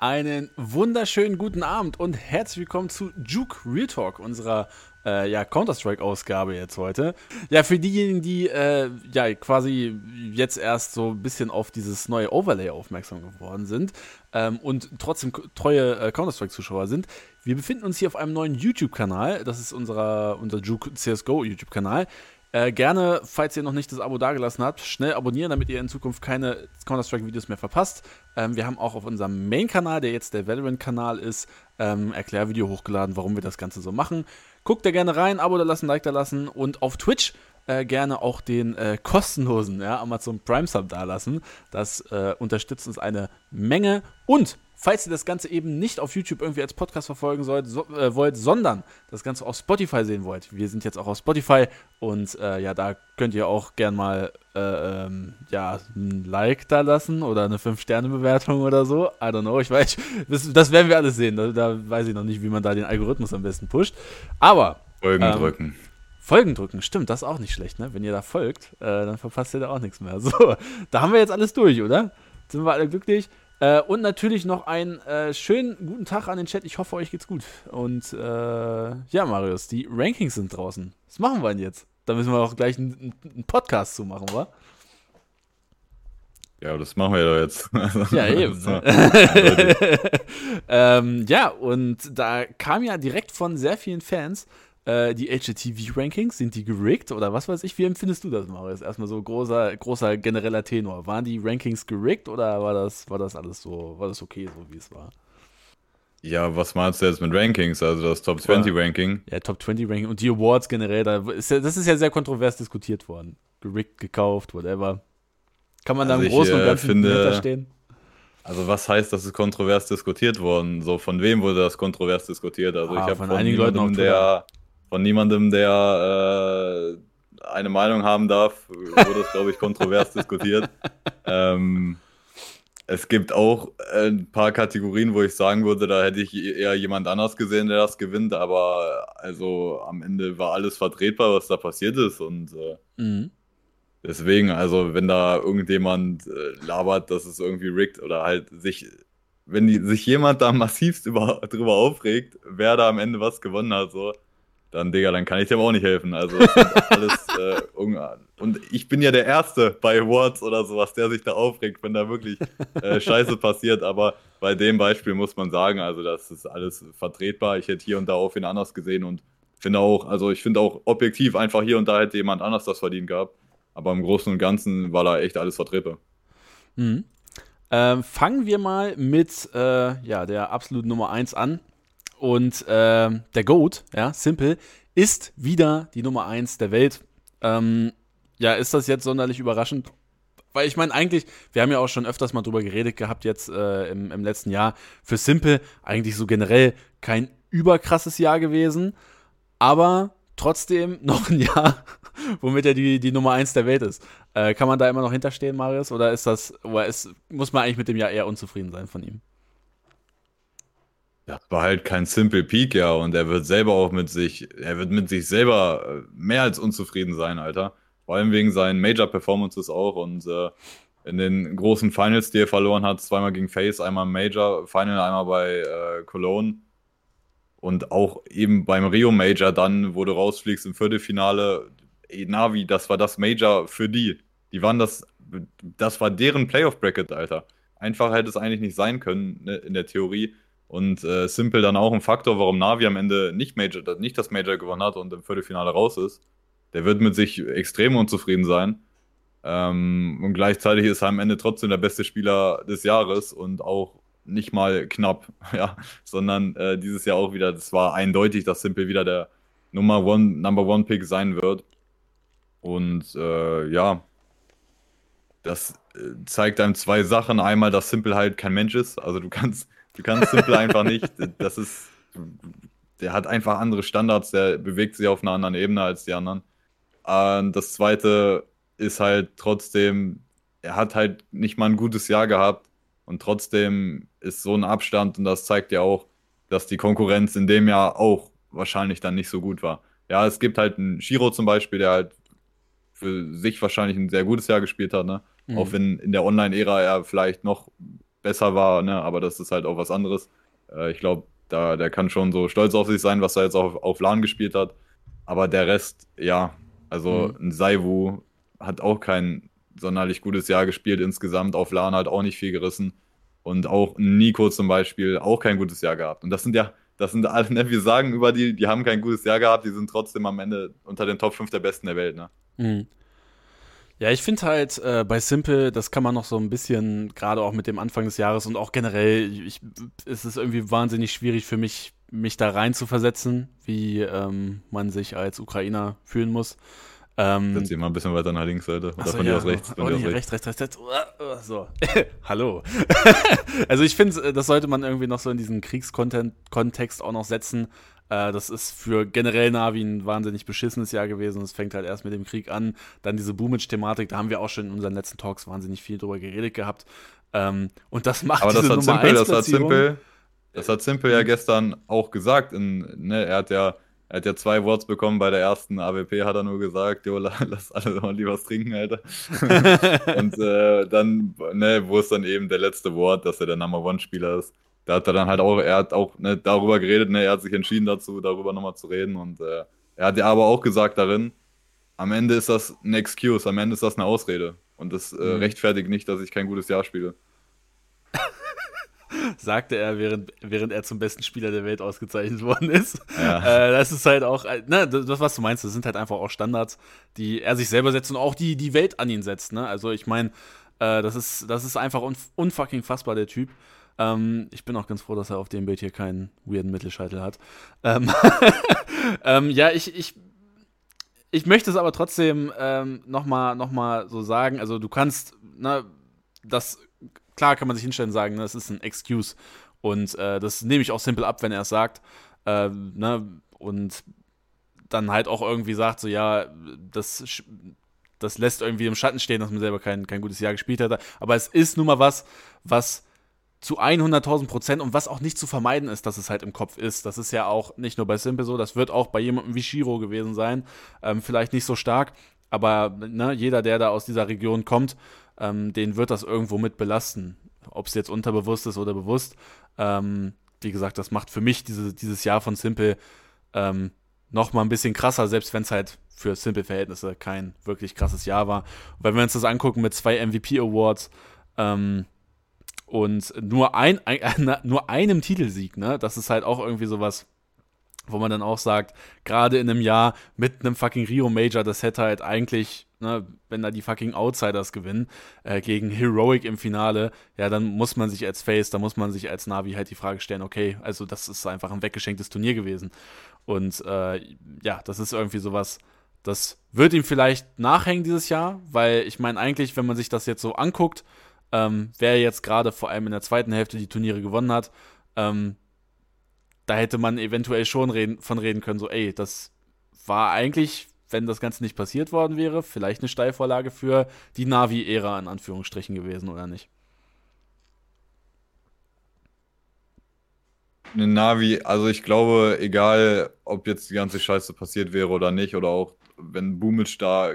Einen wunderschönen guten Abend und herzlich willkommen zu Juke Real Talk, unserer äh, ja, Counter-Strike-Ausgabe jetzt heute. Ja, für diejenigen, die äh, ja quasi jetzt erst so ein bisschen auf dieses neue Overlay aufmerksam geworden sind ähm, und trotzdem treue äh, Counter-Strike-Zuschauer sind, wir befinden uns hier auf einem neuen YouTube-Kanal. Das ist unserer, unser Juke CSGO YouTube-Kanal. Äh, gerne, falls ihr noch nicht das Abo dagelassen habt, schnell abonnieren, damit ihr in Zukunft keine Counter-Strike-Videos mehr verpasst. Ähm, wir haben auch auf unserem Main-Kanal, der jetzt der Valorant-Kanal ist, ähm, Erklärvideo hochgeladen, warum wir das Ganze so machen. Guckt da gerne rein, Abo da lassen, Like da lassen und auf Twitch äh, gerne auch den äh, kostenlosen ja, Amazon Prime Sub da lassen. Das äh, unterstützt uns eine Menge und Falls ihr das Ganze eben nicht auf YouTube irgendwie als Podcast verfolgen sollt, so, äh, wollt, sondern das Ganze auf Spotify sehen wollt, wir sind jetzt auch auf Spotify und äh, ja, da könnt ihr auch gern mal äh, ähm, ja, ein Like da lassen oder eine 5-Sterne-Bewertung oder so. I don't know, ich weiß, das, das werden wir alles sehen. Da, da, weiß ich noch nicht, wie man da den Algorithmus am besten pusht. Aber. Folgen ähm, drücken. Folgen drücken, stimmt, das ist auch nicht schlecht, ne? Wenn ihr da folgt, äh, dann verpasst ihr da auch nichts mehr. So, da haben wir jetzt alles durch, oder? Sind wir alle glücklich? Äh, und natürlich noch einen äh, schönen guten Tag an den Chat. Ich hoffe, euch geht's gut. Und äh, ja, Marius, die Rankings sind draußen. Was machen wir denn jetzt? Da müssen wir auch gleich einen, einen Podcast zu machen, wa? Ja, das machen wir ja jetzt. ja, eben. Ne? ähm, ja, und da kam ja direkt von sehr vielen Fans äh, die HGTV-Rankings, sind die gerickt oder was weiß ich? Wie empfindest du das, Marius? Erstmal so großer, großer genereller Tenor. Waren die Rankings gerickt oder war das, war das alles so, war das okay, so wie es war? Ja, was meinst du jetzt mit Rankings? Also das Top 20 Ranking? Ja, Top 20 Ranking und die Awards generell, da ist ja, das ist ja sehr kontrovers diskutiert worden. Gerickt, gekauft, whatever. Kann man also da im Großen und äh, Ganzen finde, hinterstehen? Also was heißt, das ist kontrovers diskutiert worden? So von wem wurde das kontrovers diskutiert? Also ah, ich habe von, von einigen Leuten, der von niemandem, der äh, eine Meinung haben darf, wurde es, glaube ich, kontrovers diskutiert. Ähm, es gibt auch ein paar Kategorien, wo ich sagen würde, da hätte ich eher jemand anders gesehen, der das gewinnt, aber also am Ende war alles vertretbar, was da passiert ist und äh, mhm. deswegen, also wenn da irgendjemand äh, labert, dass es irgendwie rigged oder halt sich, wenn die, sich jemand da massivst über, drüber aufregt, wer da am Ende was gewonnen hat, so, dann, Digga, dann kann ich dem auch nicht helfen. Also, alles äh, Und ich bin ja der Erste bei Awards oder sowas, der sich da aufregt, wenn da wirklich äh, Scheiße passiert. Aber bei dem Beispiel muss man sagen, also, das ist alles vertretbar. Ich hätte hier und da auf ihn anders gesehen und finde auch, also, ich finde auch objektiv einfach hier und da hätte jemand anders das verdient gehabt. Aber im Großen und Ganzen war da echt alles vertretbar. Mhm. Ähm, fangen wir mal mit äh, ja, der absoluten Nummer 1 an. Und äh, der Goat, ja, Simple, ist wieder die Nummer 1 der Welt. Ähm, ja, ist das jetzt sonderlich überraschend? Weil ich meine, eigentlich, wir haben ja auch schon öfters mal drüber geredet gehabt, jetzt äh, im, im letzten Jahr. Für Simple eigentlich so generell kein überkrasses Jahr gewesen, aber trotzdem noch ein Jahr, womit er die, die Nummer 1 der Welt ist. Äh, kann man da immer noch hinterstehen, Marius? Oder ist das, oder ist, muss man eigentlich mit dem Jahr eher unzufrieden sein von ihm? Das war halt kein Simple Peak, ja, und er wird selber auch mit sich, er wird mit sich selber äh, mehr als unzufrieden sein, Alter. Vor allem wegen seinen Major-Performances auch und äh, in den großen Finals, die er verloren hat, zweimal gegen Face, einmal im Major, Final, einmal bei äh, Cologne und auch eben beim Rio Major dann, wo du rausfliegst im Viertelfinale, Navi, das war das Major für die. Die waren das, das war deren Playoff-Bracket, Alter. Einfacher hätte es eigentlich nicht sein können, ne, in der Theorie und äh, Simple dann auch ein Faktor, warum Navi am Ende nicht, Major, nicht das Major gewonnen hat und im Viertelfinale raus ist. Der wird mit sich extrem unzufrieden sein. Ähm, und gleichzeitig ist er am Ende trotzdem der beste Spieler des Jahres und auch nicht mal knapp, ja, sondern äh, dieses Jahr auch wieder, das war eindeutig, dass Simple wieder der Nummer One, Number One Pick sein wird. Und äh, ja, das äh, zeigt einem zwei Sachen. Einmal, dass Simple halt kein Mensch ist. Also du kannst Du kannst Simple einfach nicht. Das ist. Der hat einfach andere Standards, der bewegt sich auf einer anderen Ebene als die anderen. Und das zweite ist halt trotzdem, er hat halt nicht mal ein gutes Jahr gehabt und trotzdem ist so ein Abstand und das zeigt ja auch, dass die Konkurrenz in dem Jahr auch wahrscheinlich dann nicht so gut war. Ja, es gibt halt einen Shiro zum Beispiel, der halt für sich wahrscheinlich ein sehr gutes Jahr gespielt hat, ne? Mhm. Auch wenn in der Online-Ära er vielleicht noch besser war, ne? aber das ist halt auch was anderes. Äh, ich glaube, da, der kann schon so stolz auf sich sein, was er jetzt auf, auf LAN gespielt hat. Aber der Rest, ja, also mhm. ein Saiwu hat auch kein sonderlich gutes Jahr gespielt insgesamt, auf LAN halt auch nicht viel gerissen. Und auch Nico zum Beispiel auch kein gutes Jahr gehabt. Und das sind ja, das sind alle, ne, wir sagen über die, die haben kein gutes Jahr gehabt, die sind trotzdem am Ende unter den Top 5 der Besten der Welt, ne? Mhm. Ja, ich finde halt äh, bei Simple, das kann man noch so ein bisschen, gerade auch mit dem Anfang des Jahres und auch generell, ich, es ist irgendwie wahnsinnig schwierig für mich, mich da rein zu versetzen, wie ähm, man sich als Ukrainer fühlen muss. Ähm, Setz dich mal ein bisschen weiter nach links, Alter. Oder so, von ja. dir aus rechts. Von oh, nee, rechts, rechts, rechts, rechts. So. Hallo. also ich finde, das sollte man irgendwie noch so in diesen Kriegskontext auch noch setzen. Äh, das ist für generell Navi ein wahnsinnig beschissenes Jahr gewesen. Es fängt halt erst mit dem Krieg an. Dann diese Boomage-Thematik, da haben wir auch schon in unseren letzten Talks wahnsinnig viel drüber geredet gehabt. Ähm, und das macht Aber das hat Simple, das hat Simple, das hat Simple ja gestern auch gesagt. In, ne, er hat ja er hat ja zwei Worts bekommen bei der ersten AWP, hat er nur gesagt, jo, lass alle mal lieber was trinken, Alter. und äh, dann, ne, wo ist dann eben der letzte Wort, dass er der Number One-Spieler ist da hat er dann halt auch, er hat auch ne, darüber geredet, ne, er hat sich entschieden dazu, darüber nochmal zu reden und äh, er hat ja aber auch gesagt darin, am Ende ist das ein Excuse, am Ende ist das eine Ausrede und das äh, mhm. rechtfertigt nicht, dass ich kein gutes Jahr spiele. Sagte er, während, während er zum besten Spieler der Welt ausgezeichnet worden ist. Ja. Äh, das ist halt auch, äh, ne, das, was du meinst, das sind halt einfach auch Standards, die er sich selber setzt und auch die, die Welt an ihn setzt. Ne? Also ich meine, äh, das, ist, das ist einfach unfucking fassbar, der Typ. Ähm, ich bin auch ganz froh, dass er auf dem Bild hier keinen weirden Mittelscheitel hat. Ähm, ähm, ja, ich, ich, ich möchte es aber trotzdem ähm, nochmal noch mal so sagen. Also, du kannst, ne, das, klar kann man sich hinstellen und sagen, ne, das ist ein Excuse. Und äh, das nehme ich auch simpel ab, wenn er es sagt. Äh, ne, und dann halt auch irgendwie sagt, so, ja, das das lässt irgendwie im Schatten stehen, dass man selber kein, kein gutes Jahr gespielt hat. Aber es ist nun mal was, was zu 100.000 Prozent und was auch nicht zu vermeiden ist, dass es halt im Kopf ist. Das ist ja auch nicht nur bei Simple so, das wird auch bei jemandem wie Shiro gewesen sein. Ähm, vielleicht nicht so stark, aber ne, jeder, der da aus dieser Region kommt, ähm, den wird das irgendwo mit belasten. Ob es jetzt unterbewusst ist oder bewusst. Ähm, wie gesagt, das macht für mich diese, dieses Jahr von Simple ähm, noch mal ein bisschen krasser, selbst wenn es halt für Simple-Verhältnisse kein wirklich krasses Jahr war. Weil wenn wir uns das angucken mit zwei MVP-Awards, ähm, und nur, ein, ein, nur einem Titelsieg, ne? Das ist halt auch irgendwie sowas, wo man dann auch sagt, gerade in einem Jahr mit einem fucking Rio Major, das hätte halt eigentlich, ne, wenn da die fucking Outsiders gewinnen, äh, gegen Heroic im Finale, ja, dann muss man sich als Face, da muss man sich als Navi halt die Frage stellen, okay, also das ist einfach ein weggeschenktes Turnier gewesen. Und äh, ja, das ist irgendwie sowas, das wird ihm vielleicht nachhängen dieses Jahr, weil ich meine eigentlich, wenn man sich das jetzt so anguckt, ähm, wer jetzt gerade vor allem in der zweiten Hälfte die Turniere gewonnen hat, ähm, da hätte man eventuell schon reden, von reden können, so, ey, das war eigentlich, wenn das Ganze nicht passiert worden wäre, vielleicht eine Steilvorlage für die Navi-Ära in Anführungsstrichen gewesen, oder nicht? Eine Navi, also ich glaube, egal, ob jetzt die ganze Scheiße passiert wäre oder nicht, oder auch wenn Boomic da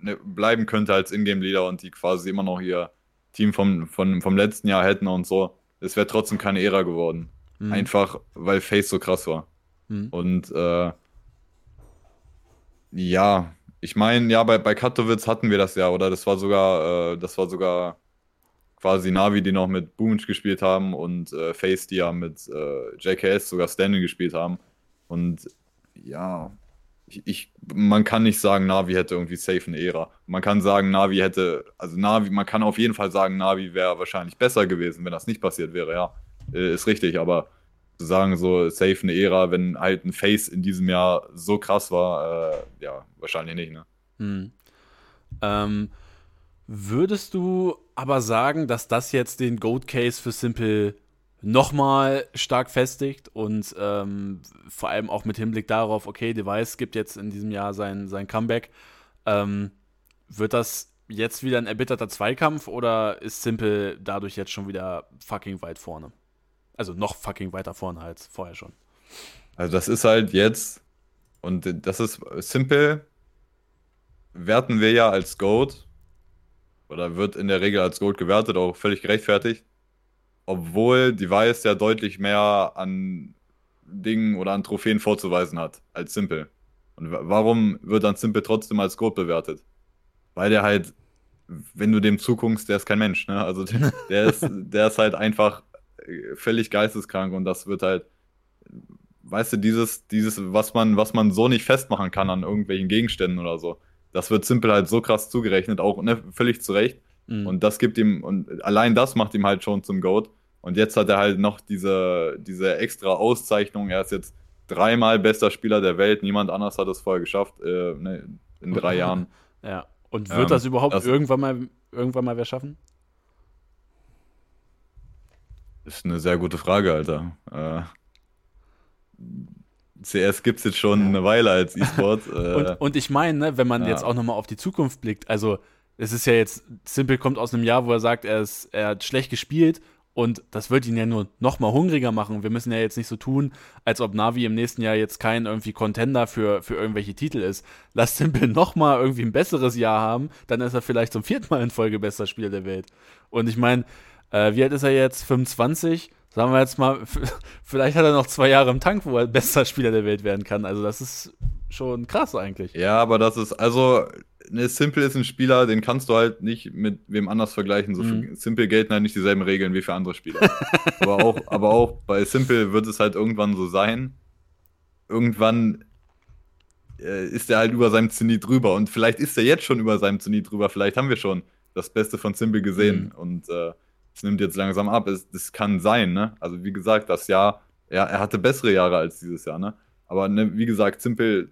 ne, bleiben könnte als Ingame-Leader und die quasi immer noch hier Team vom, vom, vom letzten Jahr hätten und so, es wäre trotzdem keine Ära geworden. Mhm. Einfach, weil Face so krass war. Mhm. Und äh, ja, ich meine, ja, bei, bei Katowice hatten wir das ja, oder das war sogar, äh, das war sogar quasi Navi, die noch mit Boomage gespielt haben und äh, Face, die ja mit äh, JKS sogar Standing gespielt haben. Und ja, ich, ich, man kann nicht sagen, Navi hätte irgendwie safe eine Ära. Man kann sagen, Navi hätte, also Navi, man kann auf jeden Fall sagen, Navi wäre wahrscheinlich besser gewesen, wenn das nicht passiert wäre, ja. Äh, ist richtig, aber zu sagen, so safe eine Ära, wenn halt ein Face in diesem Jahr so krass war, äh, ja, wahrscheinlich nicht, ne? Hm. Ähm, würdest du aber sagen, dass das jetzt den Goat Case für Simple nochmal stark festigt und ähm, vor allem auch mit Hinblick darauf, okay, Device gibt jetzt in diesem Jahr sein, sein Comeback. Ähm, wird das jetzt wieder ein erbitterter Zweikampf oder ist Simple dadurch jetzt schon wieder fucking weit vorne? Also noch fucking weiter vorne als vorher schon. Also das ist halt jetzt und das ist Simple werten wir ja als Goat oder wird in der Regel als Goat gewertet, auch völlig gerechtfertigt. Obwohl Device ja deutlich mehr an Dingen oder an Trophäen vorzuweisen hat als Simple. Und warum wird dann Simple trotzdem als Goat bewertet? Weil der halt, wenn du dem zuguckst, der ist kein Mensch, ne? Also der, der ist, der ist halt einfach äh, völlig geisteskrank und das wird halt, weißt du, dieses, dieses, was man, was man so nicht festmachen kann an irgendwelchen Gegenständen oder so, das wird Simple halt so krass zugerechnet, auch ne, völlig zu Recht. Mhm. Und das gibt ihm, und allein das macht ihm halt schon zum Goat. Und jetzt hat er halt noch diese, diese extra Auszeichnung. Er ist jetzt dreimal bester Spieler der Welt. Niemand anders hat es vorher geschafft äh, ne, in drei Jahren. Ja. Und wird ähm, das überhaupt das irgendwann mal irgendwann mal wer schaffen? Ist eine sehr gute Frage, Alter. Äh, CS gibt es jetzt schon ja. eine Weile als E-Sport. Äh, und, und, ich meine, ne, wenn man ja. jetzt auch nochmal auf die Zukunft blickt, also es ist ja jetzt, Simple kommt aus einem Jahr, wo er sagt, er, ist, er hat schlecht gespielt und das wird ihn ja nur noch mal hungriger machen. Wir müssen ja jetzt nicht so tun, als ob Navi im nächsten Jahr jetzt kein irgendwie Contender für, für irgendwelche Titel ist. Lass Simple noch mal irgendwie ein besseres Jahr haben, dann ist er vielleicht zum vierten Mal in Folge bester Spieler der Welt. Und ich meine, äh, wie alt ist er jetzt? 25? Sagen wir jetzt mal, vielleicht hat er noch zwei Jahre im Tank, wo er bester Spieler der Welt werden kann. Also das ist schon krass eigentlich. Ja, aber das ist, also ne, Simple ist ein Spieler, den kannst du halt nicht mit wem anders vergleichen. So mhm. Simple gelten halt nicht dieselben Regeln wie für andere Spieler. aber, auch, aber auch bei Simple wird es halt irgendwann so sein. Irgendwann äh, ist er halt über seinem Zenit drüber. Und vielleicht ist er jetzt schon über seinem Zenit drüber. Vielleicht haben wir schon das Beste von Simple gesehen. Mhm. Und äh, es nimmt jetzt langsam ab. Es, das kann sein, ne? Also wie gesagt, das Jahr, ja, er hatte bessere Jahre als dieses Jahr, ne? Aber ne, wie gesagt, Simple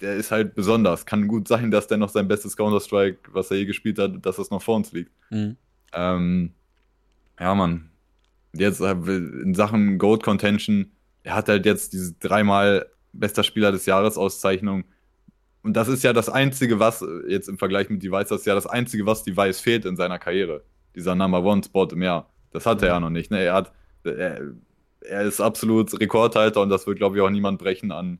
der ist halt besonders. Kann gut sein, dass der noch sein bestes Counter-Strike, was er je gespielt hat, dass das noch vor uns liegt. Mhm. Ähm, ja, Mann. Jetzt äh, in Sachen Gold Contention, er hat halt jetzt diese dreimal bester Spieler des Jahres Auszeichnung. Und das ist ja das Einzige, was jetzt im Vergleich mit Device, das ist ja das Einzige, was Device fehlt in seiner Karriere. Dieser Number One Spot im Jahr. Das hat mhm. er ja noch nicht. Ne? Er hat, er, er ist absolut Rekordhalter und das wird, glaube ich, auch niemand brechen an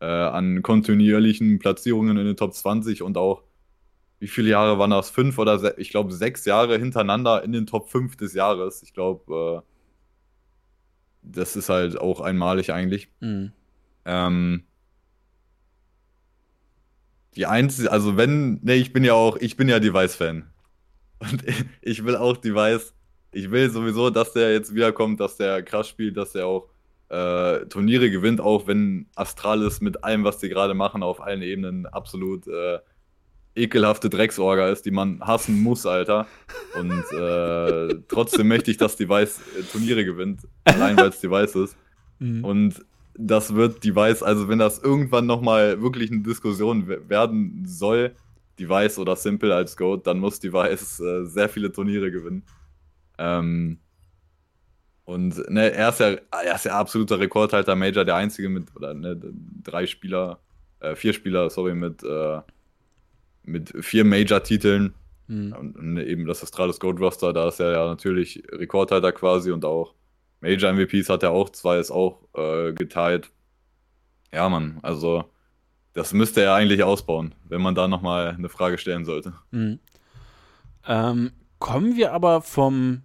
äh, an kontinuierlichen Platzierungen in den Top 20 und auch, wie viele Jahre waren das? Fünf oder ich glaube sechs Jahre hintereinander in den Top 5 des Jahres. Ich glaube, äh, das ist halt auch einmalig eigentlich. Mhm. Ähm, die einzige, also wenn, ne, ich bin ja auch, ich bin ja Device-Fan. Und ich will auch Device, ich will sowieso, dass der jetzt wiederkommt, dass der krass spielt, dass der auch äh, Turniere gewinnt, auch wenn Astralis mit allem, was sie gerade machen, auf allen Ebenen absolut äh, ekelhafte Drecksorga ist, die man hassen muss, Alter. Und äh, trotzdem möchte ich, dass Device äh, Turniere gewinnt, allein weil es Device ist. Mhm. Und das wird Device, also wenn das irgendwann nochmal wirklich eine Diskussion werden soll, Device oder Simple als Goat, dann muss Device äh, sehr viele Turniere gewinnen. Ähm, und ne, er, ist ja, er ist ja absoluter Rekordhalter, Major, der einzige mit, oder ne, drei Spieler, äh, vier Spieler, sorry, mit, äh, mit vier Major-Titeln. Mhm. Und, und, eben das Astralis Gold Roster, da ist er ja natürlich Rekordhalter quasi und auch Major-MVPs hat er auch, zwei ist auch äh, geteilt. Ja, Mann, also das müsste er eigentlich ausbauen, wenn man da nochmal eine Frage stellen sollte. Mhm. Ähm, kommen wir aber vom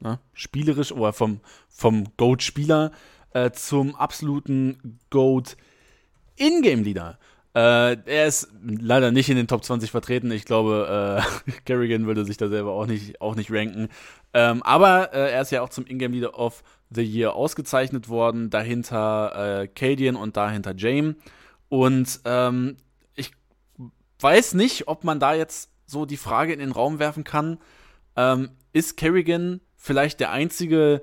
ne, spielerisch oder vom, vom Goat-Spieler äh, zum absoluten Goat-Ingame-Leader. Äh, er ist leider nicht in den Top 20 vertreten. Ich glaube, äh, Kerrigan würde sich da selber auch nicht, auch nicht ranken. Ähm, aber äh, er ist ja auch zum Ingame Leader of the Year ausgezeichnet worden. Dahinter äh, Cadian und dahinter Jame. Und ähm, ich weiß nicht, ob man da jetzt so die Frage in den Raum werfen kann. Ähm, ist Kerrigan vielleicht der einzige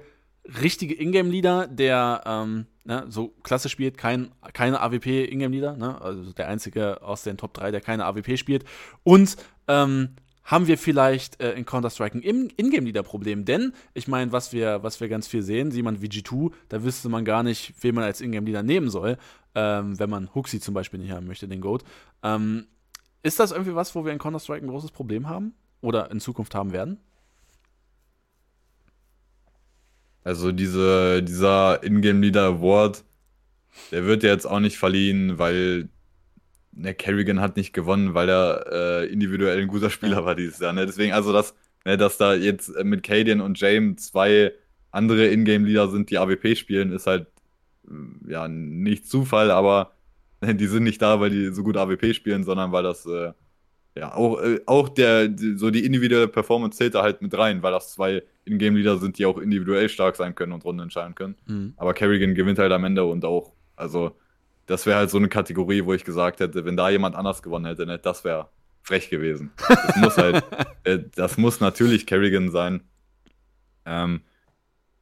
richtige Ingame-Leader, der ähm, ne, so klasse spielt, kein, keine AWP-Ingame-Leader, ne? also der einzige aus den Top 3, der keine AWP spielt. Und ähm, haben wir vielleicht äh, in Counter-Strike ein Ingame-Leader-Problem? Denn, ich meine, was wir, was wir ganz viel sehen, jemand wie G2, da wüsste man gar nicht, wen man als Ingame-Leader nehmen soll, ähm, wenn man Huxi zum Beispiel nicht haben möchte, den Goat. Ähm, ist das irgendwie was, wo wir in Counter-Strike ein großes Problem haben? Oder in Zukunft haben werden? Also diese, dieser Ingame Leader Award, der wird ja jetzt auch nicht verliehen, weil der Kerrigan hat nicht gewonnen, weil er äh, individuell ein guter Spieler war dieses Jahr. Ne? Deswegen, also das, Ne, dass da jetzt mit Cadian und James zwei andere Ingame-Leader sind, die AWP spielen, ist halt äh, ja nicht Zufall, aber die sind nicht da, weil die so gut AWP spielen, sondern weil das äh, ja auch, äh, auch der, so die individuelle Performance zählt da halt mit rein, weil das zwei Ingame-Leader sind, die auch individuell stark sein können und Runden entscheiden können. Mhm. Aber Kerrigan gewinnt halt am Ende und auch, also das wäre halt so eine Kategorie, wo ich gesagt hätte, wenn da jemand anders gewonnen hätte, ne, das wäre frech gewesen. Das muss halt, äh, das muss natürlich Kerrigan sein. Ähm,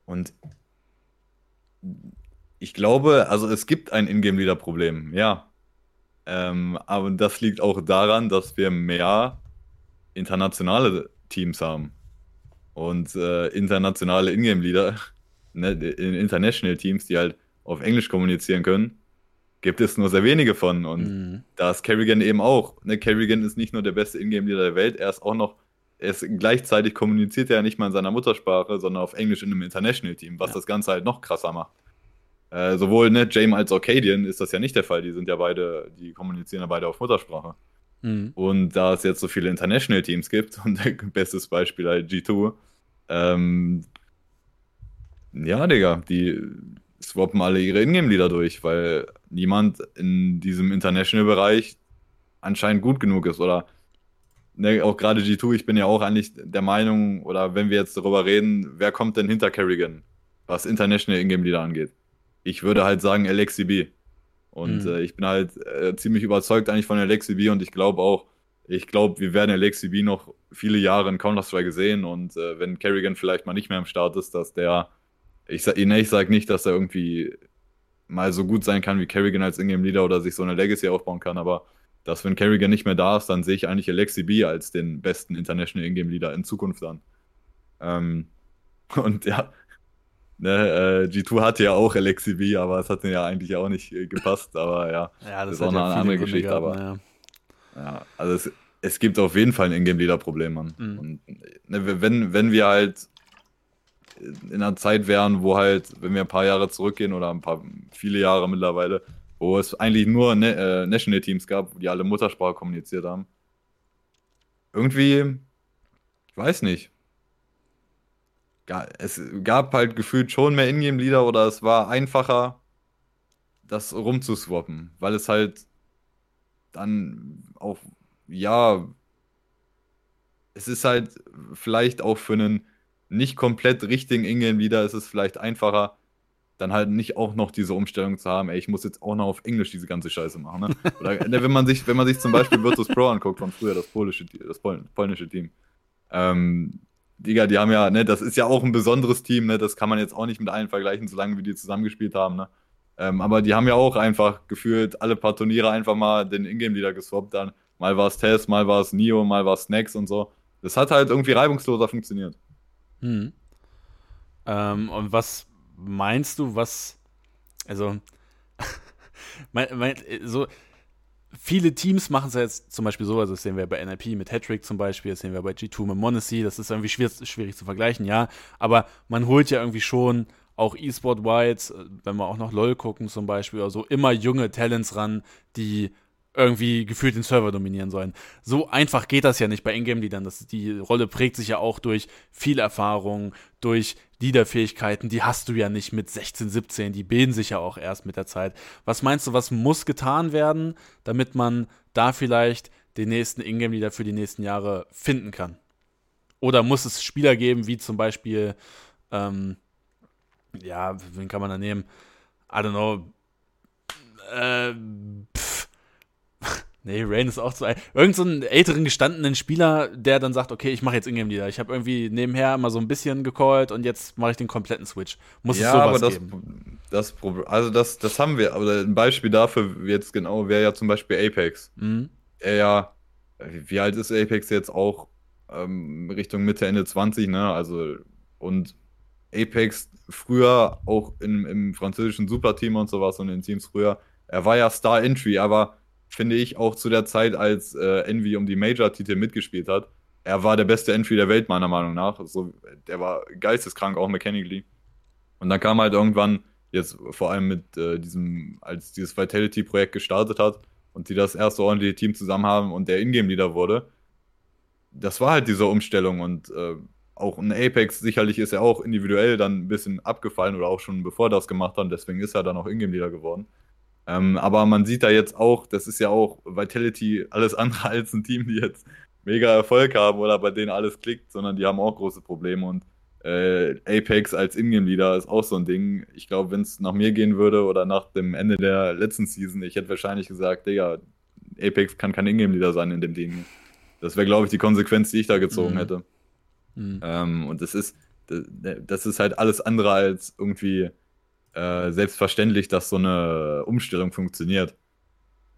und ich glaube, also es gibt ein Ingame-Leader-Problem, ja. Ähm, aber das liegt auch daran, dass wir mehr internationale Teams haben. Und äh, internationale Ingame-Leader, ne, in International Teams, die halt auf Englisch kommunizieren können, gibt es nur sehr wenige von. Und mhm. da ist Kerrigan eben auch. Ne, Kerrigan ist nicht nur der beste Ingame-Leader der Welt, er ist auch noch, er ist gleichzeitig kommuniziert er ja nicht mal in seiner Muttersprache, sondern auf Englisch in einem International-Team, was ja. das Ganze halt noch krasser macht. Äh, sowohl ne, Jame als auch Cadian ist das ja nicht der Fall. Die sind ja beide, die kommunizieren ja beide auf Muttersprache. Mhm. Und da es jetzt so viele International-Teams gibt, und bestes Beispiel halt G2, ähm, ja, Digga, die swappen alle ihre Ingame-Lieder durch, weil niemand in diesem International-Bereich anscheinend gut genug ist. Oder ne, auch gerade G2, ich bin ja auch eigentlich der Meinung, oder wenn wir jetzt darüber reden, wer kommt denn hinter Kerrigan, was International Ingame-Lieder angeht? ich würde halt sagen LXCB. Und mhm. äh, ich bin halt äh, ziemlich überzeugt eigentlich von LXCB und ich glaube auch, ich glaube, wir werden LXCB noch viele Jahre in Counter-Strike sehen und äh, wenn Kerrigan vielleicht mal nicht mehr im Start ist, dass der, ich, ne, ich sage nicht, dass er irgendwie mal so gut sein kann wie Kerrigan als Ingame-Leader oder sich so eine Legacy aufbauen kann, aber dass wenn Kerrigan nicht mehr da ist, dann sehe ich eigentlich LXCB als den besten International Ingame-Leader in Zukunft an. Ähm, und ja, Ne, äh, G2 hatte ja auch LXCB, aber es hat mir ja eigentlich auch nicht äh, gepasst. Aber ja, ja das, das ist auch noch eine andere Geschichte. Gehabt, aber ja. ja. also es, es gibt auf jeden Fall ein Ingame-Leader-Problem, Mann. Mhm. Und ne, wenn, wenn wir halt in einer Zeit wären, wo halt, wenn wir ein paar Jahre zurückgehen oder ein paar, viele Jahre mittlerweile, wo es eigentlich nur ne, äh, National Teams gab, die alle Muttersprache kommuniziert haben. Irgendwie, ich weiß nicht, es gab halt gefühlt schon mehr Ingame-Lieder oder es war einfacher, das rumzuswappen, weil es halt dann auch, ja, es ist halt vielleicht auch für einen nicht komplett richtigen Ingame-Leader ist es vielleicht einfacher, dann halt nicht auch noch diese Umstellung zu haben, ey, ich muss jetzt auch noch auf Englisch diese ganze Scheiße machen. Ne? Oder ne, wenn man sich, wenn man sich zum Beispiel Virtus Pro anguckt von früher, das polische, das polnische Team, ähm, Digga, die haben ja, ne, das ist ja auch ein besonderes Team, ne, das kann man jetzt auch nicht mit allen vergleichen, solange wir die zusammengespielt haben, ne. Ähm, aber die haben ja auch einfach gefühlt alle paar Turniere einfach mal den Ingame-Leader geswappt. Dann mal war es Tess, mal war es Neo, mal war es Snacks und so. Das hat halt irgendwie reibungsloser funktioniert. Hm. Ähm, und was meinst du, was, also, mein, mein, so, viele Teams machen es ja jetzt zum Beispiel so, also das sehen wir bei NIP mit Hattrick zum Beispiel, das sehen wir bei G2 mit Monacy, das ist irgendwie schwierig, schwierig zu vergleichen, ja, aber man holt ja irgendwie schon auch E-Sport-Wide, wenn wir auch noch LOL gucken zum Beispiel, also immer junge Talents ran, die irgendwie gefühlt den Server dominieren sollen. So einfach geht das ja nicht bei Ingame-Leadern. Die Rolle prägt sich ja auch durch viel Erfahrung, durch Leaderfähigkeiten. Die hast du ja nicht mit 16, 17. Die bilden sich ja auch erst mit der Zeit. Was meinst du, was muss getan werden, damit man da vielleicht den nächsten Ingame-Leader für die nächsten Jahre finden kann? Oder muss es Spieler geben, wie zum Beispiel, ähm, ja, wen kann man da nehmen? I don't know. Äh, Nee, Rain ist auch zu alt. Irgend so einen älteren, gestandenen Spieler, der dann sagt, okay, ich mache jetzt Ingame-Leader. Ich habe irgendwie nebenher immer so ein bisschen gecallt und jetzt mache ich den kompletten Switch. Muss ja, es sowas aber das, geben? Das also das, das haben wir. Aber ein Beispiel dafür jetzt genau wäre ja zum Beispiel Apex. Mhm. Er ja, wie alt ist Apex jetzt auch? Ähm, Richtung Mitte, Ende 20, ne? Also, und Apex früher auch im, im französischen Superteam und sowas und in Teams früher, er war ja Star Entry, aber finde ich, auch zu der Zeit, als äh, Envy um die Major-Titel mitgespielt hat. Er war der beste Entry der Welt, meiner Meinung nach. So, der war geisteskrank, auch mechanically. Und dann kam halt irgendwann, jetzt vor allem mit äh, diesem, als dieses Vitality-Projekt gestartet hat und die das erste ordentliche Team zusammen haben und der Ingame-Leader wurde, das war halt diese Umstellung und äh, auch ein Apex sicherlich ist er auch individuell dann ein bisschen abgefallen oder auch schon bevor das gemacht haben, deswegen ist er dann auch Ingame-Leader geworden. Ähm, aber man sieht da jetzt auch, das ist ja auch Vitality alles andere als ein Team, die jetzt mega Erfolg haben oder bei denen alles klickt, sondern die haben auch große Probleme und äh, Apex als Ingame-Leader ist auch so ein Ding. Ich glaube, wenn es nach mir gehen würde oder nach dem Ende der letzten Season, ich hätte wahrscheinlich gesagt, Digga, Apex kann kein Ingame-Leader sein in dem Ding. Das wäre, glaube ich, die Konsequenz, die ich da gezogen mhm. hätte. Mhm. Ähm, und das ist, das ist halt alles andere als irgendwie äh, selbstverständlich, dass so eine Umstellung funktioniert.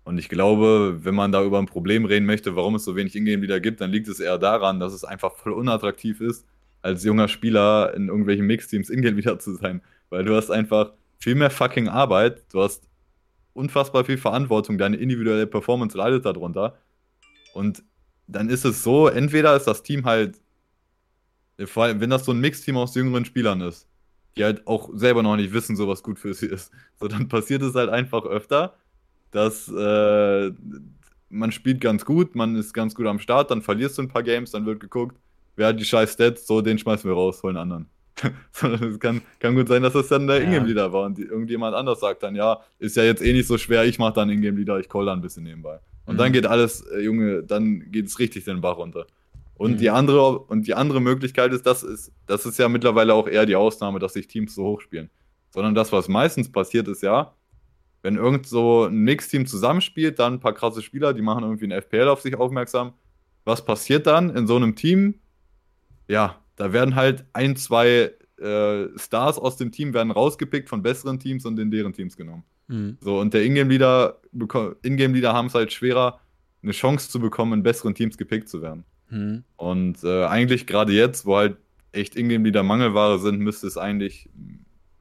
Und ich glaube, wenn man da über ein Problem reden möchte, warum es so wenig Ingame wieder gibt, dann liegt es eher daran, dass es einfach voll unattraktiv ist, als junger Spieler in irgendwelchen Mixteams Ingame wieder zu sein. Weil du hast einfach viel mehr fucking Arbeit, du hast unfassbar viel Verantwortung, deine individuelle Performance leidet darunter. Und dann ist es so, entweder ist das Team halt, vor allem, wenn das so ein Mixteam aus jüngeren Spielern ist, die halt auch selber noch nicht wissen, so was gut für sie ist, so dann passiert es halt einfach öfter, dass äh, man spielt ganz gut, man ist ganz gut am Start, dann verlierst du ein paar Games, dann wird geguckt, wer hat die scheiß Stats, so den schmeißen wir raus, holen anderen. Sondern es kann, kann gut sein, dass das dann der ja. Ingame-Leader war und die, irgendjemand anders sagt dann, ja, ist ja jetzt eh nicht so schwer, ich mach dann Ingame-Leader, ich call da ein bisschen nebenbei. Und mhm. dann geht alles, äh, Junge, dann geht es richtig den Bach runter. Und mhm. die andere, und die andere Möglichkeit ist, das ist, das ist ja mittlerweile auch eher die Ausnahme, dass sich Teams so hoch spielen. Sondern das, was meistens passiert, ist ja, wenn irgend so ein Mix-Team zusammenspielt, dann ein paar krasse Spieler, die machen irgendwie ein FPL auf sich aufmerksam. Was passiert dann in so einem Team? Ja, da werden halt ein, zwei äh, Stars aus dem Team werden rausgepickt von besseren Teams und in deren Teams genommen. Mhm. So, und der Ingame-Leader Ingame haben es halt schwerer, eine Chance zu bekommen, in besseren Teams gepickt zu werden. Mhm. Und äh, eigentlich gerade jetzt, wo halt echt Ingame-Leader Mangelware sind, müsste es eigentlich,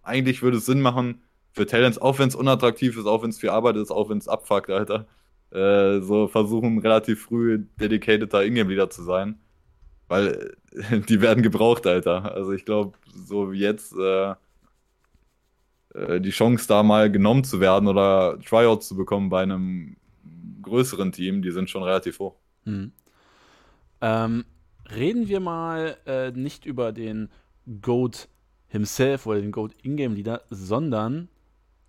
eigentlich würde es Sinn machen, für Talents, auch wenn es unattraktiv ist, auch wenn es viel Arbeit ist, auch wenn es abfuckt, Alter, äh, so versuchen relativ früh dedicateder Ingame-Leader zu sein. Weil äh, die werden gebraucht, Alter. Also ich glaube, so wie jetzt äh, äh, die Chance, da mal genommen zu werden oder Tryouts zu bekommen bei einem größeren Team, die sind schon relativ hoch. Hm. Ähm, reden wir mal äh, nicht über den Goat himself oder den Goat Ingame Leader, sondern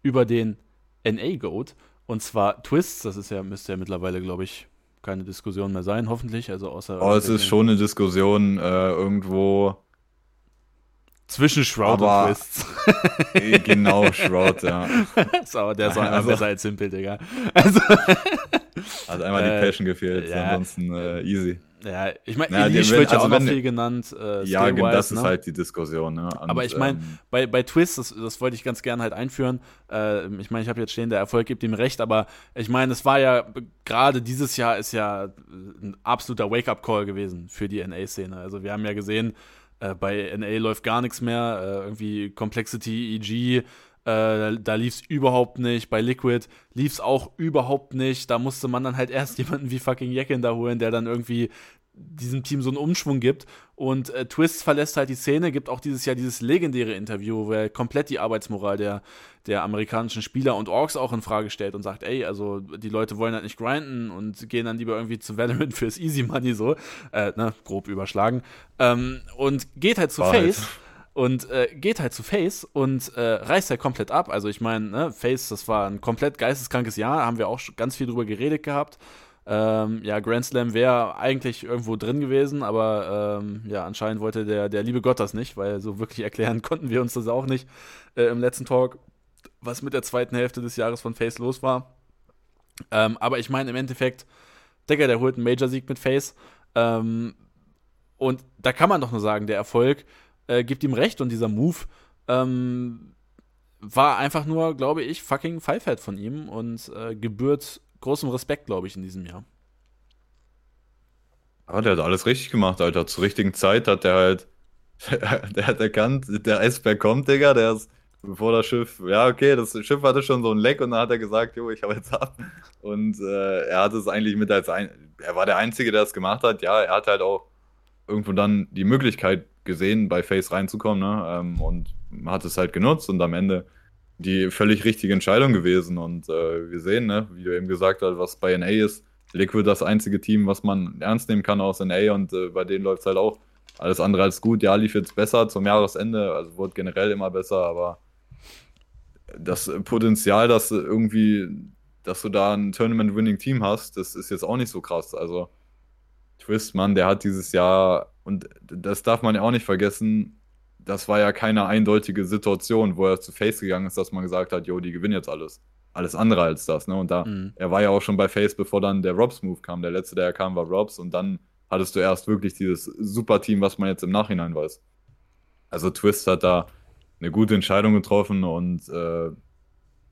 über den NA Goat und zwar Twists. Das ist ja müsste ja mittlerweile, glaube ich, keine Diskussion mehr sein, hoffentlich. Also außer. Oh, es ist schon eine Diskussion äh, irgendwo zwischen Shroud aber, und Twists. Eh, genau, Shroud, ja. so, der auch also, besser als Simple, Digga. Also, hat einmal äh, die Passion gefehlt, ja, ansonsten äh, easy. Ja, ich meine, naja, Elish wird ja also auch noch viel genannt. Äh, ja, genau, das ne? ist halt die Diskussion. Ne? Und, Aber ich meine, ähm, bei, bei Twist, das, das wollte ich ganz gerne halt einführen. Äh, ich meine, ich habe jetzt stehen, der Erfolg gibt ihm recht, aber ich meine, es war ja, gerade dieses Jahr ist ja ein absoluter Wake-up-Call gewesen für die NA-Szene. Also wir haben ja gesehen, äh, bei NA läuft gar nichts mehr. Äh, irgendwie Complexity, EG, äh, da lief es überhaupt nicht. Bei Liquid lief es auch überhaupt nicht. Da musste man dann halt erst jemanden wie fucking Jekin da holen, der dann irgendwie diesem Team so einen Umschwung gibt. Und äh, Twist verlässt halt die Szene, gibt auch dieses Jahr dieses legendäre Interview, wo er komplett die Arbeitsmoral der, der amerikanischen Spieler und Orks auch in Frage stellt und sagt, ey, also die Leute wollen halt nicht grinden und gehen dann lieber irgendwie zu Valorant fürs Easy Money so, äh, ne, grob überschlagen. Ähm, und geht halt zu Wahrheit. Face und äh, geht halt zu Face und äh, reißt halt komplett ab. Also ich meine, ne, Face, das war ein komplett geisteskrankes Jahr, haben wir auch schon ganz viel drüber geredet gehabt. Ähm, ja, Grand Slam wäre eigentlich irgendwo drin gewesen, aber ähm, ja, anscheinend wollte der, der liebe Gott das nicht, weil so wirklich erklären konnten wir uns das auch nicht äh, im letzten Talk, was mit der zweiten Hälfte des Jahres von Face los war. Ähm, aber ich meine, im Endeffekt, Digga, der holt einen Major-Sieg mit Face. Ähm, und da kann man doch nur sagen, der Erfolg äh, gibt ihm recht und dieser Move ähm, war einfach nur, glaube ich, fucking Pfeifert von ihm und äh, gebührt großem Respekt, glaube ich, in diesem Jahr. Ja, der hat alles richtig gemacht, Alter. Zur richtigen Zeit hat der halt, der hat erkannt, der Eisberg kommt, Digga, der ist, bevor das Schiff, ja, okay, das Schiff hatte schon so ein Leck und dann hat er gesagt, jo, ich hau jetzt ab. Und äh, er hat es eigentlich mit als ein, er war der Einzige, der es gemacht hat. Ja, er hat halt auch irgendwo dann die Möglichkeit gesehen, bei Face reinzukommen, ne? Ähm, und hat es halt genutzt und am Ende die völlig richtige Entscheidung gewesen. Und äh, wir sehen, ne, wie du eben gesagt hast, was bei NA ist. Liquid das einzige Team, was man ernst nehmen kann aus NA und äh, bei denen läuft es halt auch alles andere als gut. Ja, lief jetzt besser zum Jahresende, also wurde generell immer besser, aber das Potenzial, dass irgendwie, dass du da ein Tournament-Winning-Team hast, das ist jetzt auch nicht so krass. Also Twist, Mann, der hat dieses Jahr, und das darf man ja auch nicht vergessen, das war ja keine eindeutige Situation, wo er zu Face gegangen ist, dass man gesagt hat, jo, die gewinnen jetzt alles. Alles andere als das, ne? Und da, mhm. er war ja auch schon bei Face, bevor dann der Robs-Move kam. Der letzte, der kam, war Robs und dann hattest du erst wirklich dieses Super-Team, was man jetzt im Nachhinein weiß. Also Twist hat da eine gute Entscheidung getroffen und äh,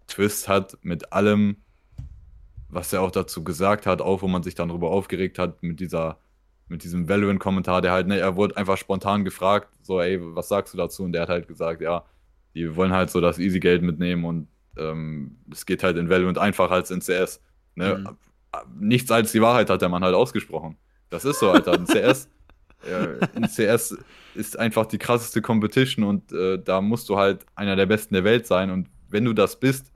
Twist hat mit allem, was er auch dazu gesagt hat, auch wo man sich dann darüber aufgeregt hat, mit dieser mit diesem Valorant-Kommentar, der halt, ne, er wurde einfach spontan gefragt, so, ey, was sagst du dazu? Und der hat halt gesagt, ja, die wollen halt so das Easy-Geld mitnehmen und ähm, es geht halt in Valorant einfacher als in CS. Ne? Mhm. Nichts als die Wahrheit hat der Mann halt ausgesprochen. Das ist so, Alter. In CS, äh, in CS ist einfach die krasseste Competition und äh, da musst du halt einer der Besten der Welt sein. Und wenn du das bist,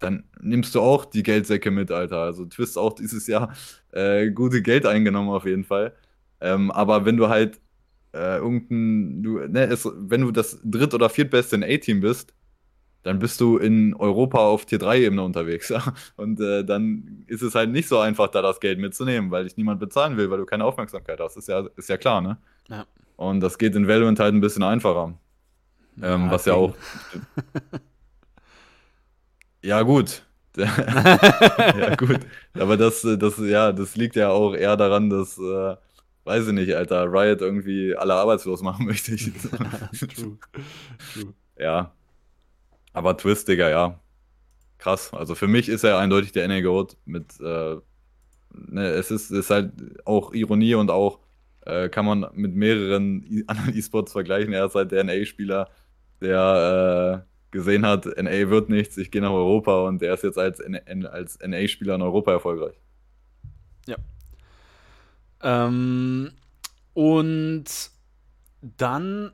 dann nimmst du auch die Geldsäcke mit, Alter. Also Twist auch dieses Jahr äh, gute Geld eingenommen auf jeden Fall. Ähm, aber wenn du halt äh, irgendein, du, ne, es, wenn du das dritt- oder viertbeste in A-Team bist, dann bist du in Europa auf Tier 3-Ebene unterwegs. Ja? Und äh, dann ist es halt nicht so einfach, da das Geld mitzunehmen, weil dich niemand bezahlen will, weil du keine Aufmerksamkeit hast. Ist ja, ist ja klar, ne? Ja. Und das geht in Valorant halt ein bisschen einfacher. Ähm, ja, was ja auch. ja, gut. ja, gut. Aber das, das, ja, das liegt ja auch eher daran, dass äh, weiß ich nicht, Alter, Riot irgendwie alle arbeitslos machen möchte. Ich. True. True. Ja. Aber Twist, Digga, ja. Krass. Also für mich ist er eindeutig der NA Goat mit, äh, ne, es ist, ist halt auch Ironie und auch äh, kann man mit mehreren anderen E-Sports vergleichen. Er ist halt der NA-Spieler, der äh, gesehen hat, NA wird nichts, ich gehe nach Europa und der ist jetzt als, als NA-Spieler in Europa erfolgreich. Ja, ähm, und dann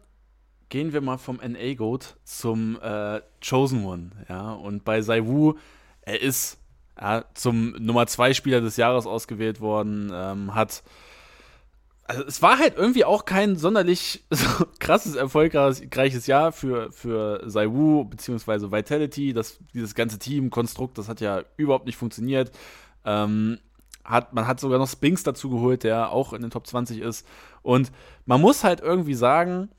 gehen wir mal vom NA-Goat zum äh, Chosen One. Ja? Und bei Saiwu, er ist ja, zum Nummer 2 Spieler des Jahres ausgewählt worden, ähm, hat. Also es war halt irgendwie auch kein sonderlich so krasses, erfolgreiches Jahr für, für Saiwu bzw. Vitality. Das, dieses ganze Team-Konstrukt, das hat ja überhaupt nicht funktioniert. Ähm, hat, man hat sogar noch Spinks dazu geholt, der auch in den Top 20 ist. Und man muss halt irgendwie sagen,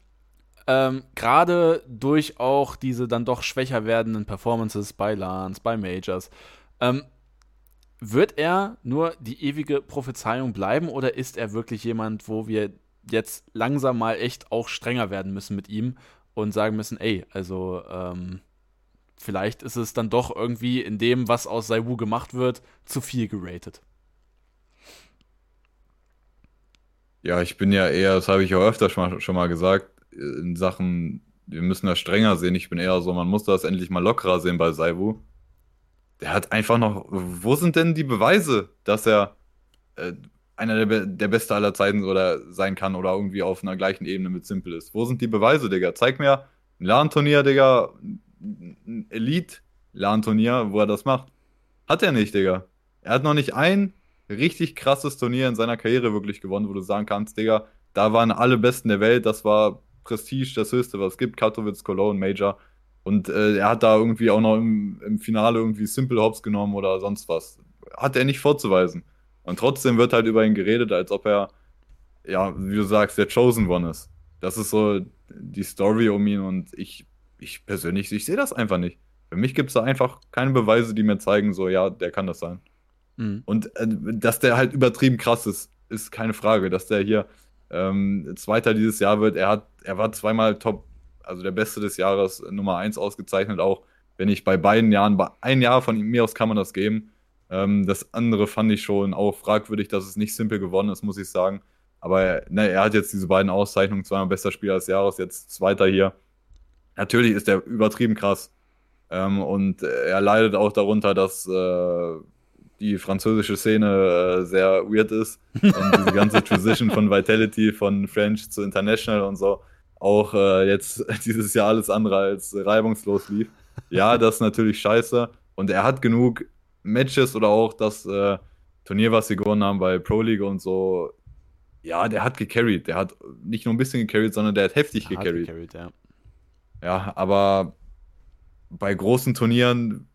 ähm, gerade durch auch diese dann doch schwächer werdenden Performances bei LANs, bei Majors, ähm, wird er nur die ewige Prophezeiung bleiben oder ist er wirklich jemand, wo wir jetzt langsam mal echt auch strenger werden müssen mit ihm und sagen müssen, ey, also ähm, vielleicht ist es dann doch irgendwie in dem, was aus Saiwu gemacht wird, zu viel geratet. Ja, ich bin ja eher, das habe ich auch öfter schon mal, gesagt, in Sachen, wir müssen das strenger sehen. Ich bin eher so, man muss das endlich mal lockerer sehen bei Saibu. Der hat einfach noch, wo sind denn die Beweise, dass er äh, einer der, der Beste aller Zeiten oder sein kann oder irgendwie auf einer gleichen Ebene mit Simple ist? Wo sind die Beweise, Digga? Zeig mir ein LAN-Turnier, Digga, ein Elite-LAN-Turnier, wo er das macht. Hat er nicht, Digga. Er hat noch nicht ein richtig krasses Turnier in seiner Karriere wirklich gewonnen, wo du sagen kannst, Digga, da waren alle Besten der Welt, das war Prestige, das höchste, was es gibt, Katowice, Cologne, Major. Und äh, er hat da irgendwie auch noch im, im Finale irgendwie Simple Hops genommen oder sonst was. Hat er nicht vorzuweisen. Und trotzdem wird halt über ihn geredet, als ob er, ja, wie du sagst, der Chosen One ist. Das ist so die Story um ihn und ich, ich persönlich, ich sehe das einfach nicht. Für mich gibt es da einfach keine Beweise, die mir zeigen, so, ja, der kann das sein. Mhm. Und äh, dass der halt übertrieben krass ist, ist keine Frage. Dass der hier ähm, Zweiter dieses Jahr wird, er hat, er war zweimal Top, also der Beste des Jahres, Nummer 1 ausgezeichnet, auch wenn ich bei beiden Jahren, bei ein Jahr von mir aus kann man das geben. Ähm, das andere fand ich schon auch fragwürdig, dass es nicht simpel gewonnen ist, muss ich sagen. Aber ne, er hat jetzt diese beiden Auszeichnungen, zweimal bester Spieler des Jahres, jetzt Zweiter hier. Natürlich ist er übertrieben krass. Ähm, und er leidet auch darunter, dass äh, die französische Szene äh, sehr weird ist und diese ganze Transition von Vitality von French zu International und so auch äh, jetzt dieses Jahr alles andere als reibungslos lief. Ja, das ist natürlich scheiße und er hat genug Matches oder auch das, äh, Turnier, was sie gewonnen haben bei Pro League und so, ja, der hat gecarried. Der hat nicht nur ein bisschen gecarried, sondern der hat heftig der gecarried. Hat gecarried ja. ja, aber bei großen Turnieren,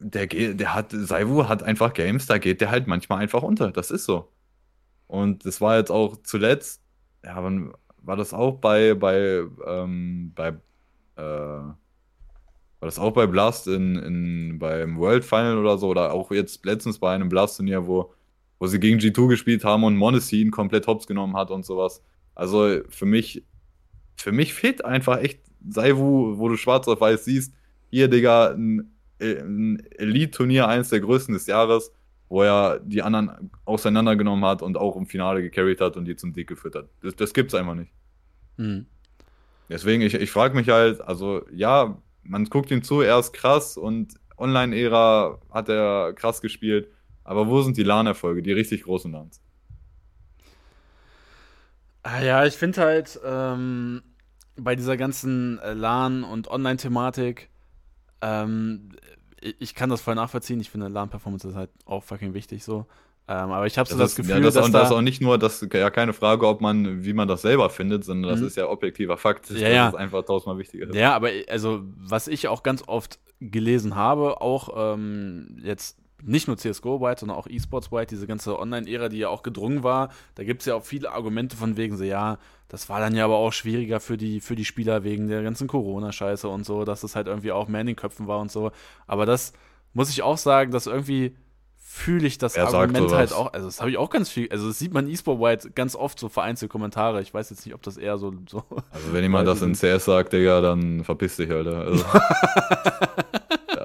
der, der hat, Saivu hat einfach Games, da geht der halt manchmal einfach unter. Das ist so. Und das war jetzt auch zuletzt, ja, wann war das auch bei, bei, ähm, bei, äh, war das auch bei Blast in, in, beim World Final oder so? Oder auch jetzt letztens bei einem Blast-Turnier, wo, wo sie gegen G2 gespielt haben und Monacy ihn komplett hops genommen hat und sowas. Also für mich, für mich fehlt einfach echt Saivu, wo du schwarz auf weiß siehst, hier, Digga, ein, ein Elite-Turnier, eines der größten des Jahres, wo er die anderen auseinandergenommen hat und auch im Finale gecarried hat und die zum Sieg geführt hat. Das, das gibt's einfach nicht. Mhm. Deswegen, ich, ich frage mich halt, also ja, man guckt ihm zu, er ist krass und Online-Ära hat er krass gespielt. Aber wo sind die LAN-Erfolge, die richtig großen LANs? Ah ja, ich finde halt ähm, bei dieser ganzen äh, LAN- und Online-Thematik, ähm, ich kann das voll nachvollziehen. Ich finde, LAN-Performance ist halt auch fucking wichtig so. Ähm, aber ich habe so das, das Gefühl, ja, das dass auch, da das ist auch nicht nur, das ja keine Frage, ob man, wie man das selber findet, sondern das mhm. ist ja objektiver Fakt. Ja, ja. Das ist einfach tausendmal wichtiger. Ja, aber also was ich auch ganz oft gelesen habe, auch ähm, jetzt nicht nur CSGO-wide, sondern auch E-Sports-wide, diese ganze Online-Ära, die ja auch gedrungen war, da gibt es ja auch viele Argumente von wegen so, ja, das war dann ja aber auch schwieriger für die, für die Spieler wegen der ganzen Corona-Scheiße und so, dass es halt irgendwie auch mehr in den Köpfen war und so. Aber das muss ich auch sagen, dass irgendwie fühle ich das er Argument halt auch. Also, das habe ich auch ganz viel. Also, das sieht man E-Sport White ganz oft so vereinzelte Kommentare. Ich weiß jetzt nicht, ob das eher so. so also, wenn jemand das in CS sagt, Digga, dann verpiss dich, Alter. Also,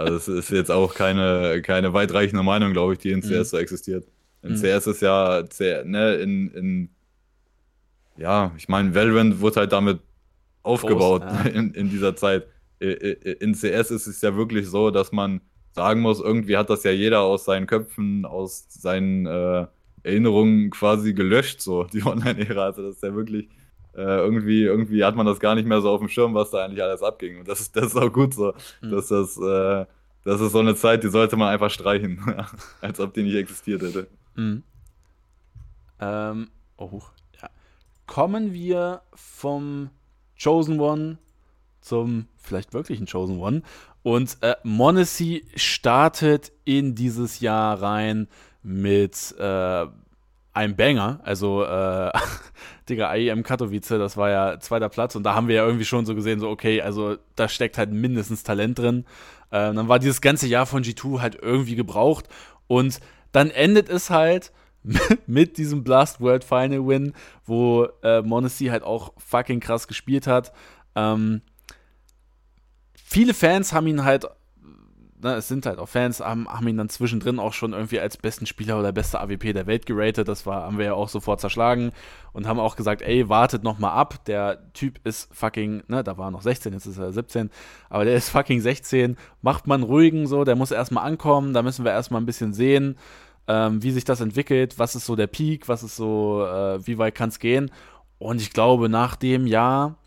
also das ist jetzt auch keine, keine weitreichende Meinung, glaube ich, die in CS mhm. so existiert. In mhm. CS ist ja, ne, in, in ja, ich meine, Valorant wurde halt damit aufgebaut Groß, ja. in, in dieser Zeit. In CS ist es ja wirklich so, dass man sagen muss, irgendwie hat das ja jeder aus seinen Köpfen, aus seinen äh, Erinnerungen quasi gelöscht, so die Online-Ära. Also das ist ja wirklich, irgendwie, irgendwie hat man das gar nicht mehr so auf dem Schirm, was da eigentlich alles abging. Und das ist, das ist auch gut so. Mhm. Dass das, äh, das ist so eine Zeit, die sollte man einfach streichen, als ob die nicht existiert hätte. Mhm. Ähm, oh, ja. Kommen wir vom Chosen One zum vielleicht wirklichen Chosen One und äh, Monacy startet in dieses Jahr rein mit äh, einem Banger. Also, äh, Digga, IEM Katowice, das war ja zweiter Platz. Und da haben wir ja irgendwie schon so gesehen, so, okay, also da steckt halt mindestens Talent drin. Äh, dann war dieses ganze Jahr von G2 halt irgendwie gebraucht. Und dann endet es halt mit diesem Blast World Final Win, wo äh, Monacy halt auch fucking krass gespielt hat. Ähm, viele Fans haben ihn halt, ne, es sind halt auch Fans, haben, haben ihn dann zwischendrin auch schon irgendwie als besten Spieler oder beste AWP der Welt geratet. Das war, haben wir ja auch sofort zerschlagen und haben auch gesagt, ey, wartet noch mal ab. Der Typ ist fucking, ne, da war er noch 16, jetzt ist er 17, aber der ist fucking 16. Macht man ruhigen so, der muss erstmal ankommen, da müssen wir erstmal ein bisschen sehen. Ähm, wie sich das entwickelt, was ist so der Peak, was ist so, äh, wie weit kann es gehen. Und ich glaube, nach dem Jahr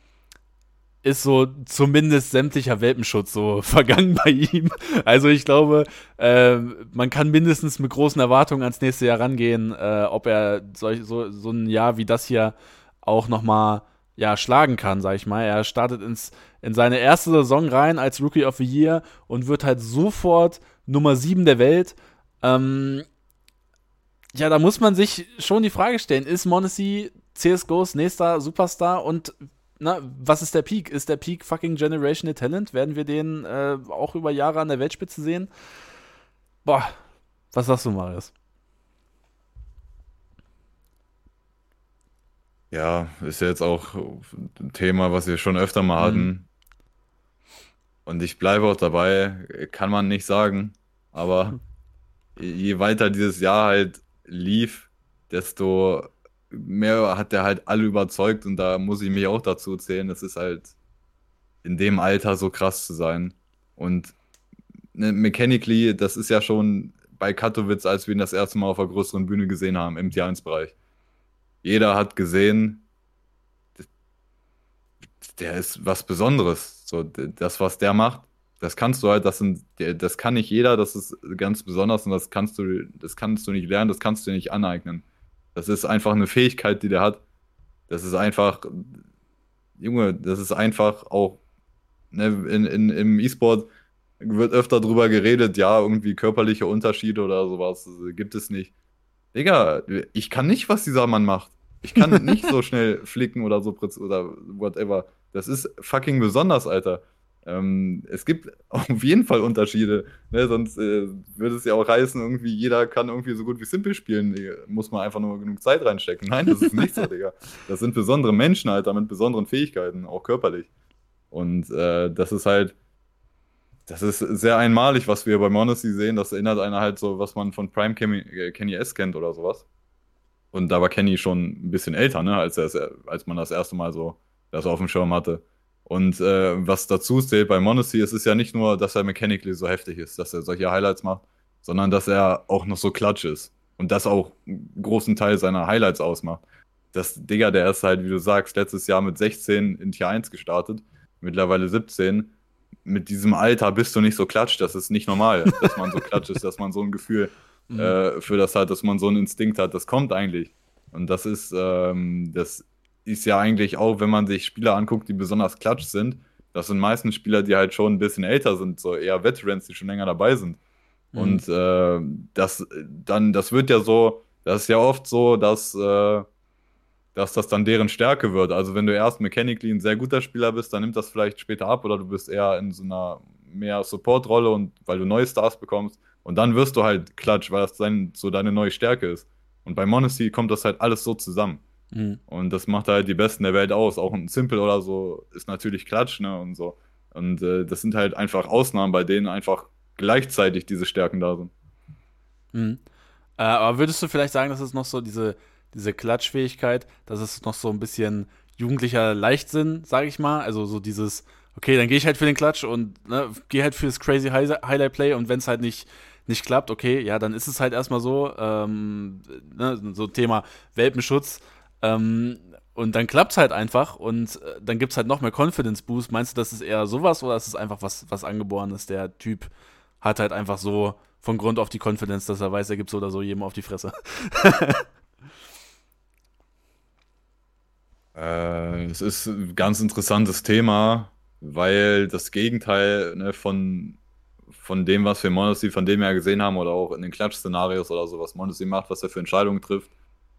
ist so zumindest sämtlicher Welpenschutz so vergangen bei ihm. Also ich glaube, äh, man kann mindestens mit großen Erwartungen ans nächste Jahr rangehen, äh, ob er solch, so, so ein Jahr wie das hier auch nochmal ja, schlagen kann, sag ich mal. Er startet ins, in seine erste Saison rein als Rookie of the Year und wird halt sofort Nummer 7 der Welt. Ähm, ja, da muss man sich schon die Frage stellen, ist Monacy CSGOs nächster Superstar und na, was ist der Peak? Ist der Peak fucking Generational Talent? Werden wir den äh, auch über Jahre an der Weltspitze sehen? Boah, was sagst du, Marius? Ja, ist ja jetzt auch ein Thema, was wir schon öfter mal hatten. Mhm. Und ich bleibe auch dabei, kann man nicht sagen. Aber je weiter dieses Jahr halt lief, desto mehr hat er halt alle überzeugt und da muss ich mich auch dazu zählen. Es ist halt in dem Alter so krass zu sein. Und ne, mechanically, das ist ja schon bei Katowice, als wir ihn das erste Mal auf der größeren Bühne gesehen haben, im T1-Bereich. Jeder hat gesehen, der ist was Besonderes. So, das, was der macht, Das kannst du halt, das sind, das kann nicht jeder, das ist ganz besonders und das kannst du, das kannst du nicht lernen, das kannst du nicht aneignen. Das ist einfach eine Fähigkeit, die der hat. Das ist einfach, Junge, das ist einfach auch, ne, in, in, im E-Sport wird öfter drüber geredet, ja, irgendwie körperliche Unterschiede oder sowas gibt es nicht. Digga, ich kann nicht, was dieser Mann macht. Ich kann nicht so schnell flicken oder so oder whatever. Das ist fucking besonders, Alter. Ähm, es gibt auf jeden Fall Unterschiede. Ne? Sonst äh, würde es ja auch heißen, irgendwie jeder kann irgendwie so gut wie Simple spielen. Muss man einfach nur genug Zeit reinstecken. Nein, das ist nicht so, Digga. Das sind besondere Menschen, Alter, mit besonderen Fähigkeiten, auch körperlich. Und äh, das ist halt, das ist sehr einmalig, was wir bei Monacy sehen. Das erinnert einer halt so, was man von Prime Kenny, äh, Kenny S kennt oder sowas. Und da war Kenny schon ein bisschen älter, ne, als, er, als man das erste Mal so das auf dem Schirm hatte. Und äh, was dazu zählt bei Monacy, ist es ja nicht nur, dass er mechanically so heftig ist, dass er solche Highlights macht, sondern dass er auch noch so klatsch ist. Und das auch einen großen Teil seiner Highlights ausmacht. Das Digga, der ist halt, wie du sagst, letztes Jahr mit 16 in Tier 1 gestartet, mittlerweile 17 mit diesem Alter bist du nicht so klatscht. Das ist nicht normal, dass man so klatscht ist, dass man so ein Gefühl mhm. äh, für das hat, dass man so einen Instinkt hat. Das kommt eigentlich. Und das ist, ähm, das ist ja eigentlich auch, wenn man sich Spieler anguckt, die besonders klatsch sind. Das sind meistens Spieler, die halt schon ein bisschen älter sind, so eher Veterans, die schon länger dabei sind. Mhm. Und äh, das dann, das wird ja so, das ist ja oft so, dass äh, dass das dann deren Stärke wird. Also wenn du erst mechanically ein sehr guter Spieler bist, dann nimmt das vielleicht später ab oder du bist eher in so einer mehr Support-Rolle und weil du neue Stars bekommst und dann wirst du halt klatsch, weil das dein, so deine neue Stärke ist. Und bei Monacy kommt das halt alles so zusammen. Mhm. Und das macht halt die Besten der Welt aus. Auch ein Simple oder so ist natürlich Klatsch, ne? Und so. Und äh, das sind halt einfach Ausnahmen, bei denen einfach gleichzeitig diese Stärken da sind. Mhm. Äh, aber würdest du vielleicht sagen, dass es noch so diese diese Klatschfähigkeit, das ist noch so ein bisschen jugendlicher Leichtsinn, sage ich mal. Also so dieses, okay, dann gehe ich halt für den Klatsch und ne, gehe halt für das crazy Highlight Play und wenn es halt nicht nicht klappt, okay, ja, dann ist es halt erstmal so, ähm, ne, so Thema Welpenschutz. Ähm, und dann klappt es halt einfach und äh, dann gibt es halt noch mehr Confidence Boost. Meinst du, das ist eher sowas oder ist es einfach was, was Angeborenes? Der Typ hat halt einfach so von Grund auf die Confidence, dass er weiß, er gibt so oder so jedem auf die Fresse. Äh, es ist ein ganz interessantes Thema, weil das Gegenteil ne, von, von dem, was wir Monacy, von dem wir gesehen haben, oder auch in den Klatsch-Szenarios oder so, was Monacy macht, was er für Entscheidungen trifft,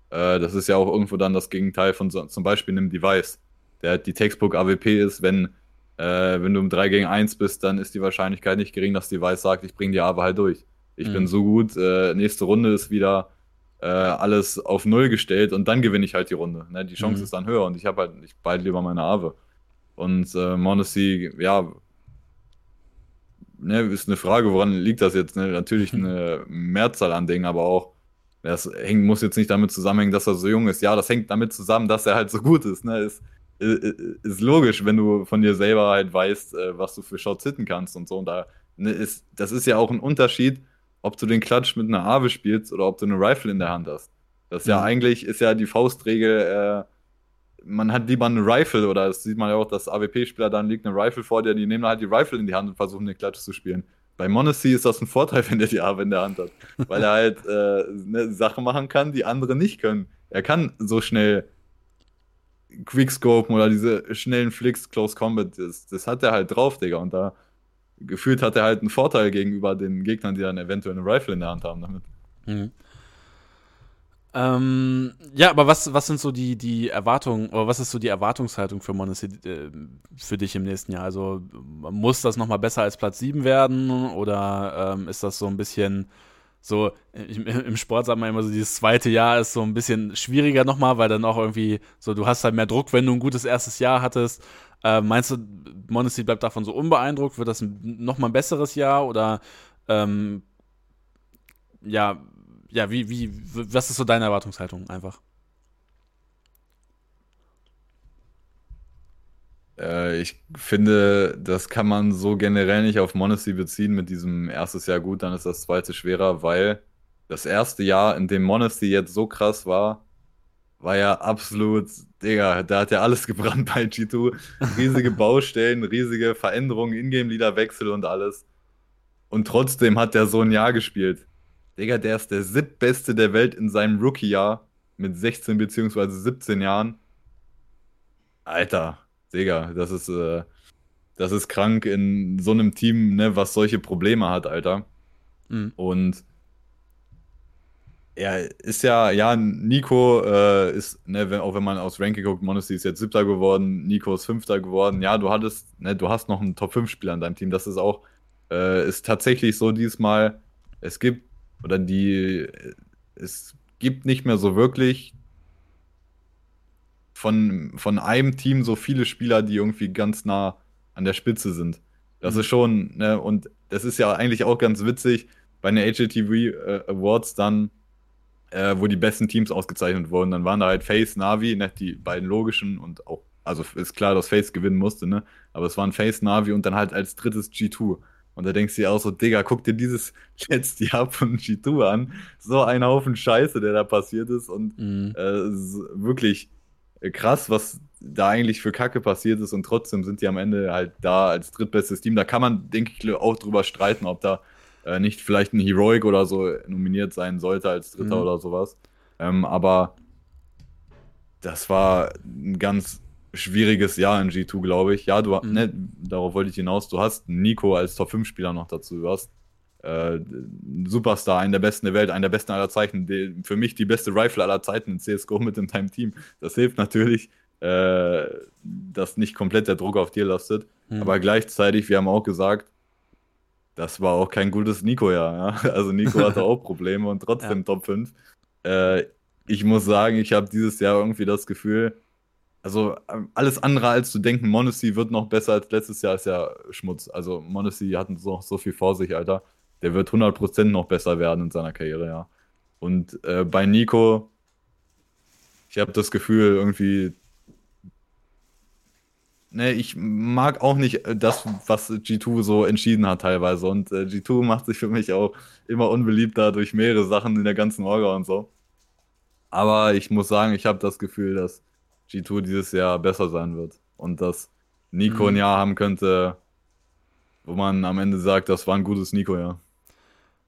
äh, das ist ja auch irgendwo dann das Gegenteil von so, zum Beispiel einem Device, der halt die Textbook AWP ist, wenn, äh, wenn du im 3 gegen 1 bist, dann ist die Wahrscheinlichkeit nicht gering, dass Device sagt, ich bringe die AWE halt durch. Ich mhm. bin so gut, äh, nächste Runde ist wieder äh, alles auf Null gestellt und dann gewinne ich halt die Runde. Ne? Die Chance mhm. ist dann höher und ich habe halt, ich beide lieber meine Ave. Und äh, Monacy, ja, ne, ist eine Frage, woran liegt das jetzt? Ne? Natürlich eine Mehrzahl an Dingen, aber auch, das hängt, muss jetzt nicht damit zusammenhängen, dass er so jung ist. Ja, das hängt damit zusammen, dass er halt so gut ist. Ne? Ist, ist logisch, wenn du von dir selber halt weißt, äh, was du für Shots hitten kannst und so. Und da ne, ist, das ist ja auch ein Unterschied, ob du den Klatsch mit einer Ave spielst oder ob du eine Rifle in der Hand hast. Das ist ja, ja mhm. eigentlich, ist ja die Faustregel, äh, man hat lieber eine Rifle oder das sieht man ja auch, dass AWP-Spieler dann liegt eine Rifle vor dir, die nehmen halt die Rifle in die Hand und versuchen den Klatsch zu spielen. Bei Monacy ist das ein Vorteil, wenn der die Ave in der Hand hat, weil er halt äh, eine Sache machen kann, die andere nicht können. Er kann so schnell Quickscopen oder diese schnellen Flicks, Close Combat, das, das hat er halt drauf, Digga. Und da gefühlt hat er halt einen Vorteil gegenüber den Gegnern, die dann eventuell eine Rifle in der Hand haben damit. Mhm. Ähm, ja, aber was, was sind so die, die Erwartungen, oder was ist so die Erwartungshaltung für Monacy äh, für dich im nächsten Jahr? Also muss das nochmal besser als Platz 7 werden oder ähm, ist das so ein bisschen so, im Sport sagt man immer so, dieses zweite Jahr ist so ein bisschen schwieriger nochmal, weil dann auch irgendwie so, du hast halt mehr Druck, wenn du ein gutes erstes Jahr hattest. Äh, meinst du, Monacy bleibt davon so unbeeindruckt? Wird das nochmal ein besseres Jahr oder ähm, ja, ja, wie, wie, was ist so deine Erwartungshaltung einfach? Äh, ich finde, das kann man so generell nicht auf Monacy beziehen mit diesem erstes Jahr gut, dann ist das zweite schwerer, weil das erste Jahr, in dem Monacy jetzt so krass war, war ja absolut, Digga, da hat ja alles gebrannt bei G2. Riesige Baustellen, riesige Veränderungen, Ingame-Leader-Wechsel und alles. Und trotzdem hat der so ein Jahr gespielt. Digga, der ist der siebtbeste der Welt in seinem Rookie-Jahr mit 16 bzw. 17 Jahren. Alter, Digga, das ist, äh, das ist krank in so einem Team, ne, was solche Probleme hat, Alter. Mhm. Und ja, ist ja, ja, Nico äh, ist, ne, wenn, auch wenn man aus Ranking guckt, Monacy ist jetzt Siebter geworden, Nico ist Fünfter geworden. Ja, du hattest, ne, du hast noch einen Top-5-Spieler in deinem Team. Das ist auch, äh, ist tatsächlich so diesmal, es gibt, oder die, es gibt nicht mehr so wirklich von, von einem Team so viele Spieler, die irgendwie ganz nah an der Spitze sind. Das mhm. ist schon, ne, und das ist ja eigentlich auch ganz witzig, bei den HLTV äh, Awards dann äh, wo die besten Teams ausgezeichnet wurden. Dann waren da halt Face, Navi, ne, die beiden logischen und auch, also ist klar, dass Face gewinnen musste, ne? Aber es waren Face, Navi und dann halt als drittes G2. Und da denkst du dir auch so, Digga, guck dir dieses letzte Jahr von G2 an. So ein Haufen Scheiße, der da passiert ist. Und mhm. äh, ist wirklich krass, was da eigentlich für Kacke passiert ist. Und trotzdem sind die am Ende halt da als drittbestes Team. Da kann man, denke ich, auch drüber streiten, ob da äh, nicht vielleicht ein Heroic oder so nominiert sein sollte als Dritter mhm. oder sowas. Ähm, aber das war ein ganz schwieriges Jahr in G2, glaube ich. Ja, du, mhm. ne, darauf wollte ich hinaus. Du hast Nico als Top-5-Spieler noch dazu. Du hast äh, Superstar, einen der besten der Welt, einen der besten aller Zeiten. Die, für mich die beste Rifle aller Zeiten in CSGO mit in deinem Team. Das hilft natürlich, äh, dass nicht komplett der Druck auf dir lastet. Mhm. Aber gleichzeitig, wir haben auch gesagt, das war auch kein gutes Nico-Jahr. Ja? Also Nico hatte auch Probleme und trotzdem ja. Top 5. Äh, ich muss sagen, ich habe dieses Jahr irgendwie das Gefühl, also ähm, alles andere als zu denken, Monacy wird noch besser als letztes Jahr, ist ja Schmutz. Also Monacy hat noch so viel vor sich, Alter. Der wird 100% noch besser werden in seiner Karriere, ja. Und äh, bei Nico, ich habe das Gefühl, irgendwie ne, ich mag auch nicht äh, das, was G2 so entschieden hat teilweise. Und äh, G2 macht sich für mich auch immer unbeliebter durch mehrere Sachen in der ganzen Orga und so. Aber ich muss sagen, ich habe das Gefühl, dass G2 dieses Jahr besser sein wird. Und dass Nico mhm. ein Jahr haben könnte, wo man am Ende sagt, das war ein gutes Nico-Jahr.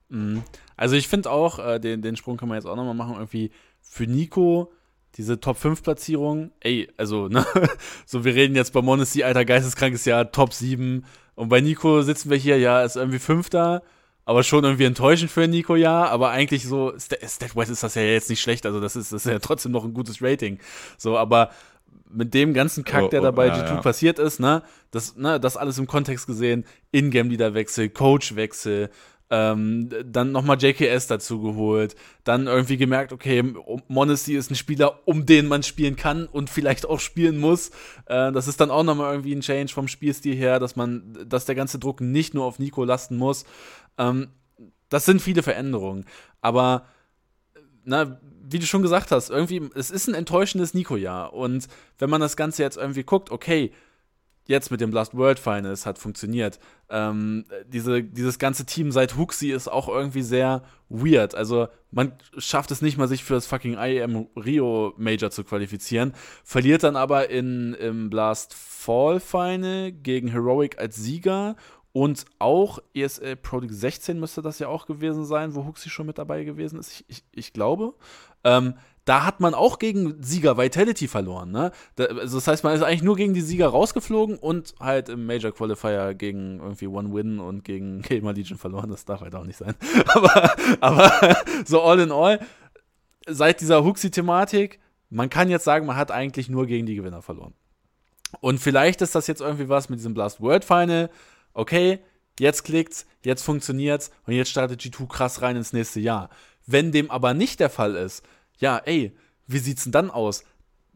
Mhm. Also ich finde auch, äh, den, den Sprung kann man jetzt auch nochmal machen, irgendwie für Nico diese Top 5 Platzierung, ey, also, ne, so wir reden jetzt bei Monacy, alter geisteskrankes Jahr, Top 7 und bei Nico sitzen wir hier, ja, ist irgendwie Fünfter, aber schon irgendwie enttäuschend für Nico, ja, aber eigentlich so, Statwise ist das ja jetzt nicht schlecht, also das ist, das ist ja trotzdem noch ein gutes Rating, so, aber mit dem ganzen Kack, oh, der oh, bei oh, ja, G2 ja. passiert ist, ne, das, ne, das alles im Kontext gesehen, Ingame-Leader-Wechsel, Coach-Wechsel, ähm, dann nochmal JKS dazu geholt. Dann irgendwie gemerkt, okay, Monacy ist ein Spieler, um den man spielen kann und vielleicht auch spielen muss. Äh, das ist dann auch nochmal irgendwie ein Change vom Spielstil her, dass man, dass der ganze Druck nicht nur auf Nico lasten muss. Ähm, das sind viele Veränderungen. Aber, na, wie du schon gesagt hast, irgendwie, es ist ein enttäuschendes Nico-Jahr. Und wenn man das Ganze jetzt irgendwie guckt, okay, jetzt mit dem Last World Finals hat funktioniert. Ähm, diese, dieses ganze Team seit Huxi ist auch irgendwie sehr weird. Also man schafft es nicht mal, sich für das fucking IEM Rio Major zu qualifizieren, verliert dann aber in, im Blast Fall Final gegen Heroic als Sieger und auch ESL Pro League 16 müsste das ja auch gewesen sein, wo Huxi schon mit dabei gewesen ist. Ich, ich, ich glaube. Ähm, da hat man auch gegen Sieger Vitality verloren. Ne? Da, also das heißt, man ist eigentlich nur gegen die Sieger rausgeflogen und halt im Major Qualifier gegen irgendwie One Win und gegen Gamer Legion verloren. Das darf halt auch nicht sein. aber, aber so all in all, seit dieser Huxi-Thematik, man kann jetzt sagen, man hat eigentlich nur gegen die Gewinner verloren. Und vielleicht ist das jetzt irgendwie was mit diesem Blast World Final. Okay, jetzt klickt's, jetzt funktioniert's und jetzt startet G2 krass rein ins nächste Jahr. Wenn dem aber nicht der Fall ist, ja, ey, wie sieht's denn dann aus?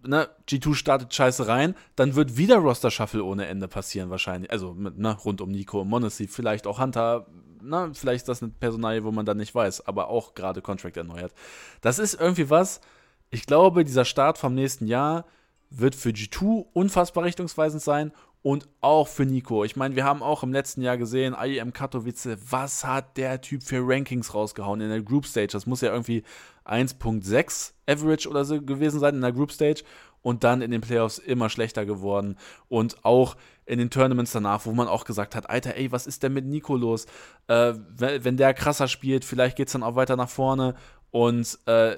Ne, G2 startet scheiße rein, dann wird wieder Roster-Shuffle ohne Ende passieren wahrscheinlich. Also mit, ne, rund um Nico und Monacy, vielleicht auch Hunter, na, ne, vielleicht ist das eine Personalie, wo man dann nicht weiß, aber auch gerade Contract erneuert. Das ist irgendwie was, ich glaube, dieser Start vom nächsten Jahr wird für G2 unfassbar richtungsweisend sein und auch für Nico. Ich meine, wir haben auch im letzten Jahr gesehen, IEM Katowice, was hat der Typ für Rankings rausgehauen in der Group Stage? Das muss ja irgendwie 1.6 Average oder so gewesen sein in der Group Stage und dann in den Playoffs immer schlechter geworden und auch in den Tournaments danach, wo man auch gesagt hat, Alter, ey, was ist denn mit Nico los? Äh, wenn, der krasser spielt, vielleicht geht es dann auch weiter nach vorne und äh,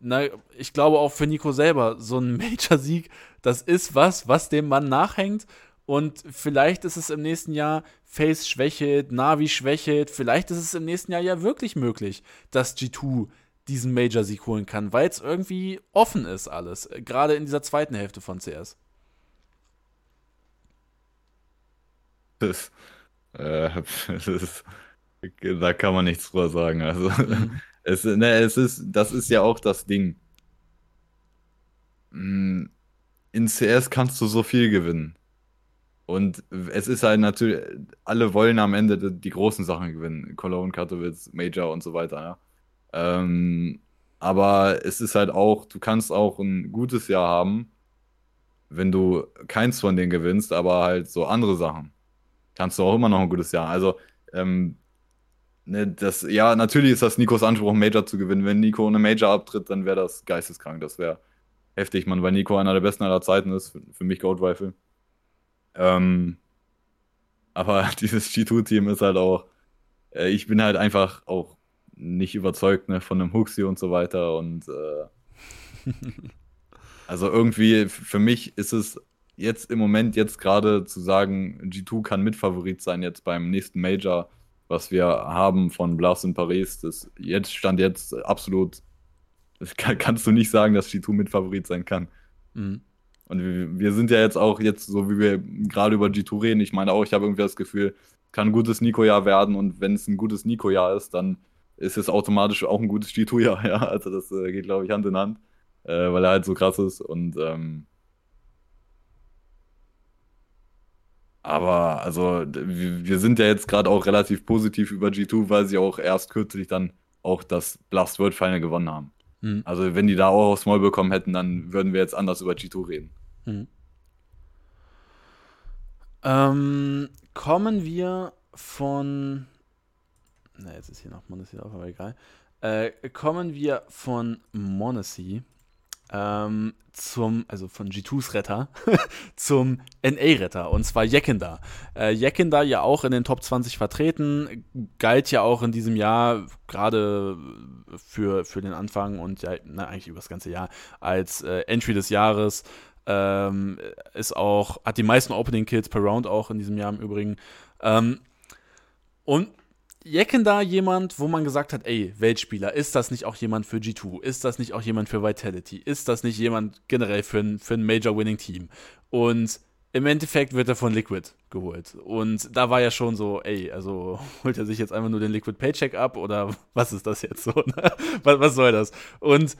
na, ich glaube auch für Nico selber, so ein Major-Sieg, das ist was, was dem Mann nachhängt. Und vielleicht ist es im nächsten Jahr Face schwächelt, Navi schwächelt. Vielleicht ist es im nächsten Jahr ja wirklich möglich, dass G2 diesen Major-Sieg holen kann, weil es irgendwie offen ist alles. Gerade in dieser zweiten Hälfte von CS. Das, äh, das ist, da kann man nichts drüber sagen. Also. Mhm. Es, ne, es ist, das ist ja auch das Ding. Mm, in CS kannst du so viel gewinnen. Und es ist halt natürlich, alle wollen am Ende die großen Sachen gewinnen. Cologne, Katowice, Major und so weiter, ja. Ähm, aber es ist halt auch, du kannst auch ein gutes Jahr haben, wenn du keins von denen gewinnst, aber halt so andere Sachen. Kannst du auch immer noch ein gutes Jahr. Also, ähm, Ne, das, ja, natürlich ist das Nikos Anspruch, Major zu gewinnen. Wenn Nico eine Major abtritt, dann wäre das geisteskrank. Das wäre heftig, man, weil Nico einer der besten aller Zeiten ist. Für, für mich Gold Rifle. Ähm, aber dieses G2-Team ist halt auch. Äh, ich bin halt einfach auch nicht überzeugt ne, von einem Huxi und so weiter. Und äh, also irgendwie, für mich ist es jetzt im Moment, jetzt gerade zu sagen, G2 kann Mitfavorit sein jetzt beim nächsten Major was wir haben von Blas in Paris, das jetzt stand jetzt absolut, kann, kannst du nicht sagen, dass G2 mit Favorit sein kann. Mhm. Und wir, wir, sind ja jetzt auch jetzt, so wie wir gerade über G2 reden, ich meine auch, ich habe irgendwie das Gefühl, kann ein gutes Nico-Jahr werden und wenn es ein gutes Nico-Jahr ist, dann ist es automatisch auch ein gutes G2-Jahr, ja. Also das äh, geht, glaube ich, Hand in Hand, äh, weil er halt so krass ist und ähm, Aber also wir sind ja jetzt gerade auch relativ positiv über G2, weil sie auch erst kürzlich dann auch das Blast World Final gewonnen haben. Mhm. Also wenn die da auch aufs Maul bekommen hätten, dann würden wir jetzt anders über G2 reden. Mhm. Ähm, kommen wir von. Na, jetzt ist hier noch Monacy auf, aber egal. Äh, kommen wir von Monacy ähm, zum, also von G2s Retter, zum NA-Retter, und zwar Jekenda. Äh, Jekenda ja auch in den Top 20 vertreten, galt ja auch in diesem Jahr gerade für, für den Anfang und ja, na, eigentlich über das ganze Jahr als äh, Entry des Jahres. Ähm, ist auch, hat die meisten Opening Kills per Round auch in diesem Jahr im Übrigen. Ähm, und Jecken da jemand, wo man gesagt hat, ey, Weltspieler, ist das nicht auch jemand für G2? Ist das nicht auch jemand für Vitality? Ist das nicht jemand generell für ein, für ein Major-Winning-Team? Und im Endeffekt wird er von Liquid geholt. Und da war ja schon so, ey, also holt er sich jetzt einfach nur den Liquid Paycheck ab oder was ist das jetzt so? Ne? was, was soll das? Und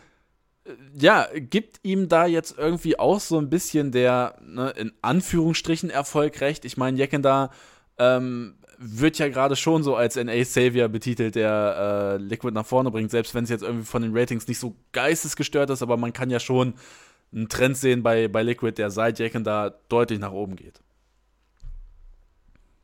äh, ja, gibt ihm da jetzt irgendwie auch so ein bisschen der, ne, in Anführungsstrichen, Erfolg recht. Ich meine, Jecken da ähm, wird ja gerade schon so als NA-Savior betitelt, der äh, Liquid nach vorne bringt, selbst wenn es jetzt irgendwie von den Ratings nicht so geistesgestört ist, aber man kann ja schon einen Trend sehen bei, bei Liquid, der seit Jacken da deutlich nach oben geht.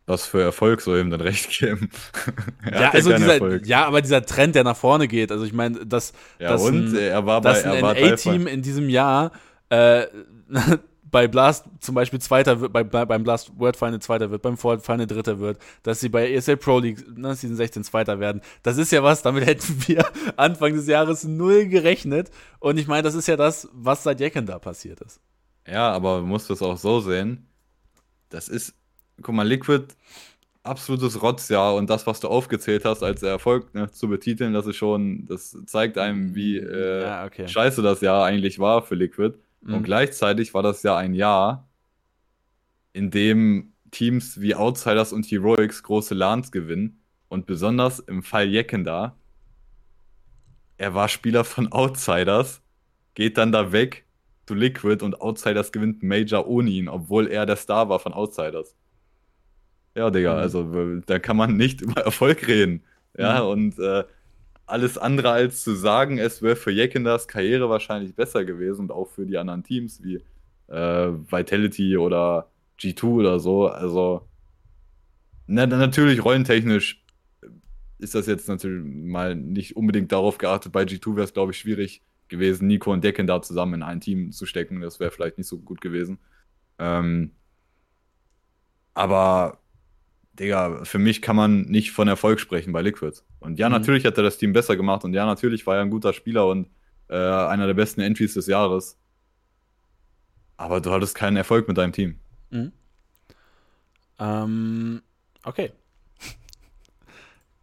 Was für Erfolg soll ihm denn recht geben? ja, also dieser, ja, aber dieser Trend, der nach vorne geht, also ich meine, dass, ja, dass und? ein, er war dass ein NA-Team in diesem Jahr äh, bei Blast zum Beispiel Zweiter wird, bei, beim Blast World Final Zweiter wird, beim Ford Final Dritter wird, dass sie bei ESL Pro League ne, Season 16 Zweiter werden. Das ist ja was, damit hätten wir Anfang des Jahres null gerechnet. Und ich meine, das ist ja das, was seit Jecken da passiert ist. Ja, aber du musst es auch so sehen. Das ist, guck mal, Liquid, absolutes Rotzjahr und das, was du aufgezählt hast, als Erfolg ne, zu betiteln, das ist schon, das zeigt einem, wie äh, ja, okay. scheiße das Jahr eigentlich war für Liquid. Mhm. Und gleichzeitig war das ja ein Jahr, in dem Teams wie Outsiders und Heroics große LANs gewinnen. Und besonders im Fall Jeckenda, er war Spieler von Outsiders, geht dann da weg zu Liquid und Outsiders gewinnt Major ohne ihn, obwohl er der Star war von Outsiders. Ja, Digga, mhm. also da kann man nicht über Erfolg reden. Ja, mhm. und äh, alles andere als zu sagen, es wäre für Jekendas Karriere wahrscheinlich besser gewesen und auch für die anderen Teams wie äh, Vitality oder G2 oder so. Also, na, natürlich rollentechnisch ist das jetzt natürlich mal nicht unbedingt darauf geachtet. Bei G2 wäre es, glaube ich, schwierig gewesen, Nico und Decken da zusammen in ein Team zu stecken. Das wäre vielleicht nicht so gut gewesen. Ähm, aber, Digga, für mich kann man nicht von Erfolg sprechen bei Liquid. Und ja, mhm. natürlich hat er das Team besser gemacht und ja, natürlich war er ein guter Spieler und äh, einer der besten Entries des Jahres. Aber du hattest keinen Erfolg mit deinem Team. Mhm. Ähm, okay.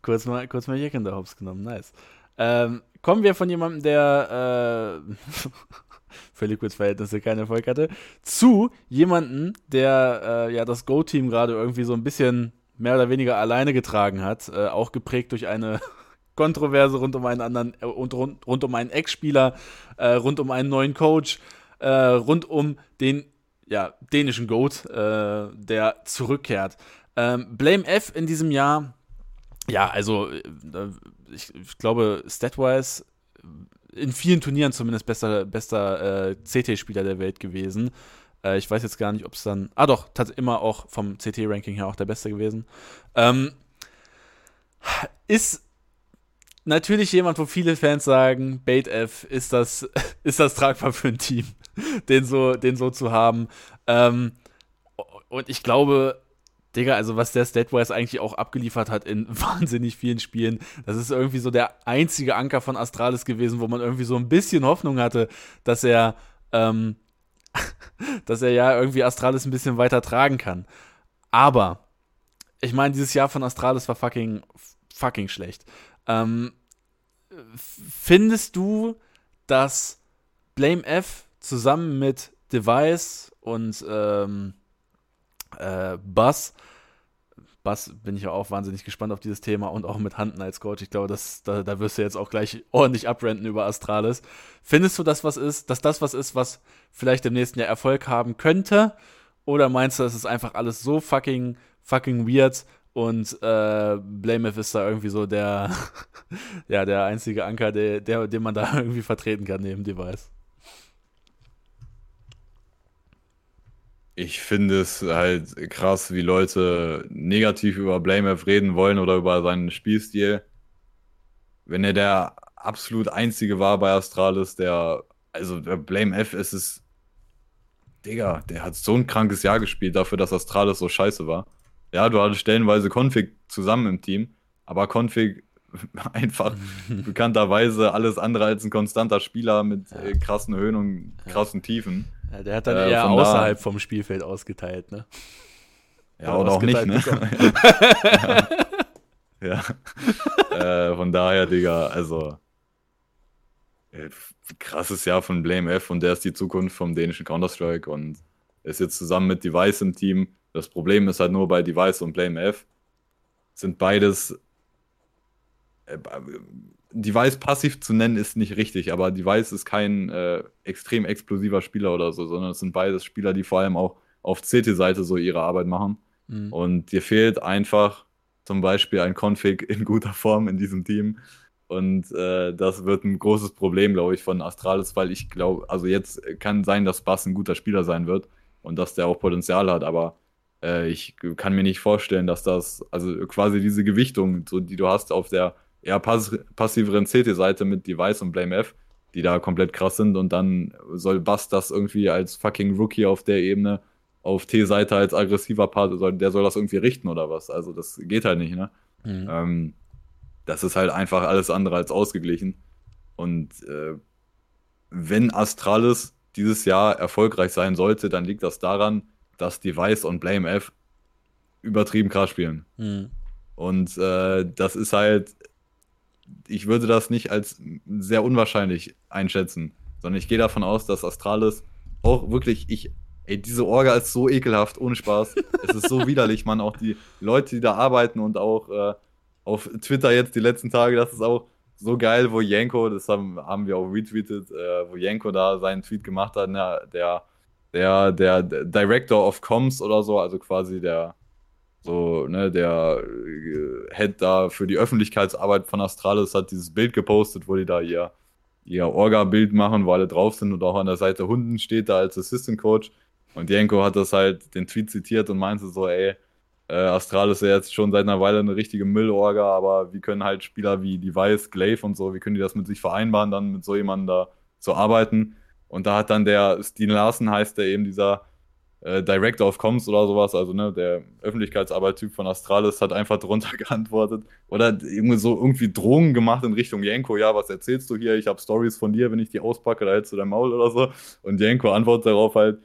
kurz mal, kurz mal Jack in der Hops genommen, nice. Ähm, kommen wir von jemandem, der äh, für Liquids Verhältnisse keinen Erfolg hatte, zu jemandem, der äh, ja das Go-Team gerade irgendwie so ein bisschen mehr oder weniger alleine getragen hat, äh, auch geprägt durch eine Kontroverse rund um einen anderen äh, und rund, rund um einen Ex-Spieler, äh, rund um einen neuen Coach, äh, rund um den ja, dänischen Goat, äh, der zurückkehrt. Ähm, Blame F in diesem Jahr, ja, also äh, ich, ich glaube, statwise in vielen Turnieren zumindest bester, bester CT-Spieler der Welt gewesen. Äh, ich weiß jetzt gar nicht, ob es dann. Ah, doch, hat immer auch vom CT-Ranking her auch der Beste gewesen. Ähm, ist natürlich jemand, wo viele Fans sagen, Bait F, ist das, ist das tragbar für ein Team, den so, den so zu haben. Ähm, und ich glaube, Digga, also was der Statwise eigentlich auch abgeliefert hat in wahnsinnig vielen Spielen, das ist irgendwie so der einzige Anker von Astralis gewesen, wo man irgendwie so ein bisschen Hoffnung hatte, dass er, ähm, dass er ja irgendwie Astralis ein bisschen weiter tragen kann. Aber, ich meine, dieses Jahr von Astralis war fucking, fucking schlecht. Ähm, findest du, dass Blame F zusammen mit Device und ähm, äh, Buzz. Buzz bin ich ja auch wahnsinnig gespannt auf dieses Thema und auch mit Handen als Coach. Ich glaube, das, da, da wirst du jetzt auch gleich ordentlich abrenten über Astralis. Findest du, dass was ist, dass das was ist, was vielleicht im nächsten Jahr Erfolg haben könnte? Oder meinst du, es ist einfach alles so fucking, fucking weird und äh, Blameth ist da irgendwie so der, ja, der einzige Anker, der, der, den man da irgendwie vertreten kann neben Device? Ich finde es halt krass, wie Leute negativ über Blamef reden wollen oder über seinen Spielstil. Wenn er der absolut einzige war bei Astralis, der, also der Blame F ist es, Digga, der hat so ein krankes Jahr gespielt dafür, dass Astralis so scheiße war. Ja, du hattest stellenweise Config zusammen im Team, aber Config einfach bekannterweise alles andere als ein konstanter Spieler mit ja. äh, krassen Höhen und krassen. Tiefen. Ja, der hat dann äh, eher außerhalb vom Spielfeld ausgeteilt, ne? Ja, oder, oder auch nicht, ne? ja. ja. äh, von daher, Digga, also äh, krasses Jahr von Blame F und der ist die Zukunft vom dänischen Counter-Strike und ist jetzt zusammen mit Device im Team. Das Problem ist halt nur bei Device und Blame F sind beides äh, Device passiv zu nennen ist nicht richtig, aber Device ist kein äh, extrem explosiver Spieler oder so, sondern es sind beides Spieler, die vor allem auch auf CT-Seite so ihre Arbeit machen. Mhm. Und dir fehlt einfach zum Beispiel ein Config in guter Form in diesem Team. Und äh, das wird ein großes Problem, glaube ich, von Astralis, weil ich glaube, also jetzt kann sein, dass Bass ein guter Spieler sein wird und dass der auch Potenzial hat, aber äh, ich kann mir nicht vorstellen, dass das, also quasi diese Gewichtung, so, die du hast auf der eher pass passiveren CT-Seite mit Device und Blame F, die da komplett krass sind und dann soll Bass das irgendwie als fucking Rookie auf der Ebene auf T-Seite als aggressiver Part, soll, der soll das irgendwie richten oder was. Also das geht halt nicht, ne? Mhm. Ähm, das ist halt einfach alles andere als ausgeglichen. Und äh, wenn Astralis dieses Jahr erfolgreich sein sollte, dann liegt das daran, dass Device und Blame F übertrieben krass spielen. Mhm. Und äh, das ist halt ich würde das nicht als sehr unwahrscheinlich einschätzen, sondern ich gehe davon aus, dass Astralis auch wirklich, ich, ey, diese Orga ist so ekelhaft, ohne Spaß. es ist so widerlich, man, auch die Leute, die da arbeiten und auch äh, auf Twitter jetzt die letzten Tage, das ist auch so geil, wo Janko, das haben, haben wir auch retweetet, äh, wo Janko da seinen Tweet gemacht hat, na, der, der, der, der Director of Comms oder so, also quasi der, so, ne, der äh, Head da für die Öffentlichkeitsarbeit von Astralis hat dieses Bild gepostet, wo die da ihr, ihr Orga-Bild machen, wo alle drauf sind und auch an der Seite Hunden steht da als Assistant Coach. Und Jenko hat das halt, den Tweet zitiert und meinte so, ey, äh, Astral ist ja jetzt schon seit einer Weile eine richtige Müllorga, aber wie können halt Spieler wie Device, Glaive und so, wie können die das mit sich vereinbaren, dann mit so jemandem da zu arbeiten? Und da hat dann der Steen Larsen, heißt der eben dieser äh, Director of Comms oder sowas, also ne, der Öffentlichkeitsarbeit-Typ von Astralis, hat einfach drunter geantwortet oder irgendwie so irgendwie Drohungen gemacht in Richtung Jenko, ja, was erzählst du hier? Ich habe Stories von dir, wenn ich die auspacke, da hältst du dein Maul oder so. Und Jenko antwortet darauf halt,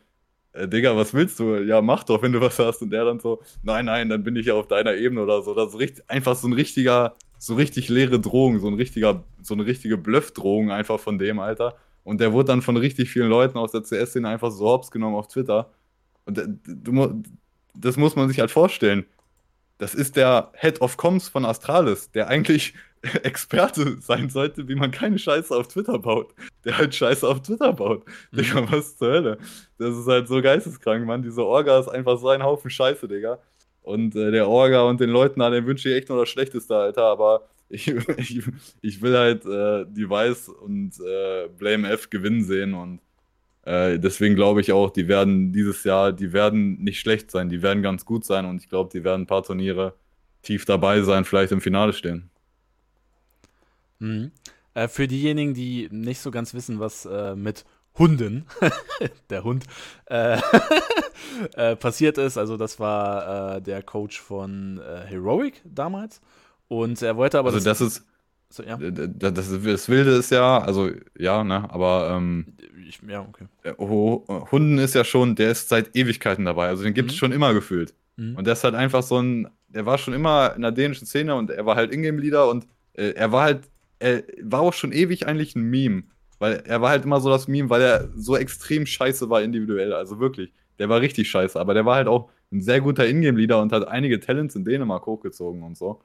äh, Digga, was willst du? Ja, mach doch, wenn du was hast. Und der dann so, nein, nein, dann bin ich ja auf deiner Ebene oder so. Das ist richtig, einfach so ein richtiger, so richtig leere Drohung, so ein richtiger, so eine richtige Bluff-Drohung einfach von dem, Alter. Und der wurde dann von richtig vielen Leuten aus der CS-Szene einfach so hops genommen auf Twitter. Und das muss man sich halt vorstellen. Das ist der Head of Comms von Astralis, der eigentlich Experte sein sollte, wie man keine Scheiße auf Twitter baut. Der halt Scheiße auf Twitter baut. Mhm. Digga, was zur Hölle? Das ist halt so geisteskrank, Mann. Diese Orga ist einfach so ein Haufen Scheiße, Digga. Und äh, der Orga und den Leuten da, den wünsche ich echt nur das Schlechteste, Alter. Aber ich, ich, ich will halt äh, Device und äh, Blame F gewinnen sehen und äh, deswegen glaube ich auch, die werden dieses Jahr, die werden nicht schlecht sein, die werden ganz gut sein und ich glaube, die werden ein paar Turniere tief dabei sein, vielleicht im Finale stehen. Mhm. Äh, für diejenigen, die nicht so ganz wissen, was äh, mit Hunden, der Hund, äh, äh, passiert ist. Also das war äh, der Coach von äh, Heroic damals. Und er wollte aber. Also das, das ist. So, ja. das, das, Wilde ist ja, also ja, ne, aber ähm, ich, ja, okay. Hunden ist ja schon, der ist seit Ewigkeiten dabei, also den gibt es mhm. schon immer gefühlt. Mhm. Und der ist halt einfach so ein, der war schon immer in der dänischen Szene und er war halt Ingame-Leader und äh, er war halt, er war auch schon ewig eigentlich ein Meme. Weil er war halt immer so das Meme, weil er so extrem scheiße war individuell. Also wirklich, der war richtig scheiße. Aber der war halt auch ein sehr guter Ingame-Leader und hat einige Talents in Dänemark hochgezogen und so.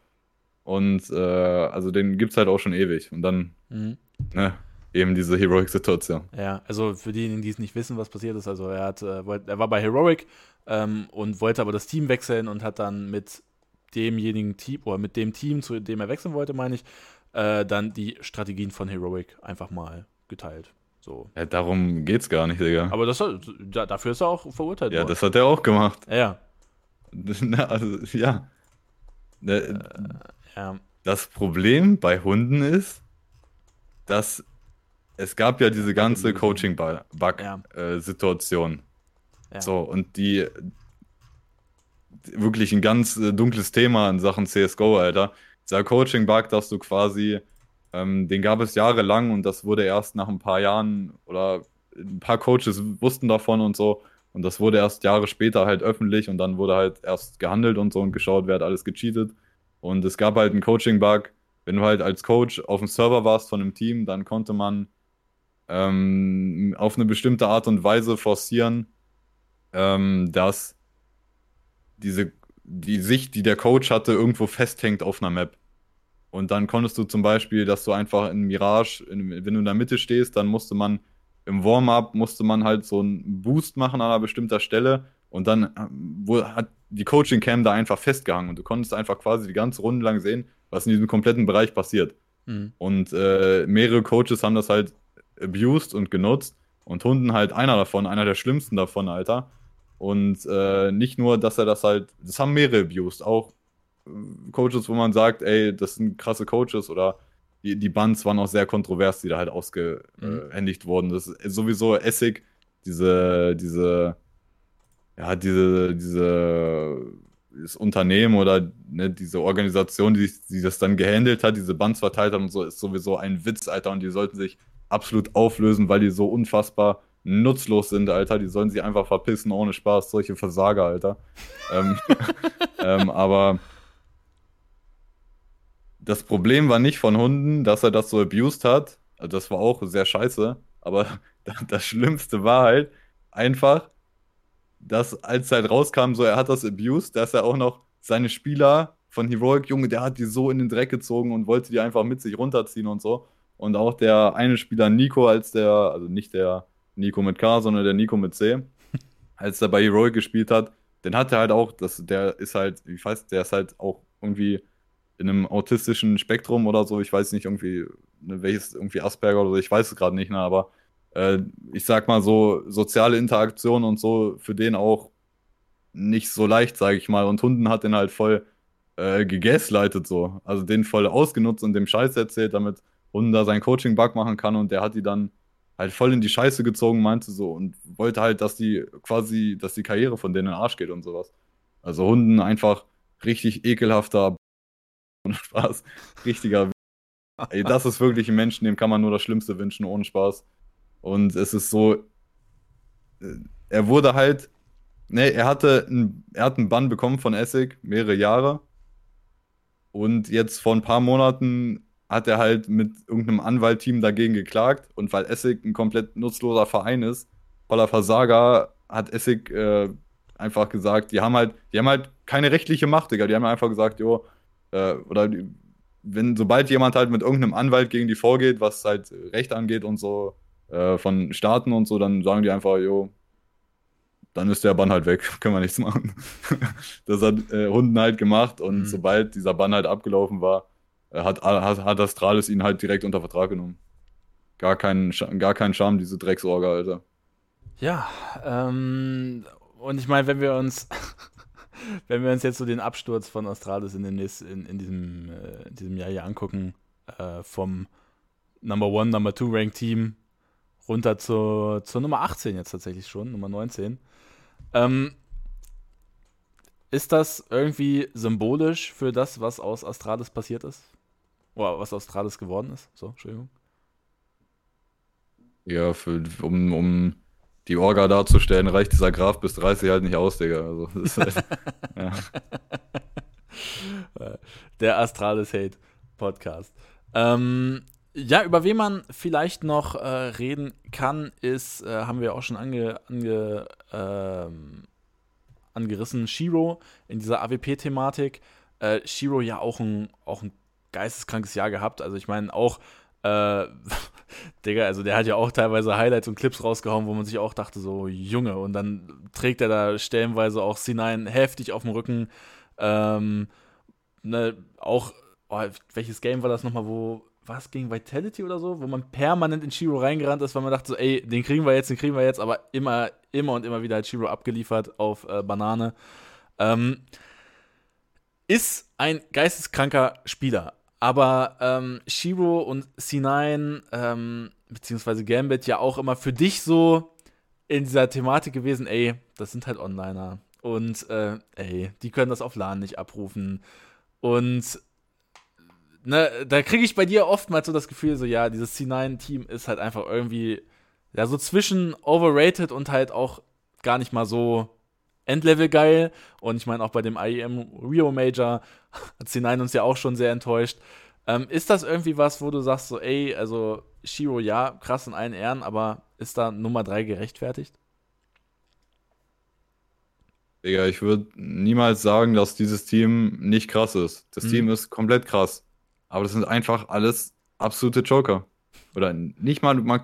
Und äh, also den gibt's halt auch schon ewig. Und dann, mhm. ne, eben diese Heroic-Situation. Ja, also für diejenigen, die es nicht wissen, was passiert ist, also er hat, äh, er war bei Heroic ähm, und wollte aber das Team wechseln und hat dann mit demjenigen Team oder mit dem Team, zu dem er wechseln wollte, meine ich, äh, dann die Strategien von Heroic einfach mal geteilt. So. Ja, darum geht's gar nicht, Digga. Aber das, dafür ist er auch verurteilt ja, worden. Ja, das hat er auch gemacht. Ja. also, ja. Äh, ja. Das Problem bei Hunden ist, dass es gab ja diese ganze Coaching-Bug-Situation. Ja. So, und die wirklich ein ganz äh, dunkles Thema in Sachen CSGO, Alter. Dieser Coaching-Bug, dass du quasi, ähm, den gab es jahrelang und das wurde erst nach ein paar Jahren oder ein paar Coaches wussten davon und so. Und das wurde erst Jahre später halt öffentlich und dann wurde halt erst gehandelt und so und geschaut, wer hat alles gecheatet. Und es gab halt einen Coaching-Bug. Wenn du halt als Coach auf dem Server warst von einem Team, dann konnte man ähm, auf eine bestimmte Art und Weise forcieren, ähm, dass diese, die Sicht, die der Coach hatte, irgendwo festhängt auf einer Map. Und dann konntest du zum Beispiel, dass du einfach in Mirage, in, wenn du in der Mitte stehst, dann musste man im Warm-up, musste man halt so einen Boost machen an einer bestimmten Stelle und dann äh, hat die Coaching-Cam da einfach festgehangen und du konntest einfach quasi die ganze Runde lang sehen, was in diesem kompletten Bereich passiert. Mhm. Und äh, mehrere Coaches haben das halt abused und genutzt. Und Hunden halt einer davon, einer der schlimmsten davon, Alter. Und äh, nicht nur, dass er das halt, das haben mehrere abused, auch äh, Coaches, wo man sagt, ey, das sind krasse Coaches oder die, die Bands waren auch sehr kontrovers, die da halt ausgehändigt mhm. wurden. Das ist sowieso Essig, diese, diese, ja, diese, diese, das Unternehmen oder ne, diese Organisation, die, die das dann gehandelt hat, diese Bands verteilt hat und so, ist sowieso ein Witz, Alter. Und die sollten sich absolut auflösen, weil die so unfassbar nutzlos sind, Alter. Die sollen sich einfach verpissen, ohne Spaß. Solche Versager, Alter. ähm, ähm, aber das Problem war nicht von Hunden, dass er das so abused hat. Also das war auch sehr scheiße. Aber das Schlimmste war halt einfach, dass als halt rauskam, so er hat das abused, dass er auch noch seine Spieler von Heroic, Junge, der hat die so in den Dreck gezogen und wollte die einfach mit sich runterziehen und so. Und auch der eine Spieler Nico, als der, also nicht der Nico mit K, sondern der Nico mit C, als er bei Heroic gespielt hat, den hat er halt auch, das, der ist halt, ich weiß, der ist halt auch irgendwie in einem autistischen Spektrum oder so, ich weiß nicht irgendwie, ne, welches, irgendwie Asperger oder so, ich weiß es gerade nicht, ne, aber äh, ich sag mal so, soziale Interaktion und so für den auch nicht so leicht, sage ich mal. Und Hunden hat den halt voll äh, gegaslightet so. Also den voll ausgenutzt und dem Scheiß erzählt, damit Hunden da seinen Coaching-Bug machen kann und der hat die dann halt voll in die Scheiße gezogen, meinte so und wollte halt, dass die quasi, dass die Karriere von denen in den Arsch geht und sowas. Also Hunden einfach richtig ekelhafter und Spaß. Richtiger. Ey, das ist wirklich ein Menschen, dem kann man nur das Schlimmste wünschen, ohne Spaß. Und es ist so, äh, er wurde halt, ne, er hatte, ein, er hat einen Bann bekommen von Essig, mehrere Jahre. Und jetzt vor ein paar Monaten hat er halt mit irgendeinem Anwaltteam dagegen geklagt. Und weil Essig ein komplett nutzloser Verein ist, voller Versager, hat Essig äh, einfach gesagt, die haben halt, die haben halt keine rechtliche Macht, Digga. Die haben einfach gesagt, jo, äh, oder wenn, sobald jemand halt mit irgendeinem Anwalt gegen die vorgeht, was halt Recht angeht und so, äh, von Staaten und so, dann sagen die einfach, jo, dann ist der Bann halt weg, können wir nichts machen. das hat äh, Hunden halt gemacht und mhm. sobald dieser Bann halt abgelaufen war, äh, hat, hat, hat Astralis ihn halt direkt unter Vertrag genommen. Gar keinen, gar keinen Charme, diese Drecksorge, Alter. Ja, ähm, und ich meine, wenn wir uns, wenn wir uns jetzt so den Absturz von Astralis in, dem nächsten, in, in, diesem, äh, in diesem Jahr hier angucken, äh, vom Number One, Number Two Rank Team runter zur, zur Nummer 18 jetzt tatsächlich schon, Nummer 19. Ähm, ist das irgendwie symbolisch für das, was aus Astralis passiert ist? Oder was aus Astralis geworden ist? So, Entschuldigung. Ja, für, um, um die Orga darzustellen, reicht dieser Graph bis 30 halt nicht aus, Digga. Also, halt, ja. Der Astralis Hate Podcast. Ähm, ja, über wen man vielleicht noch äh, reden kann, ist, äh, haben wir auch schon ange, ange, ähm, angerissen, Shiro in dieser AWP-Thematik. Äh, Shiro ja auch ein, auch ein geisteskrankes Jahr gehabt. Also ich meine auch, äh, Digga, also der hat ja auch teilweise Highlights und Clips rausgehauen, wo man sich auch dachte, so, Junge, und dann trägt er da stellenweise auch C9 heftig auf dem Rücken. Ähm, ne, auch, oh, welches Game war das nochmal, wo was gegen Vitality oder so, wo man permanent in Shiro reingerannt ist, weil man dachte so, ey, den kriegen wir jetzt, den kriegen wir jetzt, aber immer, immer und immer wieder hat Shiro abgeliefert auf äh, Banane. Ähm, ist ein geisteskranker Spieler, aber ähm, Shiro und C9, ähm, beziehungsweise Gambit ja auch immer für dich so in dieser Thematik gewesen, ey, das sind halt Onliner. Und äh, ey, die können das auf LAN nicht abrufen. Und ne, da kriege ich bei dir oftmals so das Gefühl, so ja, dieses C9-Team ist halt einfach irgendwie, ja, so zwischen overrated und halt auch gar nicht mal so Endlevel geil. Und ich meine, auch bei dem IEM Rio Major hat C9 uns ja auch schon sehr enttäuscht. Ähm, ist das irgendwie was, wo du sagst, so, ey, also Shiro, ja, krass in allen Ehren, aber ist da Nummer 3 gerechtfertigt? Digga, ich würde niemals sagen, dass dieses Team nicht krass ist. Das mhm. Team ist komplett krass. Aber das sind einfach alles absolute Joker. Oder nicht mal, man,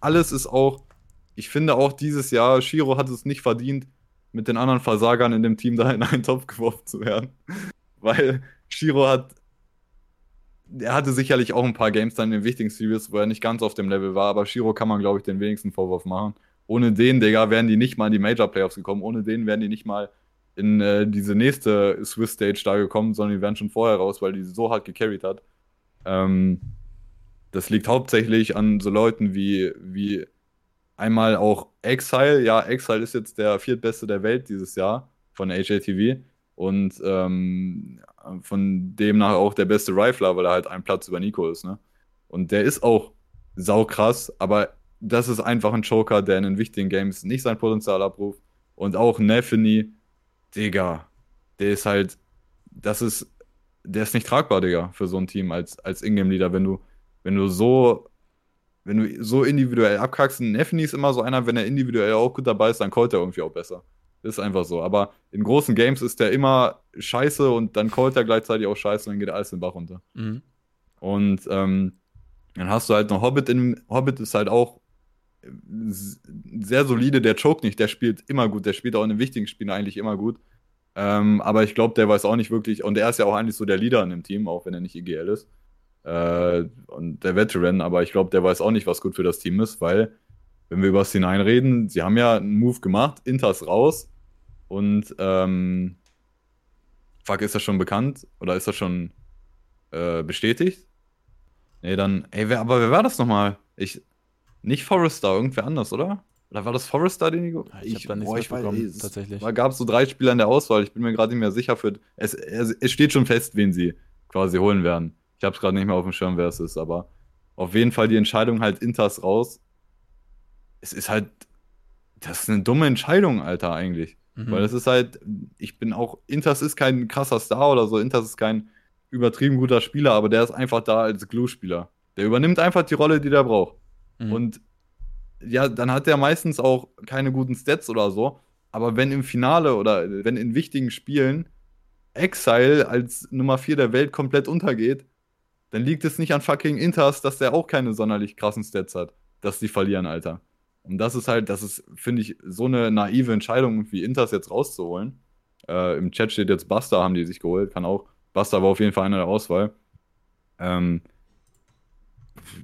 alles ist auch, ich finde auch dieses Jahr, Shiro hat es nicht verdient, mit den anderen Versagern in dem Team da in einen Topf geworfen zu werden. Weil Shiro hat, er hatte sicherlich auch ein paar Games dann in den wichtigen Series, wo er nicht ganz auf dem Level war, aber Shiro kann man, glaube ich, den wenigsten Vorwurf machen. Ohne den, Digga, wären die nicht mal in die Major Playoffs gekommen. Ohne den wären die nicht mal in äh, diese nächste Swiss Stage da gekommen, sondern die wären schon vorher raus, weil die so hart gecarried hat. Ähm, das liegt hauptsächlich an so Leuten wie, wie einmal auch Exile. Ja, Exile ist jetzt der viertbeste der Welt dieses Jahr von HATV und ähm, von demnach auch der beste Rifler, weil er halt einen Platz über Nico ist. Ne? Und der ist auch saukrass, aber das ist einfach ein Joker, der in den wichtigen Games nicht sein Potenzial abruft. Und auch Neffany, Digga, der ist halt, das ist der ist nicht tragbar, Digga, für so ein Team als, als Ingame-Leader, wenn du, wenn du so, wenn du so individuell abkackst. Neffany ist immer so einer, wenn er individuell auch gut dabei ist, dann callt er irgendwie auch besser. Ist einfach so. Aber in großen Games ist der immer scheiße und dann callt er gleichzeitig auch scheiße und dann geht alles den Bach runter. Mhm. Und ähm, dann hast du halt noch Hobbit in Hobbit ist halt auch sehr solide, der choke nicht, der spielt immer gut, der spielt auch in den wichtigen Spielen eigentlich immer gut. Ähm, aber ich glaube, der weiß auch nicht wirklich, und er ist ja auch eigentlich so der Leader in dem Team, auch wenn er nicht IGL ist. Äh, und der Veteran, aber ich glaube, der weiß auch nicht, was gut für das Team ist, weil wenn wir über C9 reden, sie haben ja einen Move gemacht, Inters raus und ähm, fuck, ist das schon bekannt oder ist das schon äh, bestätigt? Nee, dann, ey, wer, aber wer war das nochmal? Ich, nicht Forrester, irgendwer anders, oder? Oder war das Forrester, den ich. Ich, ich habe da nichts mitbekommen, tatsächlich. Da gab es so drei Spieler in der Auswahl. Ich bin mir gerade nicht mehr sicher für. Es, es, es, steht schon fest, wen sie quasi holen werden. Ich habe es gerade nicht mehr auf dem Schirm, wer es ist, aber auf jeden Fall die Entscheidung halt Inters raus. Es ist halt. Das ist eine dumme Entscheidung, Alter, eigentlich. Mhm. Weil das ist halt. Ich bin auch. Inters ist kein krasser Star oder so. Inters ist kein übertrieben guter Spieler, aber der ist einfach da als Glue-Spieler. Der übernimmt einfach die Rolle, die der braucht. Mhm. Und ja, dann hat er meistens auch keine guten Stats oder so. Aber wenn im Finale oder wenn in wichtigen Spielen Exile als Nummer 4 der Welt komplett untergeht, dann liegt es nicht an fucking Inters, dass der auch keine sonderlich krassen Stats hat, dass die verlieren, Alter. Und das ist halt, das ist, finde ich, so eine naive Entscheidung, wie Inters jetzt rauszuholen. Äh, Im Chat steht jetzt Buster, haben die sich geholt, kann auch. Buster war auf jeden Fall einer der Auswahl. Ähm,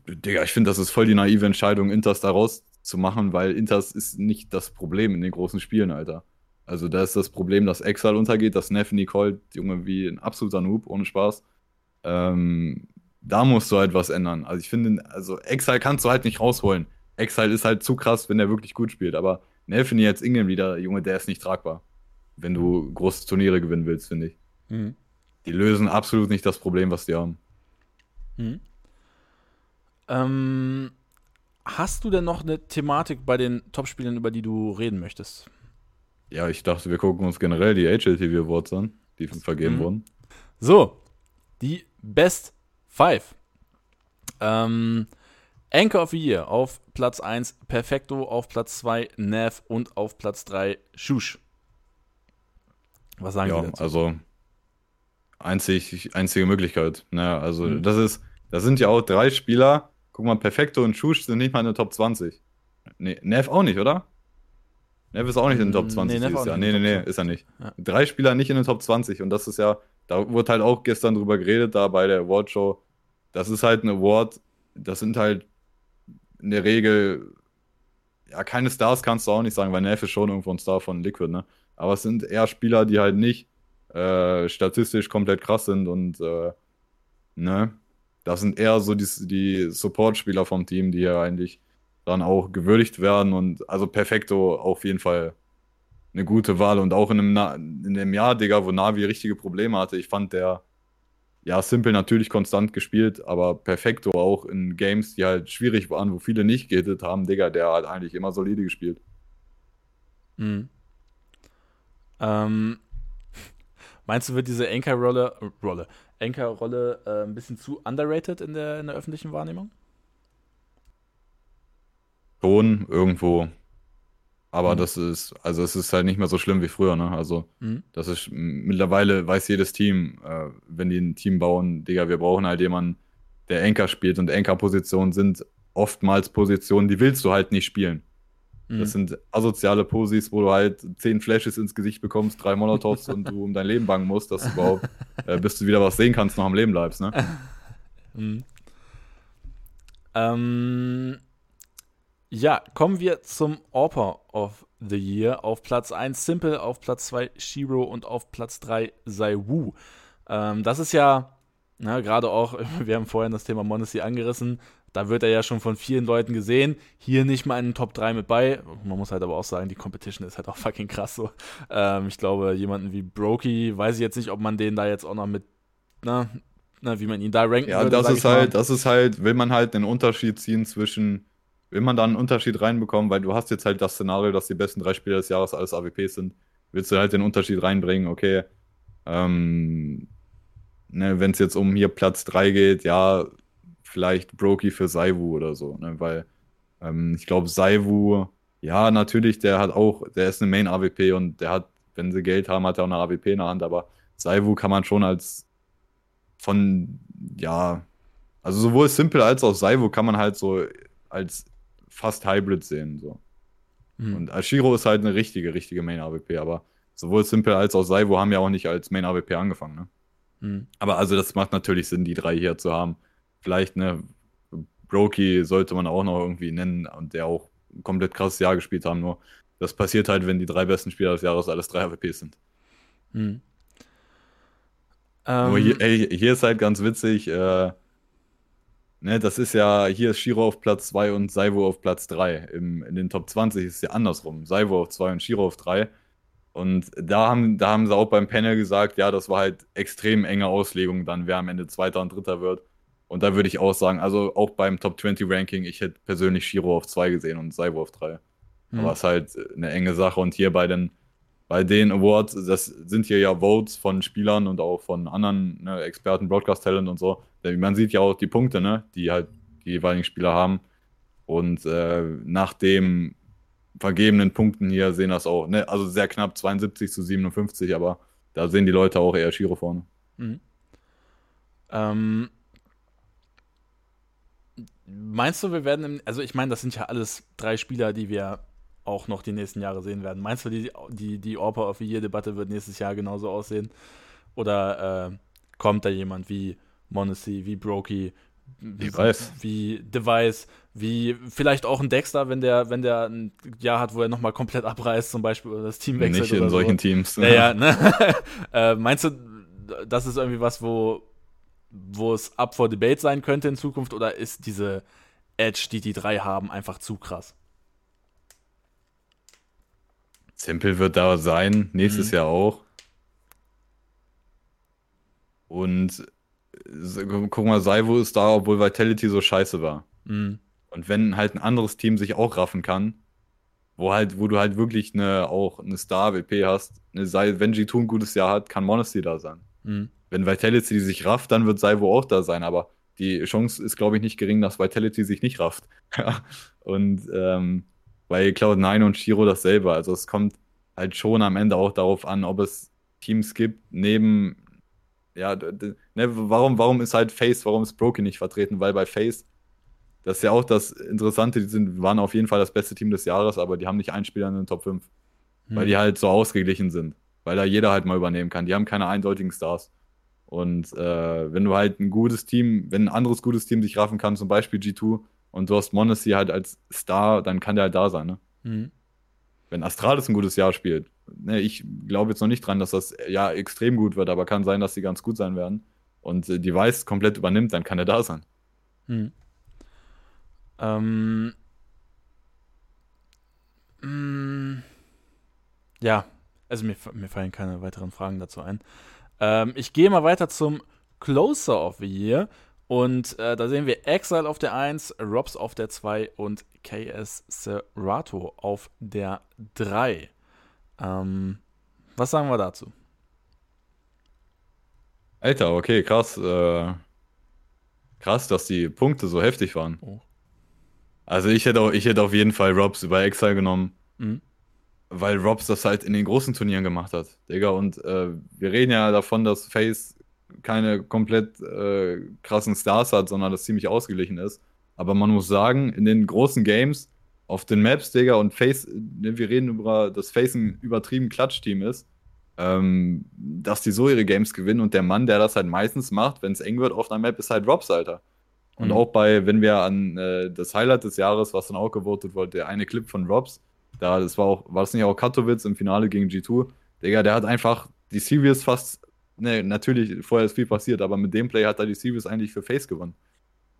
Digga, ich finde, das ist voll die naive Entscheidung, Inters da rauszumachen, weil Inters ist nicht das Problem in den großen Spielen, Alter. Also da ist das Problem, dass Exile untergeht, dass Neff Nicole, Junge, wie ein absoluter Noob, ohne Spaß. Ähm, da musst du halt was ändern. Also ich finde, also Exile kannst du halt nicht rausholen. Exile ist halt zu krass, wenn er wirklich gut spielt. Aber Nelfini als Ingame wieder, Junge, der ist nicht tragbar. Wenn du große Turniere gewinnen willst, finde ich. Mhm. Die lösen absolut nicht das Problem, was die haben. Mhm. Ähm, hast du denn noch eine Thematik bei den Topspielern, über die du reden möchtest? Ja, ich dachte, wir gucken uns generell die HLTV Awards an, die vergeben mhm. wurden. So, die Best Five. Ähm, Anchor of the Year auf Platz 1, Perfecto auf Platz 2, Nav und auf Platz 3, Shush. Was sagen ja, Sie dazu? Also, einzig, einzige Möglichkeit. Naja, also, mhm. das ist, das sind ja auch drei Spieler, Guck mal, Perfecto und Schusch sind nicht mal in der Top 20. Nee, Nev auch nicht, oder? Nev ist auch nicht in den Top 20 nee, dieses Jahr. Nee, nee, nee, ist er nicht. Ja. Drei Spieler nicht in den Top 20 und das ist ja, da wurde halt auch gestern drüber geredet, da bei der Awardshow. Das ist halt ein Award, das sind halt in der Regel, ja, keine Stars kannst du auch nicht sagen, weil Nev ist schon irgendwo ein Star von Liquid, ne? Aber es sind eher Spieler, die halt nicht äh, statistisch komplett krass sind und, äh, ne? Das sind eher so die, die Support-Spieler vom Team, die ja eigentlich dann auch gewürdigt werden. Und also Perfecto auf jeden Fall eine gute Wahl. Und auch in einem, in einem Jahr, Digga, wo Navi richtige Probleme hatte, ich fand der, ja, Simple natürlich konstant gespielt, aber Perfecto auch in Games, die halt schwierig waren, wo viele nicht gehittet haben, Digga, der hat eigentlich immer solide gespielt. Mhm. Ähm, meinst du, wird diese Anchor-Rolle, Rolle, Anchor-Rolle äh, ein bisschen zu underrated in der, in der öffentlichen Wahrnehmung? Schon, irgendwo. Aber mhm. das ist, also es ist halt nicht mehr so schlimm wie früher, ne? Also, mhm. das ist mittlerweile weiß jedes Team, äh, wenn die ein Team bauen, Digga, wir brauchen halt jemanden, der Anchor spielt und Anchor-Positionen sind oftmals Positionen, die willst du halt nicht spielen. Mhm. Das sind asoziale Posis, wo du halt zehn Flashes ins Gesicht bekommst, drei Molotovs und du um dein Leben bangen musst, dass du überhaupt, äh, bis du wieder was sehen kannst, noch am Leben bleibst, ne? Mhm. Ähm, ja, kommen wir zum Orper of the Year. Auf Platz 1 Simple, auf Platz 2 Shiro und auf Platz 3 Sai Wu. Ähm, das ist ja, gerade auch, wir haben vorhin das Thema Monacy angerissen, da wird er ja schon von vielen Leuten gesehen. Hier nicht mal in den Top 3 mit bei. Man muss halt aber auch sagen, die Competition ist halt auch fucking krass so. Ähm, ich glaube, jemanden wie Brokey, weiß ich jetzt nicht, ob man den da jetzt auch noch mit, na, na wie man ihn da ranken Ja, würde, das ist halt, das ist halt, will man halt den Unterschied ziehen zwischen, will man da einen Unterschied reinbekommen, weil du hast jetzt halt das Szenario, dass die besten drei Spieler des Jahres alles AWPs sind, willst du halt den Unterschied reinbringen, okay, ähm, ne, wenn es jetzt um hier Platz 3 geht, ja, vielleicht Brokey für Saivu oder so, ne? weil ähm, ich glaube, Saivu, ja, natürlich, der hat auch, der ist eine Main-AWP und der hat, wenn sie Geld haben, hat er auch eine AWP in der Hand, aber Saivu kann man schon als von, ja, also sowohl Simple als auch Saivu kann man halt so als fast Hybrid sehen, so. Mhm. Und Ashiro ist halt eine richtige, richtige Main-AWP, aber sowohl Simple als auch Saivu haben ja auch nicht als Main-AWP angefangen, ne? Mhm. Aber also das macht natürlich Sinn, die drei hier zu haben vielleicht, ne, Brokey sollte man auch noch irgendwie nennen und der auch ein komplett krasses Jahr gespielt haben. Nur das passiert halt, wenn die drei besten Spieler des Jahres alles drei AWPs sind. Hm. Hier, ähm. ey, hier ist halt ganz witzig, äh, ne, das ist ja, hier ist Shiro auf Platz 2 und Saivo auf Platz 3. in den Top 20 ist es ja andersrum. Saivo auf 2 und Shiro auf 3. Und da haben, da haben sie auch beim Panel gesagt, ja, das war halt extrem enge Auslegung dann, wer am Ende Zweiter und Dritter wird. Und da würde ich auch sagen, also auch beim Top 20 Ranking, ich hätte persönlich Shiro auf 2 gesehen und Saivo auf 3. Mhm. Aber es ist halt eine enge Sache. Und hier bei den, bei den Awards, das sind hier ja Votes von Spielern und auch von anderen ne, Experten, Broadcast Talent und so. Man sieht ja auch die Punkte, ne, die halt die jeweiligen Spieler haben. Und äh, nach den vergebenen Punkten hier sehen das auch, ne, also sehr knapp 72 zu 57, aber da sehen die Leute auch eher Shiro vorne. Mhm. Ähm, meinst du, wir werden, im, also ich meine, das sind ja alles drei Spieler, die wir auch noch die nächsten Jahre sehen werden. Meinst du, die, die, die Orpa of the Year-Debatte wird nächstes Jahr genauso aussehen? Oder äh, kommt da jemand wie Monacy, wie Brokey, wie, wie Device, wie vielleicht auch ein Dexter, wenn der, wenn der ein Jahr hat, wo er nochmal komplett abreißt, zum Beispiel, oder das Team wechselt. Nicht in solchen Teams. Ja, ja, ne? äh, meinst du, das ist irgendwie was, wo, wo es up for debate sein könnte in Zukunft, oder ist diese Edge, die die drei haben, einfach zu krass? Simple wird da sein, nächstes mhm. Jahr auch. Und guck mal, Saivo ist da, obwohl Vitality so scheiße war. Mhm. Und wenn halt ein anderes Team sich auch raffen kann, wo halt, wo du halt wirklich eine, auch eine Star-WP hast, eine, wenn G2 ein gutes Jahr hat, kann Monastery da sein. Mhm. Wenn Vitality sich rafft, dann wird Saivo auch da sein, aber die Chance ist, glaube ich, nicht gering, dass Vitality sich nicht rafft. und ähm, bei Cloud9 und Shiro dasselbe. Also es kommt halt schon am Ende auch darauf an, ob es Teams gibt, neben, ja, ne, warum, warum ist halt Face, warum ist Broken nicht vertreten? Weil bei Face, das ist ja auch das Interessante, die sind, waren auf jeden Fall das beste Team des Jahres, aber die haben nicht einen Spieler in den Top 5. Hm. Weil die halt so ausgeglichen sind. Weil da jeder halt mal übernehmen kann. Die haben keine eindeutigen Stars. Und äh, wenn du halt ein gutes Team, wenn ein anderes gutes Team sich raffen kann, zum Beispiel G2, und du hast Monacy halt als Star, dann kann der halt da sein, ne? Mhm. Wenn Astralis ein gutes Jahr spielt, ne, ich glaube jetzt noch nicht dran, dass das Jahr extrem gut wird, aber kann sein, dass sie ganz gut sein werden. Und äh, Device komplett übernimmt, dann kann er da sein. Mhm. Ähm. Mh, mm, ja, also mir, mir fallen keine weiteren Fragen dazu ein. Ähm, ich gehe mal weiter zum Closer of the Year. Und äh, da sehen wir Exile auf der 1, Robs auf der 2 und KS Serato auf der 3. Ähm, was sagen wir dazu? Alter, okay, krass. Äh, krass, dass die Punkte so heftig waren. Oh. Also ich hätte, auch, ich hätte auf jeden Fall Robs über Exile genommen. Mhm. Weil Robs das halt in den großen Turnieren gemacht hat, Digga. Und äh, wir reden ja davon, dass Face keine komplett äh, krassen Stars hat, sondern das ziemlich ausgeglichen ist. Aber man muss sagen, in den großen Games, auf den Maps, Digga, und Face, ne, wir reden über, dass Face ein übertrieben Klatsch-Team ist, ähm, dass die so ihre Games gewinnen und der Mann, der das halt meistens macht, wenn es eng wird auf einer Map, ist halt Robs, Alter. Und mhm. auch bei, wenn wir an äh, das Highlight des Jahres, was dann auch gewotet wurde, der eine Clip von Robs, da, das war auch, war das nicht auch Katowice im Finale gegen G2, Digga, der hat einfach die Series fast ne, natürlich, vorher ist viel passiert, aber mit dem Play hat er die Series eigentlich für Face gewonnen.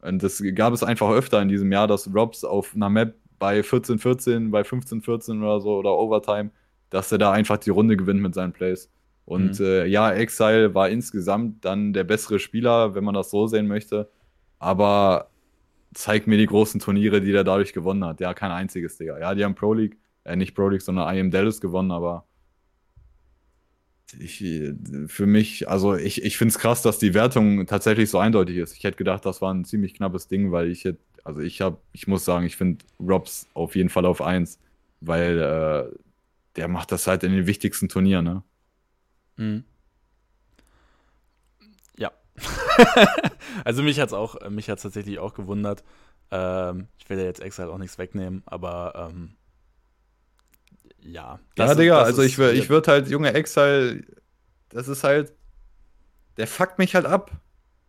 Und das gab es einfach öfter in diesem Jahr, dass Robs auf einer Map bei 14-14, bei 15-14 oder so oder Overtime, dass er da einfach die Runde gewinnt mit seinen Plays. Und mhm. äh, ja, Exile war insgesamt dann der bessere Spieler, wenn man das so sehen möchte. Aber zeigt mir die großen Turniere, die er dadurch gewonnen hat. Ja, kein einziges, Digga. Ja, die haben Pro League, äh, nicht Pro League, sondern IM Dallas gewonnen, aber ich, für mich, also ich, ich finde es krass, dass die Wertung tatsächlich so eindeutig ist. Ich hätte gedacht, das war ein ziemlich knappes Ding, weil ich hätte, also ich habe, ich muss sagen, ich finde Robs auf jeden Fall auf 1, weil äh, der macht das halt in den wichtigsten Turnieren, ne? Mhm. Ja. also mich hat es auch, mich hat tatsächlich auch gewundert. Ähm, ich will ja jetzt extra halt auch nichts wegnehmen, aber ähm, ja. ja, Digga, also ich, ich würde halt, junge Exile, das ist halt, der fuckt mich halt ab.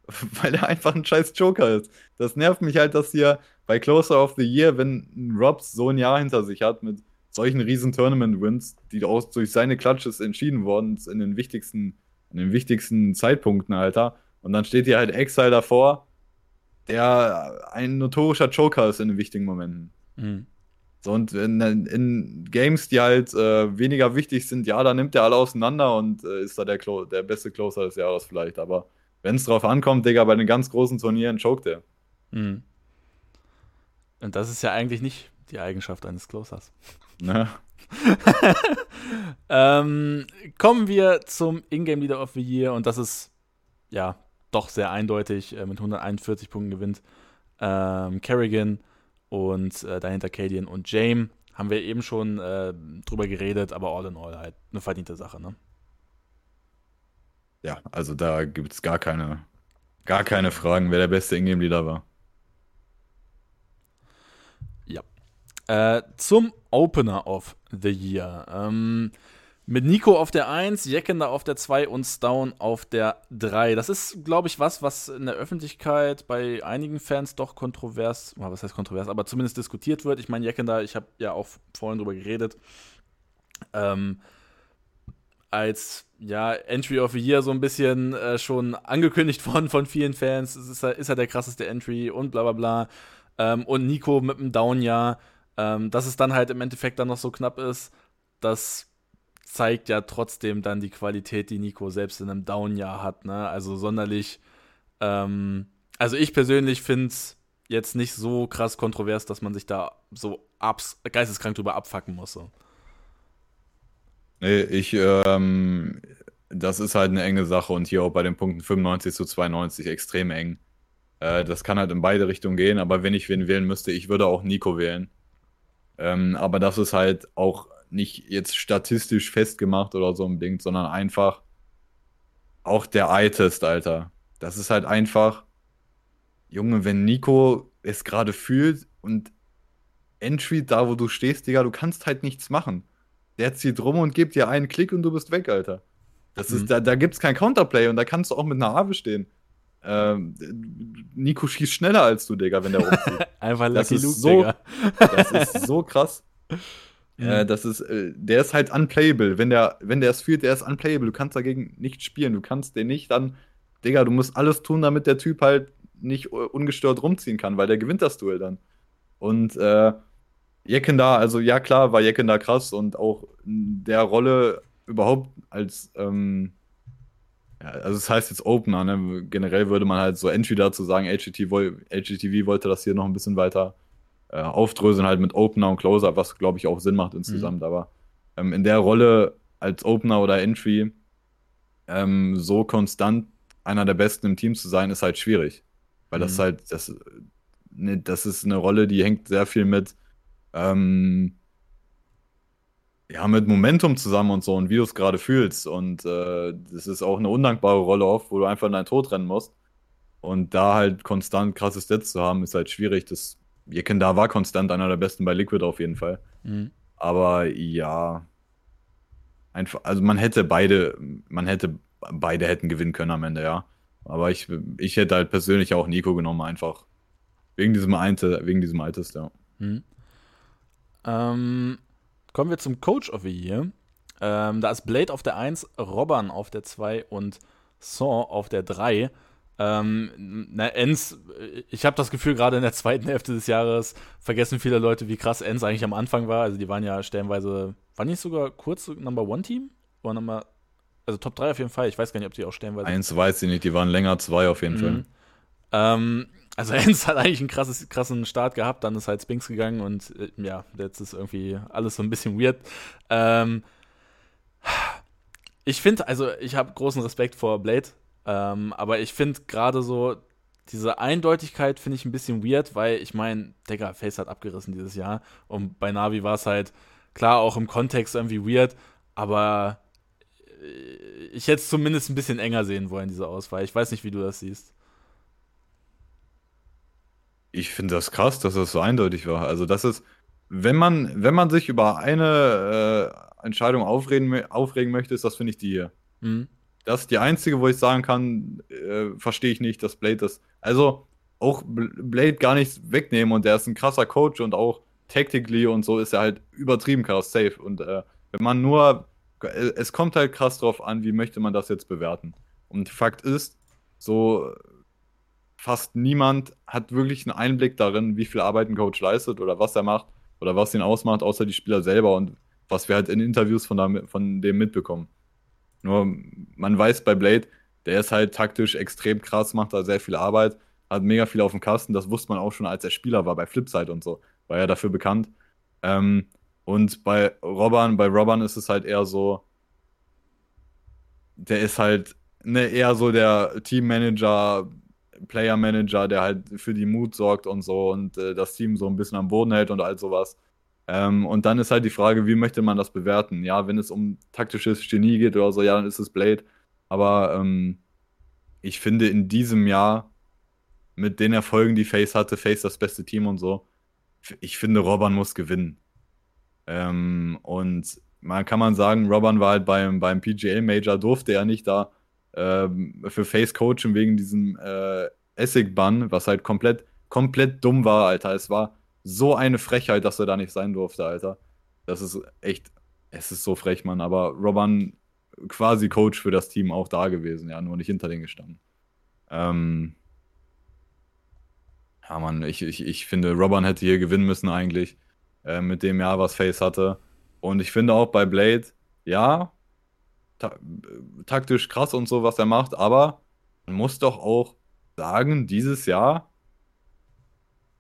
weil er einfach ein scheiß Joker ist. Das nervt mich halt, dass hier bei Closer of the Year, wenn Robs so ein Jahr hinter sich hat mit solchen riesen Tournament-Wins, die auch durch seine Clutches entschieden worden sind in den wichtigsten, in den wichtigsten Zeitpunkten, Alter. Und dann steht hier halt Exile davor, der ein notorischer Joker ist in den wichtigen Momenten. Mhm. So, und in, in, Games, die halt äh, weniger wichtig sind, ja, da nimmt er alle auseinander und äh, ist da der, Clo der beste Closer des Jahres vielleicht. Aber wenn es drauf ankommt, Digga, bei den ganz großen Turnieren choked er. Mhm. Und das ist ja eigentlich nicht die Eigenschaft eines Closers. Ne? ähm, kommen wir zum Ingame Leader of the Year und das ist ja doch sehr eindeutig äh, mit 141 Punkten gewinnt ähm, Kerrigan und äh, dahinter Cadian und James. Haben wir eben schon äh, drüber geredet, aber all in all halt eine verdiente Sache, ne? Ja, also da gibt es gar keine, gar keine Fragen, wer der beste Ingame-Leader war. Ja. Äh, zum Opener of the Year. Ähm, mit Nico auf der 1, Jekender auf der 2 und Stone auf der 3. Das ist, glaube ich, was, was in der Öffentlichkeit bei einigen Fans doch kontrovers, was heißt kontrovers, aber zumindest diskutiert wird. Ich meine, Jekender, ich habe ja auch vorhin drüber geredet, ähm, als ja, Entry of the Year so ein bisschen äh, schon angekündigt worden von vielen Fans. Es ist, ist er der krasseste Entry und bla bla bla. Ähm, und Nico mit einem Down-Jahr. Ähm, dass es dann halt im Endeffekt dann noch so knapp ist, das zeigt ja trotzdem dann die Qualität, die Nico selbst in einem Down-Jahr hat. Ne? Also sonderlich. Ähm, also ich persönlich finde es jetzt nicht so krass kontrovers, dass man sich da so abs geisteskrank drüber abfacken muss. So. Nee, ich, ähm, das ist halt eine enge Sache und hier auch bei den Punkten 95 zu 92 extrem eng. Äh, das kann halt in beide Richtungen gehen, aber wenn ich wen wählen müsste, ich würde auch Nico wählen. Ähm, aber das ist halt auch nicht jetzt statistisch festgemacht oder so unbedingt, sondern einfach auch der Eye-Test, Alter. Das ist halt einfach, Junge, wenn Nico es gerade fühlt und Entry da, wo du stehst, Digga, du kannst halt nichts machen. Der zieht rum und gibt dir einen Klick und du bist weg, Alter. Das ist, mhm. da, da gibt's kein Counterplay und da kannst du auch mit einer Ave stehen. Ähm, Nico schießt schneller als du, Digga, wenn der rumzieht. Einfach Lucky das ist Luke, so, Digga. Das ist so krass. Äh, das ist, äh, der ist halt unplayable. Wenn der, wenn der es fühlt, der ist unplayable. Du kannst dagegen nicht spielen. Du kannst den nicht dann, Digga, du musst alles tun, damit der Typ halt nicht ungestört rumziehen kann, weil der gewinnt das Duell dann. Und äh, Jecken da, also ja klar, war Jecken da krass und auch in der Rolle überhaupt als, ähm, ja, also es das heißt jetzt Opener, ne? Generell würde man halt so Entry dazu sagen, HGTV, HGTV wollte das hier noch ein bisschen weiter äh, aufdröseln halt mit Opener und Closer, was glaube ich auch Sinn macht insgesamt. Mhm. Aber ähm, in der Rolle als Opener oder Entry ähm, so konstant einer der Besten im Team zu sein, ist halt schwierig. Weil mhm. das halt, das, ne, das ist eine Rolle, die hängt sehr viel mit, ähm, ja, mit Momentum zusammen und so und wie du es gerade fühlst. Und äh, das ist auch eine undankbare Rolle oft, wo du einfach in deinen Tod rennen musst. Und da halt konstant krasses Stats zu haben, ist halt schwierig. Das da war konstant einer der besten bei Liquid auf jeden Fall. Mhm. Aber ja, einfach, also man hätte beide, man hätte beide hätten gewinnen können am Ende, ja. Aber ich, ich hätte halt persönlich auch Nico genommen, einfach wegen diesem Einte, wegen diesem Altest, ja. Mhm. Ähm, kommen wir zum Coach of the Year. Ähm, da ist Blade auf der 1, Robban auf der 2 und Saw auf der 3. Ähm, na, Enz, ich habe das Gefühl, gerade in der zweiten Hälfte des Jahres vergessen viele Leute, wie krass Enz eigentlich am Anfang war. Also die waren ja stellenweise, war nicht sogar kurz Number One Team? Oder Number, also Top 3 auf jeden Fall. Ich weiß gar nicht, ob die auch stellenweise. Eins weiß ich nicht, die waren länger, zwei auf jeden mhm. Fall. Ähm, also Enz hat eigentlich einen krasses, krassen Start gehabt, dann ist halt Spinks gegangen und äh, ja, jetzt ist irgendwie alles so ein bisschen weird. Ähm, ich finde, also ich habe großen Respekt vor Blade. Ähm, aber ich finde gerade so, diese Eindeutigkeit finde ich ein bisschen weird, weil ich meine, Digga, Face hat abgerissen dieses Jahr. Und bei Navi war es halt, klar, auch im Kontext irgendwie weird, aber äh, ich hätte es zumindest ein bisschen enger sehen wollen, diese Auswahl. Ich weiß nicht, wie du das siehst. Ich finde das krass, dass das so eindeutig war. Also, das ist, wenn man, wenn man sich über eine äh, Entscheidung aufregen, aufregen möchte, ist das, finde ich, die hier. Mhm. Das ist die einzige, wo ich sagen kann, äh, verstehe ich nicht, dass Blade das. Also auch Blade gar nichts wegnehmen und der ist ein krasser Coach und auch tactically und so ist er halt übertrieben krass safe. Und äh, wenn man nur, äh, es kommt halt krass drauf an, wie möchte man das jetzt bewerten. Und Fakt ist, so fast niemand hat wirklich einen Einblick darin, wie viel Arbeit ein Coach leistet oder was er macht oder was ihn ausmacht, außer die Spieler selber und was wir halt in Interviews von, da, von dem mitbekommen. Nur man weiß bei Blade, der ist halt taktisch extrem krass, macht da sehr viel Arbeit, hat mega viel auf dem Kasten. Das wusste man auch schon, als er Spieler war bei Flipside und so. War er dafür bekannt. Ähm, und bei Robban, bei Robban ist es halt eher so, der ist halt ne, eher so der Teammanager, Player Manager, der halt für die Mut sorgt und so und äh, das Team so ein bisschen am Boden hält und all sowas. Ähm, und dann ist halt die Frage, wie möchte man das bewerten? Ja, wenn es um taktisches Genie geht oder so, ja, dann ist es Blade. Aber ähm, ich finde in diesem Jahr mit den Erfolgen, die Face hatte, Face das beste Team und so, ich finde, Robban muss gewinnen. Ähm, und man kann man sagen, Robban war halt beim, beim PGA Major, durfte er nicht da ähm, für Face coachen wegen diesem äh, Essig-Bann, was halt komplett, komplett dumm war, Alter. Es war so eine Frechheit, dass er da nicht sein durfte, Alter. Das ist echt, es ist so frech, Mann. Aber Robban quasi Coach für das Team auch da gewesen, ja, nur nicht hinter den gestanden. Ähm, ja, Mann, ich, ich, ich finde, Robban hätte hier gewinnen müssen eigentlich, äh, mit dem Jahr, was Face hatte. Und ich finde auch bei Blade, ja, ta taktisch krass und so, was er macht, aber man muss doch auch sagen, dieses Jahr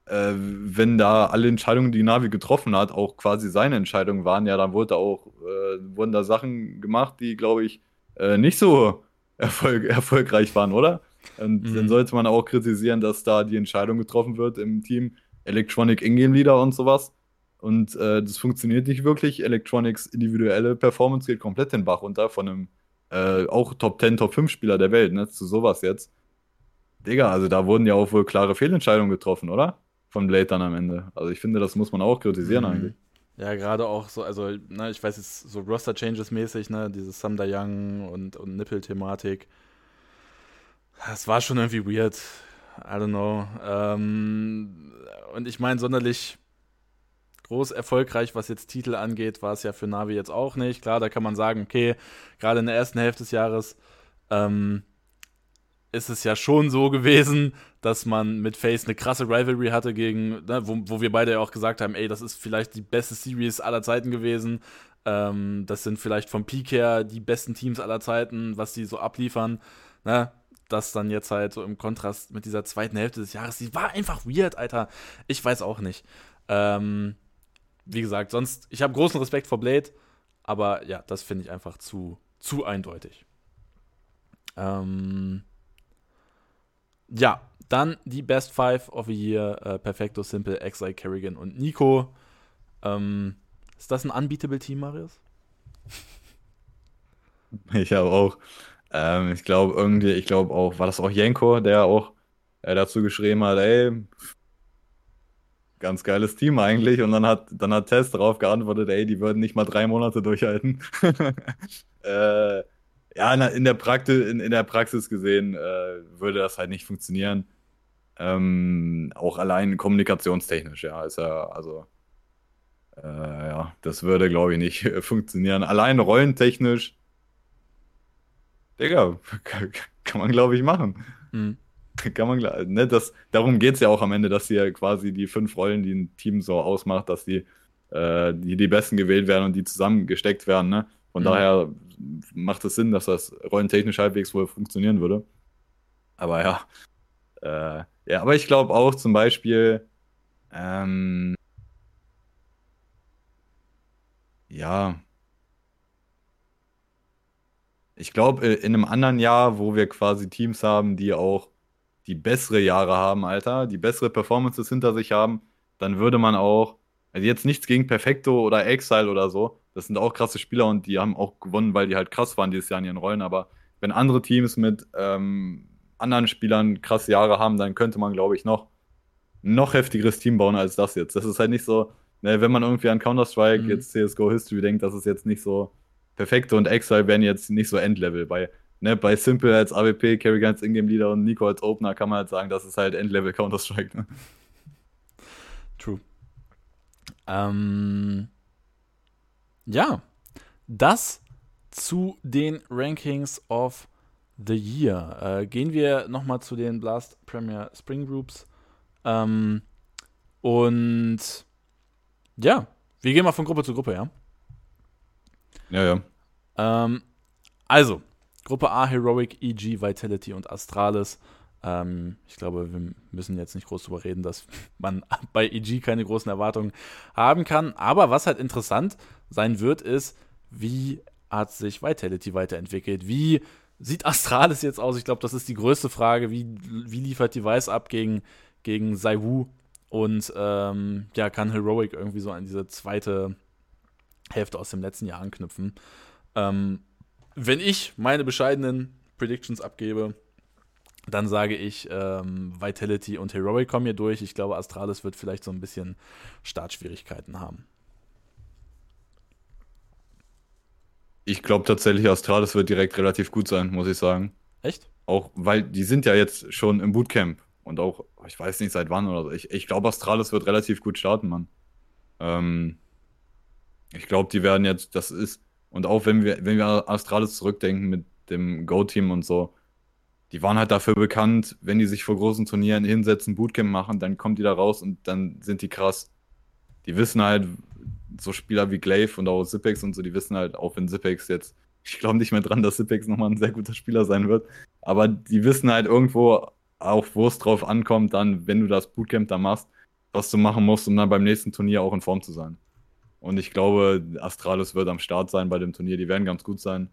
äh, wenn da alle Entscheidungen, die Navi getroffen hat, auch quasi seine Entscheidungen waren, ja, dann wurde auch, äh, wurden da Sachen gemacht, die, glaube ich, äh, nicht so erfolg erfolgreich waren, oder? Und mhm. dann sollte man auch kritisieren, dass da die Entscheidung getroffen wird im Team Electronic Ingame Leader und sowas. Und äh, das funktioniert nicht wirklich. Electronics individuelle Performance geht komplett den Bach runter von einem äh, auch Top 10, Top 5 Spieler der Welt, ne? Zu sowas jetzt. Digga, also da wurden ja auch wohl klare Fehlentscheidungen getroffen, oder? Von Blade dann am Ende. Also ich finde, das muss man auch kritisieren mhm. eigentlich. Ja, gerade auch so, also, ne, ich weiß jetzt so Roster-Changes mäßig, ne, dieses Samda Young und, und Nippel-Thematik. Das war schon irgendwie weird. I don't know. Ähm, und ich meine, sonderlich groß erfolgreich, was jetzt Titel angeht, war es ja für Navi jetzt auch nicht. Klar, da kann man sagen, okay, gerade in der ersten Hälfte des Jahres ähm, ist es ja schon so gewesen, dass man mit Face eine krasse Rivalry hatte gegen, ne, wo, wo wir beide ja auch gesagt haben, ey, das ist vielleicht die beste Series aller Zeiten gewesen. Ähm, das sind vielleicht vom Peak her die besten Teams aller Zeiten, was die so abliefern. Ne? Das dann jetzt halt so im Kontrast mit dieser zweiten Hälfte des Jahres, die war einfach weird, Alter. Ich weiß auch nicht. Ähm, wie gesagt, sonst, ich habe großen Respekt vor Blade, aber ja, das finde ich einfach zu, zu eindeutig. Ähm, ja, dann die Best Five of the Year: äh, Perfecto, Simple, Exile, Kerrigan und Nico. Ähm, ist das ein unbeatable Team, Marius? Ich habe auch. Ähm, ich glaube irgendwie, ich glaube auch, war das auch Jenko, der auch äh, dazu geschrieben hat, ey, ganz geiles Team eigentlich. Und dann hat, dann hat Test darauf geantwortet, ey, die würden nicht mal drei Monate durchhalten. äh, ja, in der, Praxis, in, in der Praxis gesehen äh, würde das halt nicht funktionieren. Ähm, auch allein kommunikationstechnisch, ja, ist ja, also, äh, ja, das würde, glaube ich, nicht funktionieren. Allein rollentechnisch, Digga, kann man, glaube ich, machen. Mhm. Kann man, ne, das, darum geht es ja auch am Ende, dass hier quasi die fünf Rollen, die ein Team so ausmacht, dass die, äh, die, die Besten gewählt werden und die zusammengesteckt werden, ne? Von mhm. daher macht es Sinn, dass das rollentechnisch halbwegs wohl funktionieren würde. Aber ja. Äh, ja, aber ich glaube auch zum Beispiel, ähm, ja, ich glaube, äh, in einem anderen Jahr, wo wir quasi Teams haben, die auch die bessere Jahre haben, Alter, die bessere Performances hinter sich haben, dann würde man auch, also jetzt nichts gegen Perfecto oder Exile oder so, das sind auch krasse Spieler und die haben auch gewonnen, weil die halt krass waren dieses Jahr in ihren Rollen. Aber wenn andere Teams mit ähm, anderen Spielern krasse Jahre haben, dann könnte man, glaube ich, noch noch heftigeres Team bauen als das jetzt. Das ist halt nicht so, ne, wenn man irgendwie an Counter-Strike, mhm. jetzt CSGO History denkt, das ist jetzt nicht so perfekte und Exile wären jetzt nicht so Endlevel. Bei ne, bei Simple als AWP, Carry Guns Ingame Leader und Nico als Opener kann man halt sagen, das ist halt Endlevel Counter-Strike. Ne? True. Ähm, ja, das zu den Rankings of the Year. Äh, gehen wir nochmal zu den Blast Premier Spring Groups. Ähm, und ja, wir gehen mal von Gruppe zu Gruppe, ja? Ja, ja. Ähm, also, Gruppe A, Heroic, EG, Vitality und Astralis. Ähm, ich glaube, wir müssen jetzt nicht groß darüber reden, dass man bei EG keine großen Erwartungen haben kann. Aber was halt interessant sein wird, ist, wie hat sich Vitality weiterentwickelt? Wie sieht Astralis jetzt aus? Ich glaube, das ist die größte Frage. Wie, wie liefert Device ab gegen, gegen Saiwu? Und ähm, ja, kann Heroic irgendwie so an diese zweite Hälfte aus dem letzten Jahr anknüpfen? Ähm, wenn ich meine bescheidenen Predictions abgebe, dann sage ich, ähm, Vitality und Heroic kommen hier durch. Ich glaube, Astralis wird vielleicht so ein bisschen Startschwierigkeiten haben. Ich glaube tatsächlich, Astralis wird direkt relativ gut sein, muss ich sagen. Echt? Auch, weil die sind ja jetzt schon im Bootcamp und auch, ich weiß nicht seit wann oder so. Ich, ich glaube, Astralis wird relativ gut starten, Mann. Ähm, ich glaube, die werden jetzt, das ist, und auch wenn wir, wenn wir Astralis zurückdenken mit dem Go-Team und so, die waren halt dafür bekannt, wenn die sich vor großen Turnieren hinsetzen, Bootcamp machen, dann kommt die da raus und dann sind die krass. Die wissen halt, so Spieler wie Glaive und auch Zipex und so, die wissen halt, auch wenn Zipex jetzt, ich glaube nicht mehr dran, dass Zipex nochmal ein sehr guter Spieler sein wird, aber die wissen halt irgendwo auch, wo es drauf ankommt, dann, wenn du das Bootcamp da machst, was du machen musst, um dann beim nächsten Turnier auch in Form zu sein. Und ich glaube, Astralis wird am Start sein bei dem Turnier. Die werden ganz gut sein.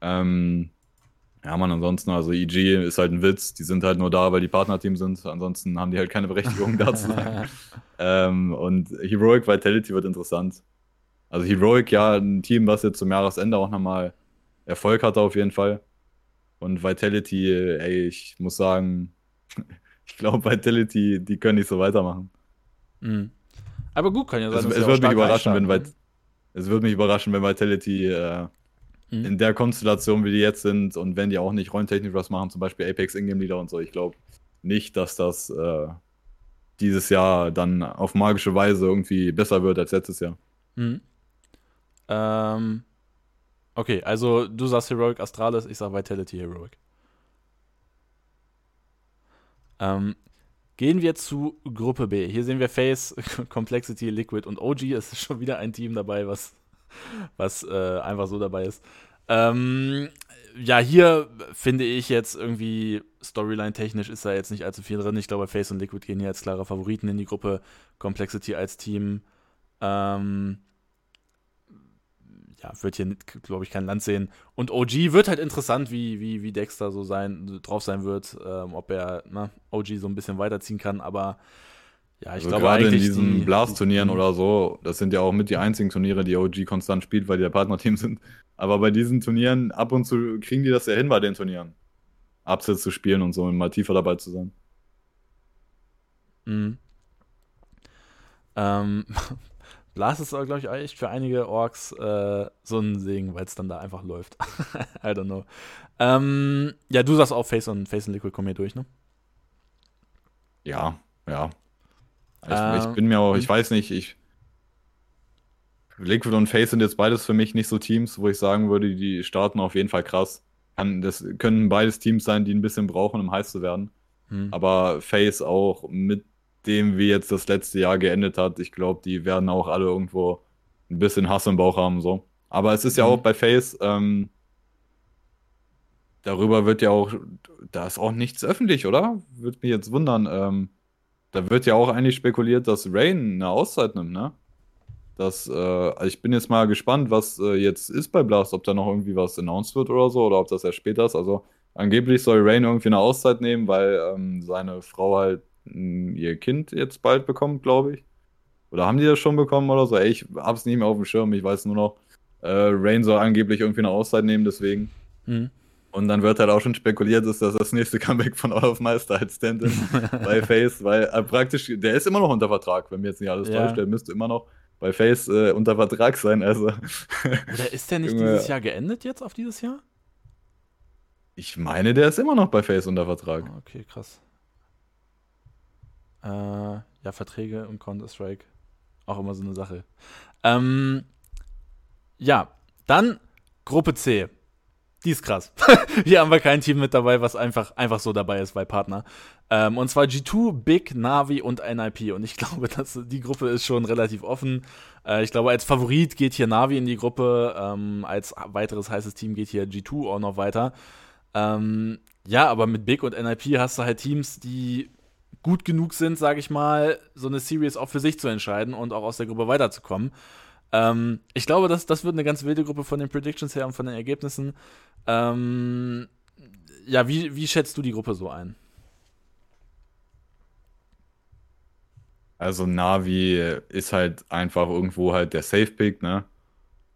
Ähm, ja, man, ansonsten, also EG ist halt ein Witz. Die sind halt nur da, weil die Partnerteam sind. Ansonsten haben die halt keine Berechtigung, da zu sein. ähm, und Heroic Vitality wird interessant. Also Heroic, ja, ein Team, was jetzt zum Jahresende auch nochmal Erfolg hatte auf jeden Fall. Und Vitality, ey, ich muss sagen, ich glaube, Vitality, die können nicht so weitermachen. Mhm. Aber gut, kann ja sein. Es, es würde mich überraschen, wenn Vit es würde mich überraschen, wenn Vitality äh, mhm. in der Konstellation, wie die jetzt sind, und wenn die auch nicht rollentechnisch was machen, zum Beispiel Apex Ingame Leader und so, ich glaube nicht, dass das äh, dieses Jahr dann auf magische Weise irgendwie besser wird als letztes Jahr. Mhm. Ähm, okay, also du sagst Heroic Astralis, ich sag Vitality Heroic. Ähm, Gehen wir zu Gruppe B. Hier sehen wir Face, Complexity, Liquid und OG. Es ist schon wieder ein Team dabei, was, was äh, einfach so dabei ist. Ähm, ja, hier finde ich jetzt irgendwie Storyline-technisch ist da jetzt nicht allzu viel drin. Ich glaube, Face und Liquid gehen hier als klare Favoriten in die Gruppe. Complexity als Team. Ähm, ja, wird hier, glaube ich, kein Land sehen. Und OG wird halt interessant, wie, wie, wie Dexter so sein, drauf sein wird, ähm, ob er ne, OG so ein bisschen weiterziehen kann, aber ja, ich also glaube gerade in diesen die, Blast-Turnieren oder so, das sind ja auch mit die einzigen Turniere, die OG konstant spielt, weil die der Partnerteam sind. Aber bei diesen Turnieren, ab und zu kriegen die das ja hin bei den Turnieren. Absatz zu spielen und so, mal tiefer dabei zu sein. Mhm. Ähm, Blast ist, glaube ich, echt für einige Orks äh, so ein Segen, weil es dann da einfach läuft. I don't know. Ähm, ja, du sagst auch Face und Face und Liquid kommen hier durch, ne? Ja, ja. Ich, äh, ich bin mir auch, ich weiß nicht, ich. Liquid und Face sind jetzt beides für mich nicht so Teams, wo ich sagen würde, die starten auf jeden Fall krass. Das können beides Teams sein, die ein bisschen brauchen, um heiß zu werden. Hm. Aber Face auch mit dem, wie jetzt das letzte Jahr geendet hat, ich glaube, die werden auch alle irgendwo ein bisschen Hass im Bauch haben. so. Aber es ist ja mhm. auch bei Face, ähm, darüber wird ja auch, da ist auch nichts öffentlich, oder? Würde mich jetzt wundern. Ähm, da wird ja auch eigentlich spekuliert, dass Rain eine Auszeit nimmt, ne? Das, äh, also ich bin jetzt mal gespannt, was äh, jetzt ist bei Blast, ob da noch irgendwie was announced wird oder so, oder ob das erst später ist. Also angeblich soll Rain irgendwie eine Auszeit nehmen, weil ähm, seine Frau halt ihr Kind jetzt bald bekommt, glaube ich. Oder haben die das schon bekommen oder so? Ey, ich hab's nicht mehr auf dem Schirm. Ich weiß nur noch, äh, Rain soll angeblich irgendwie eine Auszeit nehmen, deswegen. Mhm. Und dann wird halt auch schon spekuliert, dass das das nächste Comeback von Olaf Meister als Stand bei Face, weil äh, praktisch, der ist immer noch unter Vertrag, wenn mir jetzt nicht alles ja. täuscht, der müsste immer noch bei Face äh, unter Vertrag sein. Also. Oder ist der nicht dieses Jahr geendet jetzt auf dieses Jahr? Ich meine, der ist immer noch bei Face unter Vertrag. Ah, okay, krass. Äh, ja, Verträge und Counter-Strike. Auch immer so eine Sache. Ähm, ja, dann Gruppe C. Die ist krass. Hier haben wir kein Team mit dabei, was einfach, einfach so dabei ist, weil Partner. Ähm, und zwar G2, Big, Navi und NIP. Und ich glaube, dass die Gruppe ist schon relativ offen. Äh, ich glaube, als Favorit geht hier Navi in die Gruppe. Ähm, als weiteres heißes Team geht hier G2 auch noch weiter. Ähm, ja, aber mit Big und NIP hast du halt Teams, die gut genug sind, sage ich mal, so eine Series auch für sich zu entscheiden und auch aus der Gruppe weiterzukommen. Ähm, ich glaube, das, das wird eine ganz wilde Gruppe von den Predictions her und von den Ergebnissen. Ähm, ja, wie, wie schätzt du die Gruppe so ein? Also Navi ist halt einfach irgendwo halt der Safe-Pick, ne?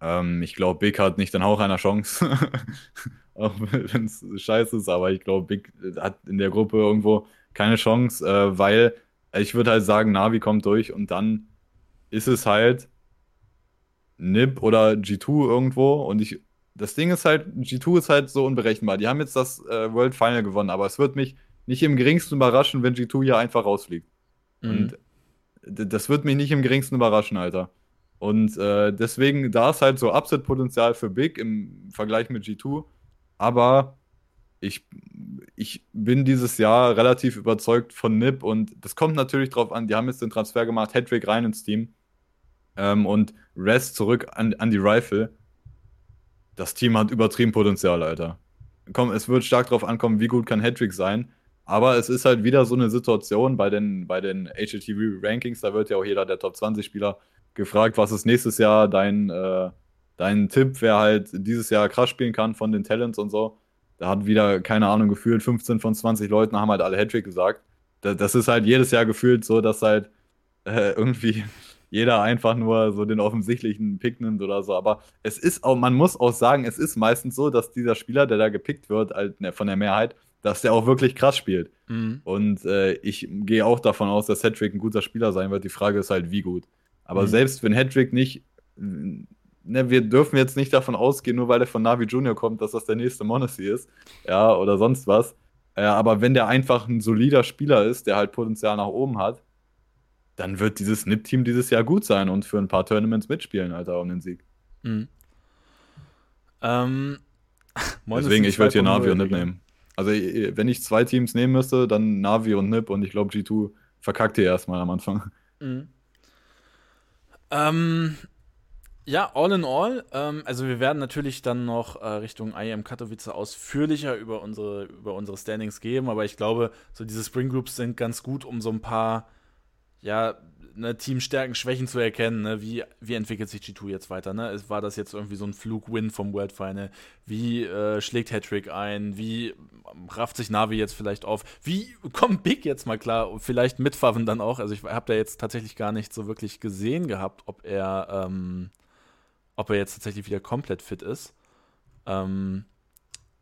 Ähm, ich glaube, Big hat nicht den Hauch einer Chance. Auch wenn es scheiße ist, aber ich glaube, Big hat in der Gruppe irgendwo keine Chance, äh, weil ich würde halt sagen, Navi kommt durch und dann ist es halt NIP oder G2 irgendwo und ich das Ding ist halt, G2 ist halt so unberechenbar. Die haben jetzt das äh, World Final gewonnen, aber es wird mich nicht im geringsten überraschen, wenn G2 hier einfach rausfliegt. Mhm. Und das wird mich nicht im geringsten überraschen, Alter. Und äh, deswegen, da ist halt so Upset-Potenzial für Big im Vergleich mit G2. Aber ich, ich bin dieses Jahr relativ überzeugt von NIP und das kommt natürlich drauf an, die haben jetzt den Transfer gemacht, Hedwig rein ins Team ähm, und Rest zurück an, an die Rifle. Das Team hat übertrieben Potenzial, Alter. Komm, es wird stark darauf ankommen, wie gut kann Hedwig sein. Aber es ist halt wieder so eine Situation bei den, bei den HLTV Rankings, da wird ja auch jeder der Top 20 Spieler gefragt, was ist nächstes Jahr dein, äh, dein Tipp, wer halt dieses Jahr krass spielen kann von den Talents und so. Da hat wieder, keine Ahnung, gefühlt 15 von 20 Leuten haben halt alle Hattrick gesagt. Das ist halt jedes Jahr gefühlt so, dass halt äh, irgendwie jeder einfach nur so den offensichtlichen Pick nimmt oder so. Aber es ist auch, man muss auch sagen, es ist meistens so, dass dieser Spieler, der da gepickt wird, halt ne, von der Mehrheit, dass der auch wirklich krass spielt. Mhm. Und äh, ich gehe auch davon aus, dass Hedrick ein guter Spieler sein wird. Die Frage ist halt, wie gut. Aber mhm. selbst wenn Hedrick nicht, ne, wir dürfen jetzt nicht davon ausgehen, nur weil er von Navi Junior kommt, dass das der nächste Monacy ist, ja, oder sonst was. Äh, aber wenn der einfach ein solider Spieler ist, der halt Potenzial nach oben hat, dann wird dieses NIP-Team dieses Jahr gut sein und für ein paar Tournaments mitspielen, Alter, um den Sieg. Mhm. Ähm, Deswegen, ich würde hier Navi und NIP nehmen. Also, wenn ich zwei Teams nehmen müsste, dann Navi und NIP und ich glaube, G2 verkackt hier erstmal am Anfang. Mhm. Ähm, ja, all in all. Ähm, also wir werden natürlich dann noch äh, Richtung IM Katowice ausführlicher über unsere, über unsere Standings geben, aber ich glaube, so diese Spring Groups sind ganz gut, um so ein paar ja, ne, Teamstärken, Schwächen zu erkennen. Ne? Wie, wie entwickelt sich G2 jetzt weiter? Ne? War das jetzt irgendwie so ein Flug-Win vom World Final? Wie äh, schlägt Hattrick ein? Wie rafft sich Navi jetzt vielleicht auf? Wie kommt Big jetzt mal klar? Vielleicht mit Faven dann auch. Also ich habe da jetzt tatsächlich gar nicht so wirklich gesehen gehabt, ob er, ähm, ob er jetzt tatsächlich wieder komplett fit ist. Ähm,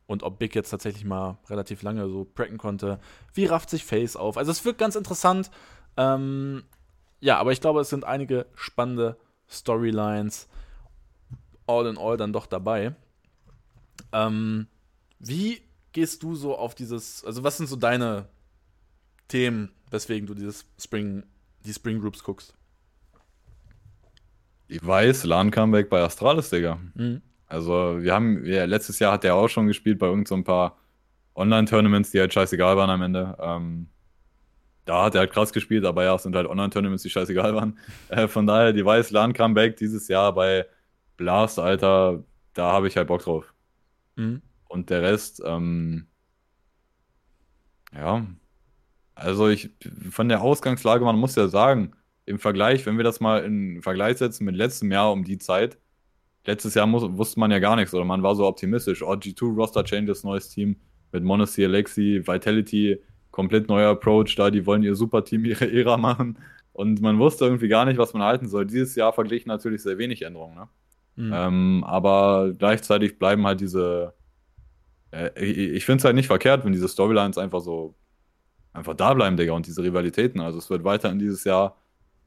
und ob Big jetzt tatsächlich mal relativ lange so precken konnte. Wie rafft sich Face auf? Also es wird ganz interessant. Ähm, ja, aber ich glaube, es sind einige spannende Storylines all in all dann doch dabei. Ähm, wie gehst du so auf dieses, also was sind so deine Themen, weswegen du dieses Spring, die Spring Groups guckst? Ich weiß, LAN-Comeback bei Astralis, Digga. Mhm. Also, wir haben, ja, letztes Jahr hat der auch schon gespielt bei irgendein so paar Online-Tournaments, die halt scheißegal waren am Ende. Ähm, da hat er halt krass gespielt, aber ja, es sind halt Online-Tournaments, die scheißegal waren. Äh, von daher, die Weiß LAN Comeback dieses Jahr bei Blast, Alter, da habe ich halt Bock drauf. Mhm. Und der Rest, ähm, ja, also ich, von der Ausgangslage, man muss ja sagen, im Vergleich, wenn wir das mal in Vergleich setzen mit letztem Jahr um die Zeit, letztes Jahr muss, wusste man ja gar nichts oder man war so optimistisch. Oh, G2 Roster Changes, neues Team mit Monacy, Alexi, Vitality, komplett neuer Approach da, die wollen ihr Superteam ihre Ära machen. Und man wusste irgendwie gar nicht, was man halten soll. Dieses Jahr verglichen natürlich sehr wenig Änderungen. Ne? Mhm. Ähm, aber gleichzeitig bleiben halt diese. Äh, ich finde es halt nicht verkehrt, wenn diese Storylines einfach so einfach da bleiben, Digga, und diese Rivalitäten. Also es wird weiter in dieses Jahr,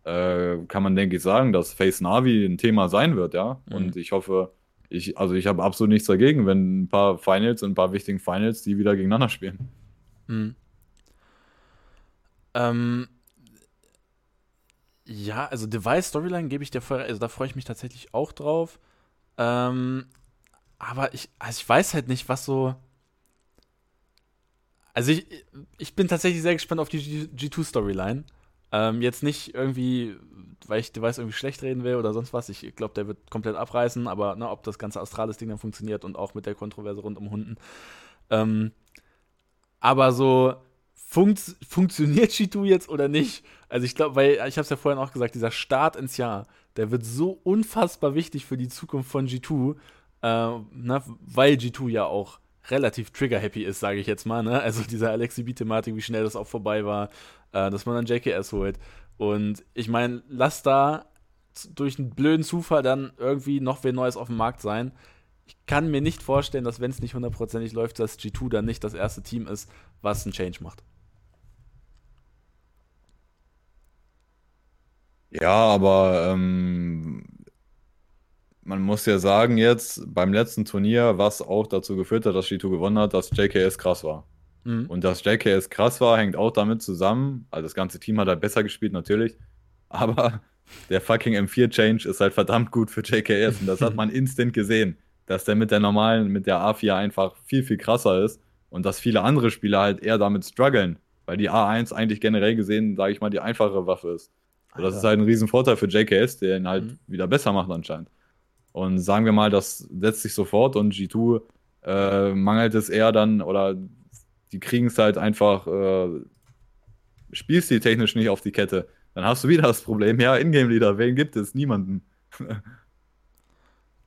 äh, kann man denke ich sagen, dass Face Navi ein Thema sein wird, ja. Mhm. Und ich hoffe, ich, also ich habe absolut nichts dagegen, wenn ein paar Finals und ein paar wichtigen Finals, die wieder gegeneinander spielen. Mhm. Ähm, ja, also Device Storyline gebe ich dir voll, also da freue ich mich tatsächlich auch drauf. Ähm, aber ich, also ich weiß halt nicht, was so. Also ich, ich bin tatsächlich sehr gespannt auf die G2-Storyline. Ähm, jetzt nicht irgendwie, weil ich Device irgendwie schlecht reden will oder sonst was. Ich glaube, der wird komplett abreißen, aber ne, ob das ganze Astralis-Ding dann funktioniert und auch mit der Kontroverse rund um Hunden. Ähm, aber so, funkt, funktioniert G2 jetzt oder nicht? Also ich glaube, weil ich habe es ja vorhin auch gesagt, dieser Start ins Jahr, der wird so unfassbar wichtig für die Zukunft von G2, äh, ne, weil G2 ja auch relativ trigger-happy ist, sage ich jetzt mal. Ne? Also diese Alexi-B-Thematik, wie schnell das auch vorbei war, äh, dass man dann JKS holt. Und ich meine, lass da durch einen blöden Zufall dann irgendwie noch wer Neues auf dem Markt sein. Ich kann mir nicht vorstellen, dass wenn es nicht hundertprozentig läuft, dass G2 dann nicht das erste Team ist, was einen Change macht. Ja, aber ähm, man muss ja sagen jetzt, beim letzten Turnier, was auch dazu geführt hat, dass G2 gewonnen hat, dass JKS krass war. Mhm. Und dass JKS krass war, hängt auch damit zusammen. Also das ganze Team hat halt besser gespielt, natürlich. Aber der fucking M4-Change ist halt verdammt gut für JKS. Und das hat man instant gesehen, dass der mit der normalen, mit der A4 einfach viel, viel krasser ist. Und dass viele andere Spieler halt eher damit strugglen. Weil die A1 eigentlich generell gesehen, sage ich mal, die einfache Waffe ist. So, das ist halt ein Riesenvorteil für JKS, der ihn halt mhm. wieder besser macht anscheinend. Und sagen wir mal, das setzt sich sofort und G2 äh, mangelt es eher dann oder die kriegen es halt einfach, äh, spielst die technisch nicht auf die Kette. Dann hast du wieder das Problem, ja, Ingame-Leader, wen gibt es? Niemanden.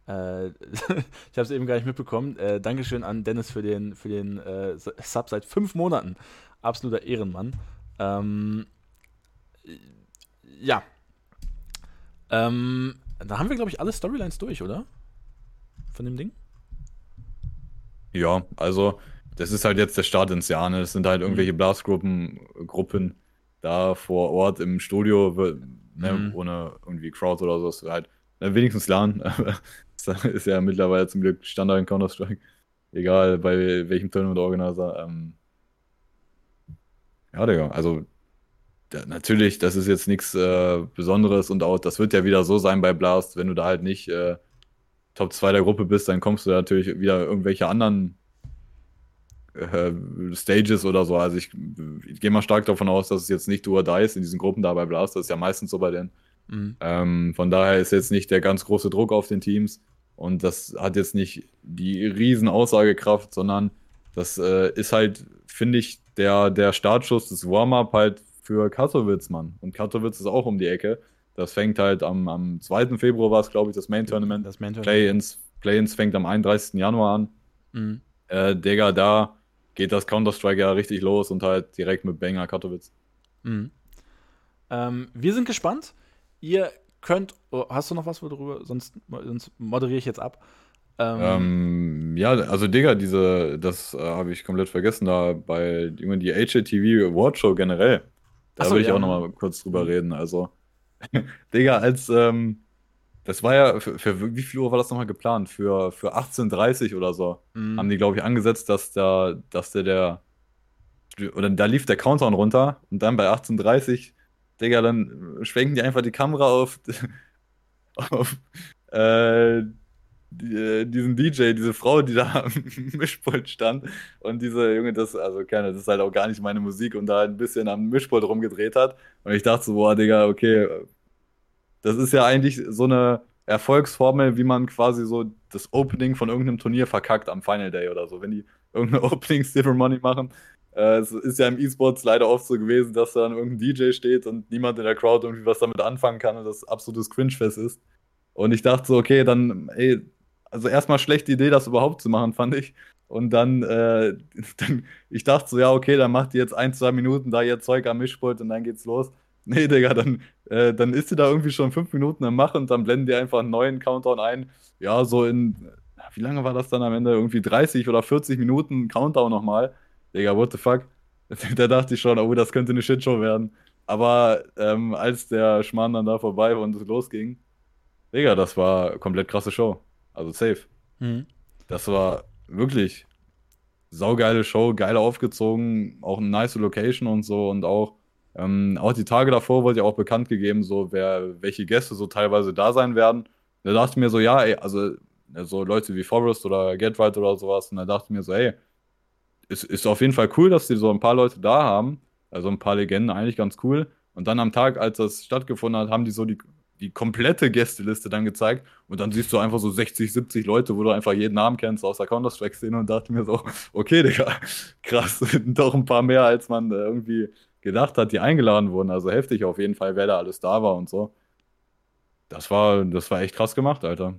äh, ich habe es eben gar nicht mitbekommen. Äh, Dankeschön an Dennis für den, für den äh, Sub seit fünf Monaten. Absoluter Ehrenmann. Ähm, ja. Ähm, da haben wir, glaube ich, alle Storylines durch, oder? Von dem Ding? Ja, also das ist halt jetzt der Start ins Jahr. Ne? Das sind halt irgendwelche mhm. Blastgruppen Gruppen da vor Ort im Studio, ne? mhm. ohne irgendwie Crowd oder so. Das halt ne, wenigstens lernen. das ist ja mittlerweile zum Glück Standard in Counter-Strike. Egal bei welchem Turn oder Organizer. Ähm ja, Digga, also natürlich, das ist jetzt nichts äh, Besonderes und auch das wird ja wieder so sein bei Blast, wenn du da halt nicht äh, Top 2 der Gruppe bist, dann kommst du natürlich wieder irgendwelche anderen äh, Stages oder so. Also ich, ich gehe mal stark davon aus, dass es jetzt nicht du oder ist in diesen Gruppen da bei Blast, das ist ja meistens so bei denen. Mhm. Ähm, von daher ist jetzt nicht der ganz große Druck auf den Teams und das hat jetzt nicht die riesen Aussagekraft, sondern das äh, ist halt, finde ich, der, der Startschuss des Warm-Up halt für Katowice, Mann. Und Katowice ist auch um die Ecke. Das fängt halt am, am 2. Februar, war es, glaube ich, das Main Tournament. Das Main Tournament. Play-ins fängt am 31. Januar an. Mhm. Äh, Digga, da geht das Counter-Strike ja richtig los und halt direkt mit Banger Katowice. Mhm. Ähm, wir sind gespannt. Ihr könnt. Oh, hast du noch was darüber? Sonst, sonst moderiere ich jetzt ab. Ähm, ähm, ja, also Digga, diese, das äh, habe ich komplett vergessen, da bei die HATV Award Show generell. Da so, will ich ja. auch noch mal kurz drüber mhm. reden. Also, Digga, als, ähm, das war ja, für, für, wie viel Uhr war das nochmal geplant? Für, für 18.30 oder so. Mhm. Haben die, glaube ich, angesetzt, dass da, dass der, der, oder da lief der Countdown runter und dann bei 18.30, Digga, dann schwenken die einfach die Kamera auf, auf äh, die, diesen DJ, diese Frau, die da am Mischpult stand und diese Junge, das, also keine, das ist halt auch gar nicht meine Musik und da ein bisschen am Mischpult rumgedreht hat. Und ich dachte so, boah, Digga, okay, das ist ja eigentlich so eine Erfolgsformel, wie man quasi so das Opening von irgendeinem Turnier verkackt am Final Day oder so. Wenn die irgendeine Opening Money machen, äh, es ist ja im E-Sports leider oft so gewesen, dass da dann irgendein DJ steht und niemand in der Crowd irgendwie was damit anfangen kann und das absolutes Cringe-Fest ist. Und ich dachte so, okay, dann, ey, also erstmal schlechte Idee, das überhaupt zu machen, fand ich. Und dann, äh, dann, ich dachte so, ja, okay, dann macht die jetzt ein, zwei Minuten da ihr Zeug am Mischpult und dann geht's los. Nee, Digga, dann, äh, dann ist sie da irgendwie schon fünf Minuten am Machen und dann blenden die einfach einen neuen Countdown ein. Ja, so in, wie lange war das dann am Ende? Irgendwie 30 oder 40 Minuten Countdown nochmal. Digga, what the fuck? da dachte ich schon, oh, das könnte eine Shitshow werden. Aber ähm, als der Schmarrn dann da vorbei war und es losging, Digga, das war komplett krasse Show. Also safe. Mhm. Das war wirklich saugeile Show, geil aufgezogen, auch eine nice Location und so und auch ähm, auch die Tage davor wurde ja auch bekannt gegeben, so wer, welche Gäste so teilweise da sein werden. Da dachte ich mir so, ja, ey, also so Leute wie Forrest oder Getright oder sowas. Und da dachte ich mir so, ey, ist, ist auf jeden Fall cool, dass die so ein paar Leute da haben. Also ein paar Legenden, eigentlich ganz cool. Und dann am Tag, als das stattgefunden hat, haben die so die, die komplette Gästeliste dann gezeigt. Und dann siehst du einfach so 60, 70 Leute, wo du einfach jeden Namen kennst aus der Counter-Strike-Szene und dachte mir so, okay, Digga, krass, doch ein paar mehr, als man irgendwie gedacht hat, die eingeladen wurden. Also heftig auf jeden Fall, wer da alles da war und so. Das war, das war echt krass gemacht, Alter.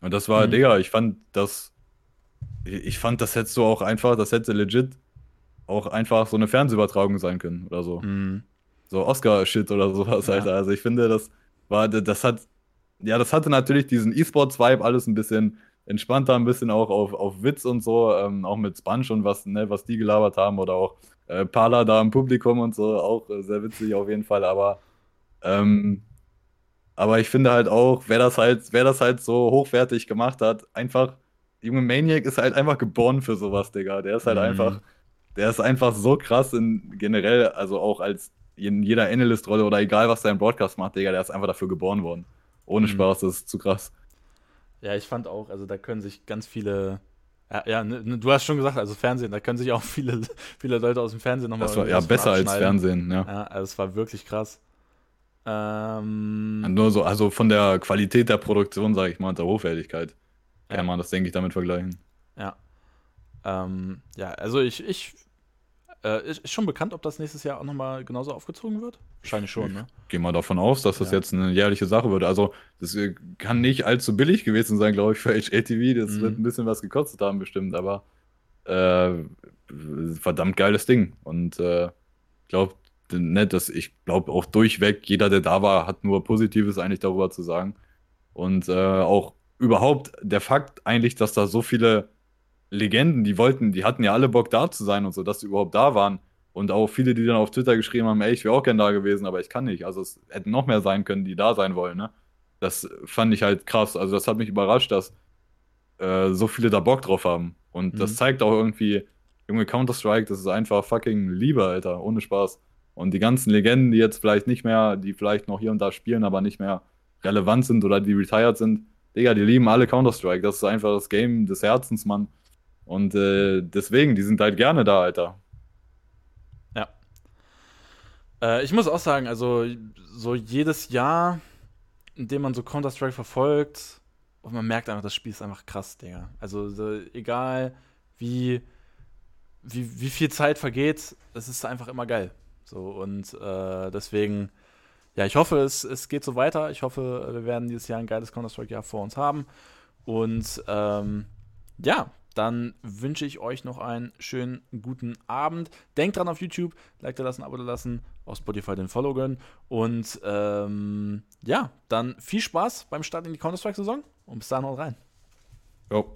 Und das war, mhm. Digga, ich fand das, ich fand, das hättest du auch einfach, das hätte legit auch einfach so eine Fernsehübertragung sein können oder so. Mhm. So Oscar-Shit oder sowas, ja. Alter. Also ich finde, das war, das hat, ja, das hatte natürlich diesen E-Sports-Vibe, alles ein bisschen entspannter, ein bisschen auch auf, auf Witz und so, ähm, auch mit Sponge und was, ne, was die gelabert haben oder auch äh, Pala da im Publikum und so, auch äh, sehr witzig auf jeden Fall, aber ähm, aber ich finde halt auch, wer das halt, wer das halt so hochwertig gemacht hat, einfach, Junge Maniac ist halt einfach geboren für sowas, Digga. Der ist halt mhm. einfach, der ist einfach so krass in generell, also auch als in jeder Analyst-Rolle oder egal, was der im Broadcast macht, Digga, der ist einfach dafür geboren worden. Ohne mhm. Spaß, das ist zu krass. Ja, ich fand auch, also da können sich ganz viele ja, ja ne, ne, du hast schon gesagt, also Fernsehen, da können sich auch viele, viele Leute aus dem Fernsehen nochmal. Das war ja besser als Fernsehen, ja. Ja, also es war wirklich krass. Ähm, Nur so, also von der Qualität der Produktion, sage ich mal, und der Hochwertigkeit, kann ja. man das, denke ich, damit vergleichen. Ja. Ähm, ja, also ich, ich äh, ist, schon bekannt, ob das nächstes Jahr auch nochmal genauso aufgezogen wird? Wahrscheinlich schon, ne? Gehe mal davon aus, dass das ja. jetzt eine jährliche Sache wird. Also, das äh, kann nicht allzu billig gewesen sein, glaube ich, für HLTV. Das mhm. wird ein bisschen was gekostet haben, bestimmt, aber äh, verdammt geiles Ding. Und äh, ich glaube, ne, dass ich glaube auch durchweg, jeder, der da war, hat nur Positives eigentlich darüber zu sagen. Und äh, auch überhaupt der Fakt eigentlich, dass da so viele Legenden, die wollten, die hatten ja alle Bock da zu sein und so, dass sie überhaupt da waren. Und auch viele, die dann auf Twitter geschrieben haben, ey, ich wäre auch gern da gewesen, aber ich kann nicht. Also es hätten noch mehr sein können, die da sein wollen, ne? Das fand ich halt krass. Also das hat mich überrascht, dass äh, so viele da Bock drauf haben. Und mhm. das zeigt auch irgendwie, junge Counter-Strike, das ist einfach fucking Liebe, Alter, ohne Spaß. Und die ganzen Legenden, die jetzt vielleicht nicht mehr, die vielleicht noch hier und da spielen, aber nicht mehr relevant sind oder die retired sind, Digga, die lieben alle Counter-Strike. Das ist einfach das Game des Herzens, Mann. Und äh, deswegen, die sind halt gerne da, Alter. Ja. Äh, ich muss auch sagen, also so jedes Jahr, in dem man so Counter-Strike verfolgt, und man merkt einfach, das Spiel ist einfach krass, Digga. Also so, egal wie, wie, wie viel Zeit vergeht, es ist einfach immer geil. So, und äh, deswegen, ja, ich hoffe, es, es geht so weiter. Ich hoffe, wir werden dieses Jahr ein geiles Counter-Strike-Jahr vor uns haben. Und ähm, ja, dann wünsche ich euch noch einen schönen guten Abend. Denkt dran auf YouTube, Like da lassen, Abo da lassen, auf Spotify den Follow gönnen. Und ähm, ja, dann viel Spaß beim Start in die Counter-Strike-Saison und bis dann haut rein. Jo.